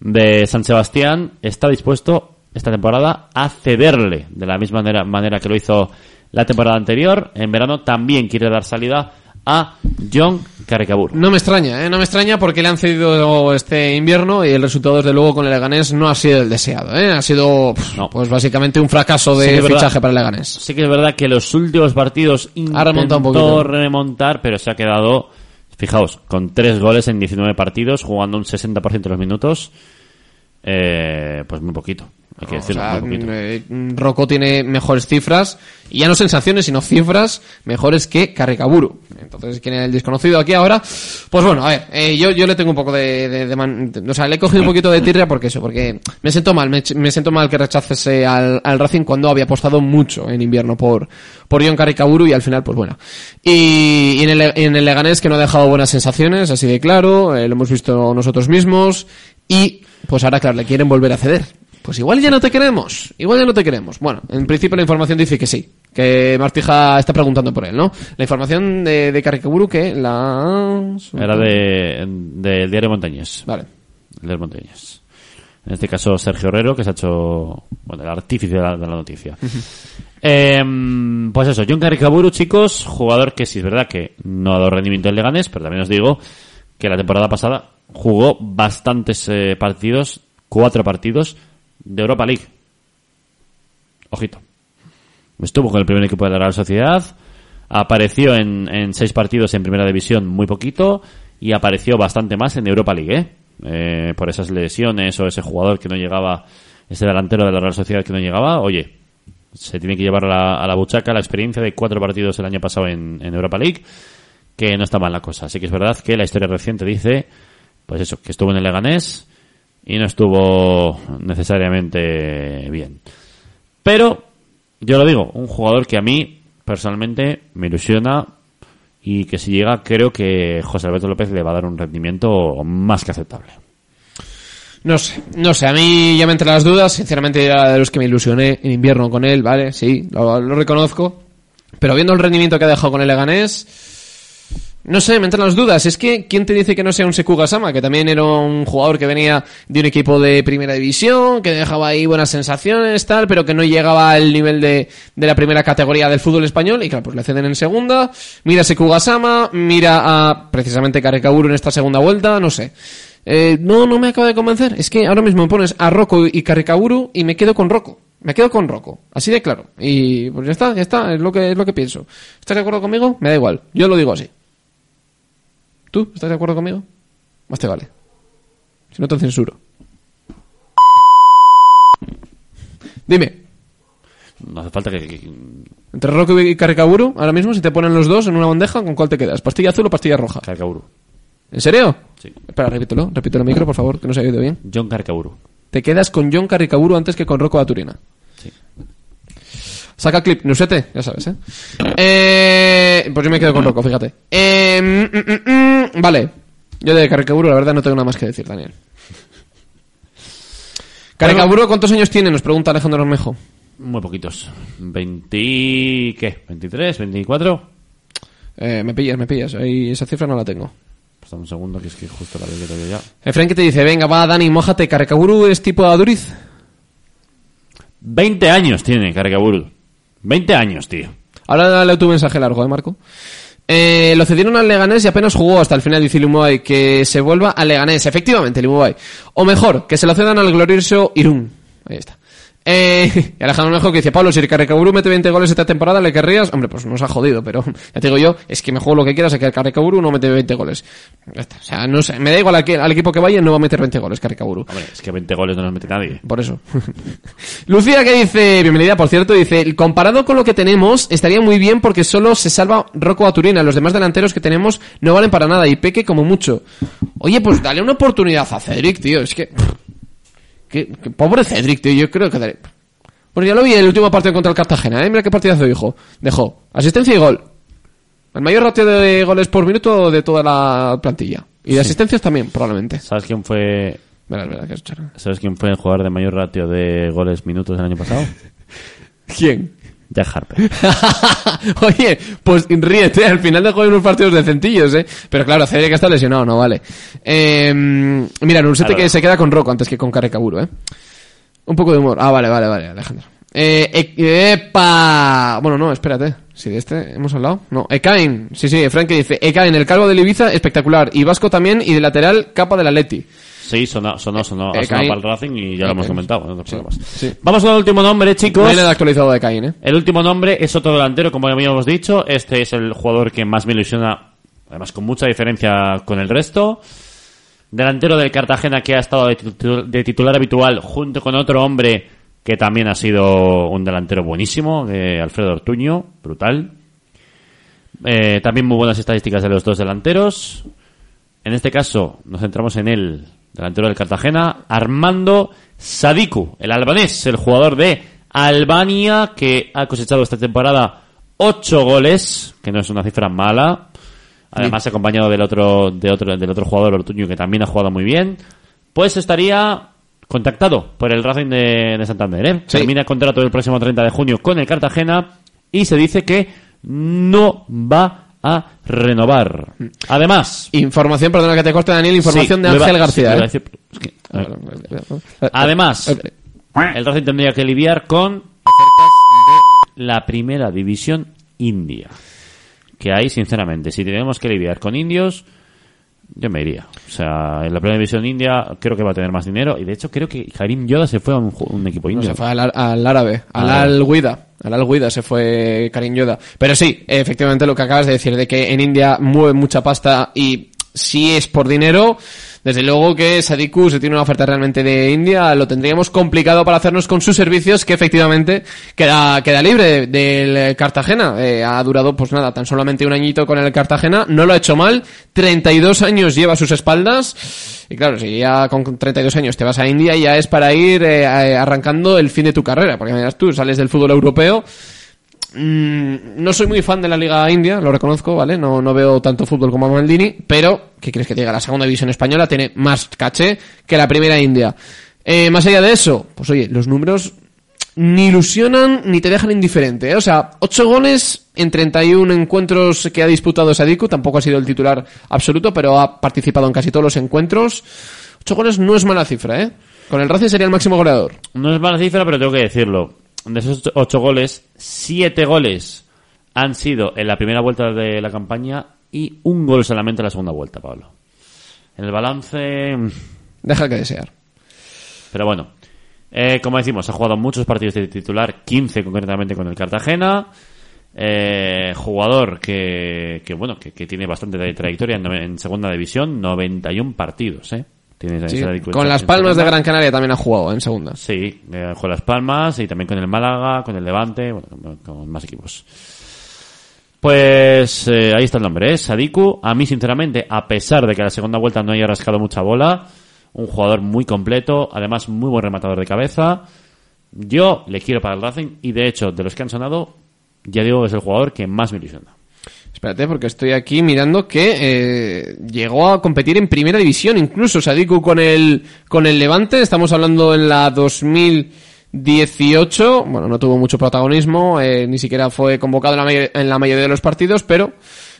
de San Sebastián está dispuesto esta temporada a cederle de la misma manera, manera que lo hizo la temporada anterior. En verano también quiere dar salida a John Carricabur. No me extraña, ¿eh? No me extraña porque le han cedido este invierno y el resultado, desde luego, con el Leganés no ha sido el deseado, ¿eh? Ha sido, pff, No. pues básicamente un fracaso de Sí verdad. fichaje para el Leganés. Sí que es verdad que los últimos partidos Ha remontado un intentó remontar, pero se ha quedado, fijaos, con tres goles en 19 partidos, jugando un 60% de los minutos. Eh, pues muy poquito, hay que O sea, poquito. eh, Rocco tiene mejores cifras, y ya no sensaciones, sino cifras mejores que Carricaburu. Entonces, ¿quién es el desconocido aquí ahora? Pues bueno, a ver, eh, yo, yo le tengo un poco de, de- de man- O sea, le he cogido un poquito de tirria porque eso, porque me siento mal, me, me siento mal que rechacese al, al Racing cuando había apostado mucho en invierno por, por John Carricaburu y al final, pues bueno. Y, y en, el, en el Leganés que no ha dejado buenas sensaciones, así de claro, eh, lo hemos visto nosotros mismos, y pues ahora, claro, le quieren volver a ceder. Pues igual ya no te queremos, igual ya no te queremos. Bueno, en principio la información dice que sí, que Martija está preguntando por él, ¿no? La información de, de que la... Era de, de Diario Montañés. Vale. El de Montañés. En este caso, Sergio Herrero, que se ha hecho, bueno, el artífice de la, noticia. Em, pues eso, John Carricaburu, chicos, jugador que sí es verdad que no ha dado rendimiento en Leganés, pero también os digo que la temporada pasada jugó bastantes eh, partidos, cuatro partidos de Europa League. Ojito. Estuvo con el primer equipo de la Real Sociedad, apareció en, en seis partidos en Primera División muy poquito y apareció bastante más en Europa League, ¿eh? Eh, por esas lesiones o ese jugador que no llegaba, ese delantero de la Real Sociedad que no llegaba, oye, se tiene que llevar a la, a la buchaca la experiencia de cuatro partidos el año pasado en, en Europa League, que no está mal la cosa. Así que es verdad que la historia reciente dice, pues eso, que estuvo en el Leganés y no estuvo necesariamente bien. Pero, yo lo digo, un jugador que a mí, personalmente, me ilusiona y que si llega, creo que José Alberto López le va a dar un rendimiento más que aceptable. No sé, no sé, a mí ya me entre las dudas, sinceramente era de los que me ilusioné en invierno con él, ¿vale? Sí, lo, lo reconozco. Pero viendo el rendimiento que ha dejado con el Leganés, No sé, me entran las dudas. Es que, ¿quién te dice que no sea un Seku Gasama? Que también era un jugador que venía de un equipo de primera división, que dejaba ahí buenas sensaciones, tal, pero que no llegaba al nivel de, de la primera categoría del fútbol español. Y claro, pues le ceden en segunda. Mira a Seku Gasama, mira a precisamente Karekaburu en esta segunda vuelta, no sé. Eh, no, no me acaba de convencer. Es que ahora mismo me pones a Rocco y Karekaburu y me quedo con Rocco. Me quedo con Rocco. Así de claro. Y pues ya está, ya está. Es lo que, es lo que pienso. ¿Estás de acuerdo conmigo? Me da igual. Yo lo digo así. ¿Tú estás de acuerdo conmigo? Más te vale. Si no te censuro. Dime. No hace falta que... que- Entre Rocco y Karekaburu, ahora mismo, si te ponen los dos en una bandeja, ¿con cuál te quedas? ¿Pastilla azul o pastilla roja? Carcaburu. ¿En serio? Sí. Espera, repítelo. Repítelo el micro, por favor, que no se ha oído bien. John Carcaburu. Te quedas con John Carricaburu antes que con Rocco Aturina. Sí. Saca clip, Nusete, ya sabes, ¿eh? eh pues yo me quedo con Rocco, fíjate. Eh, mm, mm, mm, vale. Yo de Carricaburu, la verdad, no tengo nada más que decir, Daniel. Carricaburu, ¿cuántos años tiene? Nos pregunta Alejandro Ormejo. Muy poquitos. 20... ¿Qué? ¿23? ¿24? Eh, me pillas, me pillas. Ahí esa cifra no la tengo. Pues dame un segundo, que es que justo la veo yo ya. Efraín que te dice, venga, va, Dani, mójate. ¿Carricaburu es tipo Aduriz? 20 años tiene Carcaburu. 20 años, tío. Ahora leo tu mensaje largo, ¿eh, Marco? Eh, lo cedieron al Leganés y apenas jugó hasta el final, dice Limuay, que se vuelva al Leganés, efectivamente, Limuay. O mejor, que se lo cedan al glorioso Irún. Ahí está. Eh, y Alejandro Mejor que dice, Pablo, si el Carrecaburu mete 20 goles esta temporada, ¿le querrías? Hombre, pues nos ha jodido, pero ya te digo yo, es que me juego lo que quieras, a que el Carrecaburu no mete 20 goles. Ya está. O sea, no sé, me da igual a que- al equipo que vaya, no va a meter 20 goles Carrecaburu. Hombre, es que 20 goles no nos mete nadie. Por eso. Lucía que dice, bienvenida por cierto, dice, comparado con lo que tenemos, estaría muy bien porque solo se salva Rocco Aturina. Los demás delanteros que tenemos no valen para nada y Peque como mucho. Oye, pues dale una oportunidad a Cedric, tío. Es que... que- que pobre Cedric, tío. Yo creo que... Pues ya lo vi en el último partido contra el Cartagena, ¿eh? Mira qué partidazo dijo. Dejó. Asistencia y gol. El mayor ratio de goles por minuto de toda la plantilla. Y de asistencias también, probablemente. ¿Sabes quién fue Verás, verás, que es. ¿Sabes quién fue el jugador de mayor ratio de goles minutos el año pasado? ¿Quién? Jack Harper. Oye, pues ríete, al final dejó unos partidos decentillos, ¿eh? Pero claro, Cedric que está lesionado, no vale. Eh, mira, Nusete Claro. que se queda con Rocco antes que con Carrecaburo, ¿eh? Un poco de humor. Ah, vale, vale, vale, Alejandro. Eh, e- ¡Epa! Bueno, no, espérate. Si de este hemos hablado. No, Ekain. Sí, sí, Frank dice, Ekain, el calvo del Ibiza, espectacular. Y Vasco también, y de lateral, capa del Atleti. Sí, sonó, sonó, sonó, Eh, ha sonado Caín. para el Racing y ya lo hemos comentado. no te Sí, sí. Vamos con el último nombre, No chicos. hay nada actualizado de Ekain, ¿eh? El último nombre es otro delantero, como habíamos dicho. Este es el jugador que más me ilusiona, además con mucha diferencia con el resto. Delantero del Cartagena que ha estado de, titu- de titular habitual junto con otro hombre que también ha sido un delantero buenísimo, eh, Alfredo Ortuño, brutal. Eh, también muy buenas estadísticas de los dos delanteros. En este caso nos centramos en el delantero del Cartagena, Armando Sadiku, el albanés, el jugador de Albania que ha cosechado esta temporada ocho goles, que no es una cifra mala. Además acompañado del otro, de otro, del otro jugador Ortuño que también ha jugado muy bien. Pues estaría contactado por el Racing de, de Santander. ¿eh? Sí. Termina el contrato el próximo 30 de junio con el Cartagena y se dice que no va a renovar. Además, Información, perdona que te corte, Daniel, información Sí, de Ángel García, ¿eh? decir, es que, a ver. Además, Eh, el Racing tendría que lidiar con ofertas de la primera división india. Que ahí, sinceramente, si tenemos que lidiar con indios, yo me iría. O sea, en la primera división india creo que va a tener más dinero. Y de hecho, creo que Karim Yoda se fue a un, equipo No, indio. se fue al, al árabe, al Ah. al-Guida. Al al-Guida se fue Karim Yoda. Pero sí, efectivamente lo que acabas de decir, de que en India mueve mucha pasta y si es por dinero, desde luego que Sadiku, si tiene una oferta realmente de India, lo tendríamos complicado para hacernos con sus servicios, que efectivamente queda, queda libre del Cartagena. Eh, ha durado, pues nada, tan solamente un añito con el Cartagena, no lo ha hecho mal, 32 años lleva sus espaldas, y claro, si ya con 32 años te vas a India, ya es para ir eh, arrancando el fin de tu carrera, porque miras tú, sales del fútbol europeo, no soy muy fan de la Liga India, lo reconozco, ¿vale? No, no veo tanto fútbol como Maldini, pero, ¿qué crees que te diga? La segunda división española tiene más caché que la primera India. Eh, más allá de eso, pues oye, los números ni ilusionan ni te dejan indiferente. ¿eh? O sea, 8 goles en 31 encuentros que ha disputado Sadiku. Tampoco ha sido el titular absoluto, pero ha participado en casi todos los encuentros. 8 goles no es mala cifra, ¿eh? Con el Racing sería el máximo goleador. No es mala cifra, pero tengo que decirlo. De esos 8 goles, 7 goles han sido en la primera vuelta de la campaña y un gol solamente en la segunda vuelta, Pablo. En el balance... Deja que desear. Pero bueno, eh, como decimos, ha jugado muchos partidos de titular, 15 concretamente con el Cartagena. Eh, jugador que, que bueno, que, que tiene bastante trayectoria en, en segunda división, 91 partidos, ¿eh? Sí, con las Palmas de. Gran Canaria también ha jugado en segunda. Sí, eh, con Las Palmas y también con el Málaga, con el Levante, bueno, con, con más equipos. Pues eh, ahí está el nombre, ¿eh? Sadiku. A mí, sinceramente, a pesar de que a la segunda vuelta no haya rascado mucha bola, un jugador muy completo, además muy buen rematador de cabeza. Yo le quiero para el Racing y, de hecho, de los que han sonado, ya digo que es el jugador que más me ilusiona. Espérate, porque estoy aquí mirando que eh, llegó a competir en primera división, incluso Sadiku con el, con el Levante. Estamos hablando en la 2018. Bueno, no tuvo mucho protagonismo, eh, ni siquiera fue convocado en la, en la mayoría de los partidos, pero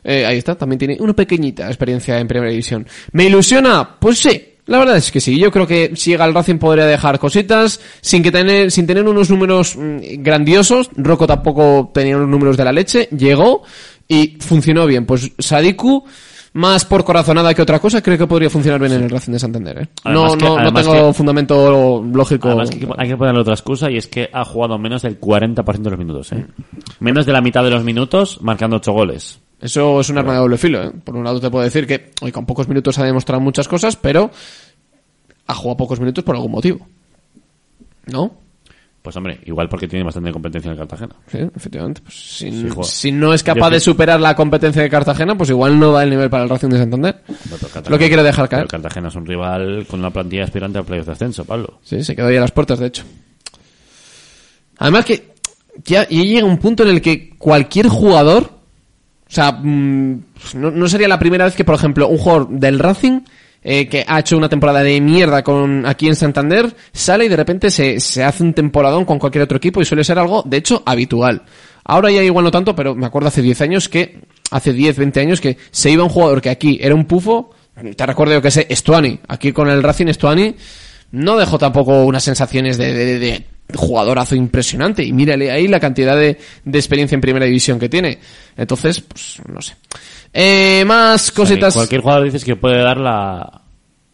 eh, ahí está, también tiene una pequeñita experiencia en primera división. ¿Me ilusiona? Pues sí. La verdad es que sí, yo creo que si llega al Racing podría dejar cositas sin que tener, sin tener unos números mm, grandiosos. Rocco tampoco tenía unos números de la leche, llegó y funcionó bien. Pues Sadiku, más por corazonada que otra cosa, creo que podría funcionar bien en el Racing de Santander. ¿eh? No, que- no, no tengo que- fundamento lógico. Además, que hay que ponerle otra excusa y es que ha jugado menos del 40% de los minutos, ¿eh? Menos de la mitad de los minutos, marcando 8 goles. Eso es un arma de doble filo. ¿eh? Por un lado te puedo decir que hoy con pocos minutos ha demostrado muchas cosas, pero ha jugado pocos minutos por algún motivo. ¿No? Pues hombre, igual porque tiene bastante competencia en Cartagena. Sí, efectivamente. Pues, si, Sí, juega. si no es capaz de superar la competencia de Cartagena, pues igual no da el nivel para el Racing de Santander. Lo que quiero dejar caer. pero Cartagena es un rival con una plantilla aspirante a playoffs de ascenso, Pablo. Sí, se quedó ahí a las puertas, de hecho. Además que ya, ya llega un punto en el que cualquier jugador, o sea, mm, no, no sería la primera vez que, por ejemplo, un jugador del Racing eh, que ha hecho una temporada de mierda con aquí en Santander sale y de repente se, se hace un temporadón con cualquier otro equipo y suele ser algo, de hecho, habitual. Ahora ya igual no tanto, pero me acuerdo hace 10 años que, hace 10, 20 años que se iba un jugador que aquí era un pufo, te recuerdo yo que sé, Estuani, aquí con el Racing Estuani, no dejó tampoco unas sensaciones de, de- de jugadorazo impresionante. Y mírale ahí la cantidad de, de experiencia en primera división que tiene. Entonces, pues, no sé. Eh, más cositas. Cualquier jugador dices que puede dar la,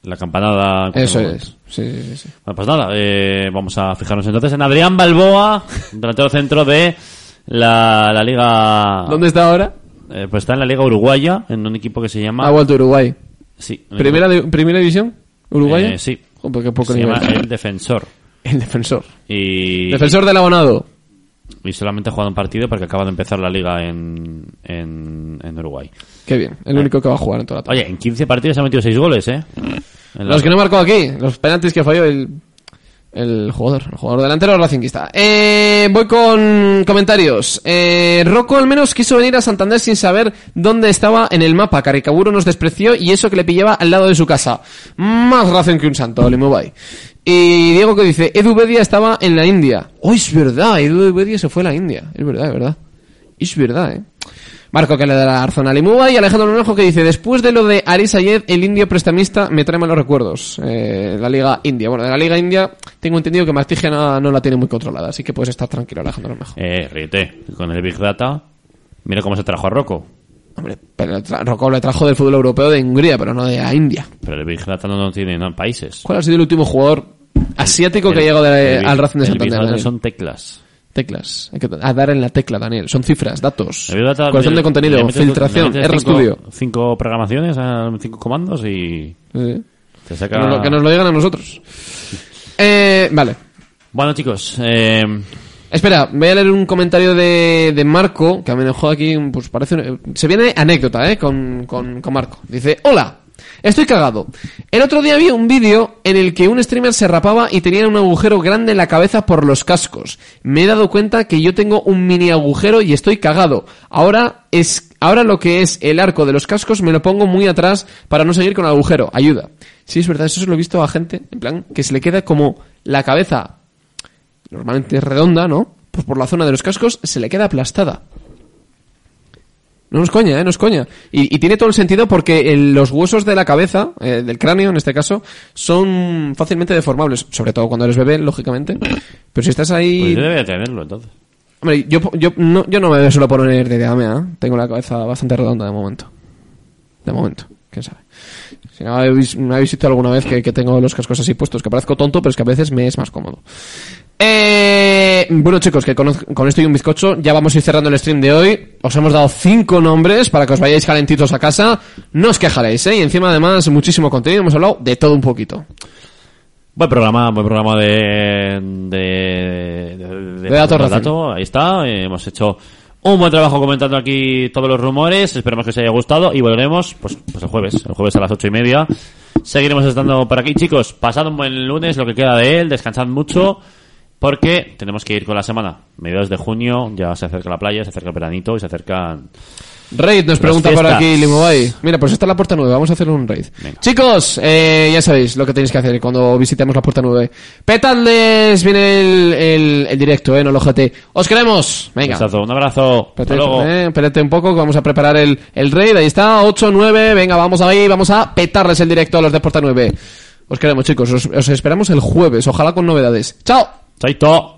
la campanada. Eso es. Sí, sí, sí. Bueno, pues nada, eh, vamos a fijarnos entonces en Adrián Balboa, delantero centro de la, la Liga. ¿Dónde está ahora? Eh, pues está en la Liga Uruguaya, en un equipo que se llama. Ha vuelto Uruguay. Sí, ¿Primera, primera división? ¿Uruguaya? Eh, sí. Joder, qué poco se nivel. llama El Defensor. El defensor. Y, Defensor del abonado. y solamente ha jugado un partido porque acaba de empezar la liga en, en, en Uruguay. Qué bien. El único que va a jugar en toda la tarde. Oye, en 15 partidos ha metido 6 goles, ¿eh? En Los que no marcó aquí, los penaltis que falló el, el jugador, el jugador delantero racinguista. Eh, voy con comentarios. Eh, Rocco al menos quiso venir a Santander sin saber dónde estaba en el mapa. Caricaburo nos despreció y eso que le pillaba al lado de su casa. Más Racing que un santo, Limubay. Y Diego que dice, Edu Bedia estaba en la India. Oh, es verdad, Edu Bedia se fue a la India. Es verdad, es verdad. Es verdad, eh. Marco que le da la Arzona Limuba y Alejandro Nonejo que dice, después de lo de Aris Ayed, el indio prestamista me trae malos recuerdos. Eh, la Liga India. Bueno, de la Liga India tengo entendido que Mastigia no, no la tiene muy controlada, así que puedes estar tranquilo, Alejandro Nonejo. Eh, ríete, con el Big Data. Mira cómo se trajo a Rocco. Hombre, pero Rocco le trajo del fútbol europeo de Hungría, pero no de la India. Pero el Big Data no, no tiene no, países. ¿Cuál ha sido el último jugador asiático que de- Big- al Racing de Santander? Son teclas. Teclas. Hay que a dar en la tecla, Daniel. Son cifras, datos. Le- de contenido, metes- filtración, le metes R cinco- programaciones, eh, cinco comandos y Sí. te saca... Que nos lo- que nos lo digan a nosotros. Eh, vale. Bueno, chicos, eh, Espera, voy a leer un comentario de, de Marco, que me dejó aquí, pues parece... un- se viene anécdota, ¿eh? Con, con, con Marco. Dice, hola, estoy cagado. El otro día vi un vídeo en el que un streamer se rapaba y tenía un agujero grande en la cabeza por los cascos. Me he dado cuenta que yo tengo un mini agujero y estoy cagado. Ahora es, ahora lo que es el arco de los cascos me lo pongo muy atrás para no seguir con el agujero. Ayuda. Sí, es verdad, eso se lo he visto a gente, en plan, que se le queda como la cabeza normalmente redonda, ¿no? Pues por la zona de los cascos se le queda aplastada. No es coña, ¿eh? No es coña. Y, y tiene todo el sentido porque el- los huesos de la cabeza, eh, del cráneo en este caso, son fácilmente deformables. Sobre todo cuando eres bebé, lógicamente. Pero si estás ahí... Pues yo debería tenerlo entonces. Hombre, yo, yo, no, yo no me suelo poner de diadema, ¿eh? Tengo la cabeza bastante redonda de momento. De momento, quién sabe. Si no me habéis visto alguna vez que, que tengo los cascos así puestos, que parezco tonto, pero es que a veces me es más cómodo. Eh, bueno chicos, que con, con esto y un bizcocho ya vamos a ir cerrando el stream de hoy. Os hemos dado cinco nombres para que os vayáis calentitos a casa. No os quejaréis, ¿eh? Y encima además muchísimo contenido. Hemos hablado de todo un poquito. Buen programa, buen programa de. de. de, De datos recién. dato, Ahí está. eh, hemos hecho un buen trabajo comentando aquí todos los rumores. Esperemos que os haya gustado y volveremos pues, pues el jueves. El jueves a las ocho y media. Seguiremos estando por aquí, chicos. Pasad un buen lunes, lo que queda de él. Descansad mucho. Porque tenemos que ir con la semana. Mediados de junio, ya se acerca la playa, se acerca el veranito y se acercan. Raid nos pregunta por aquí Limobay. Mira, pues esta es la puerta 9, vamos a hacer un raid. Venga. Chicos, eh, ya sabéis lo que tenéis que hacer cuando visitemos la puerta 9. Petadles viene el, el, el directo, eh, no el OGT. Os queremos. Venga. Besazo, Un abrazo. Espérate, eh, espérate un poco que vamos a preparar el, el raid. Ahí está, 8, 9. Venga, vamos ahí, vamos a petarles el directo a los de Puerta 9. Os queremos, chicos. Os, os esperamos el jueves, ojalá con novedades. ¡Chao! 斉藤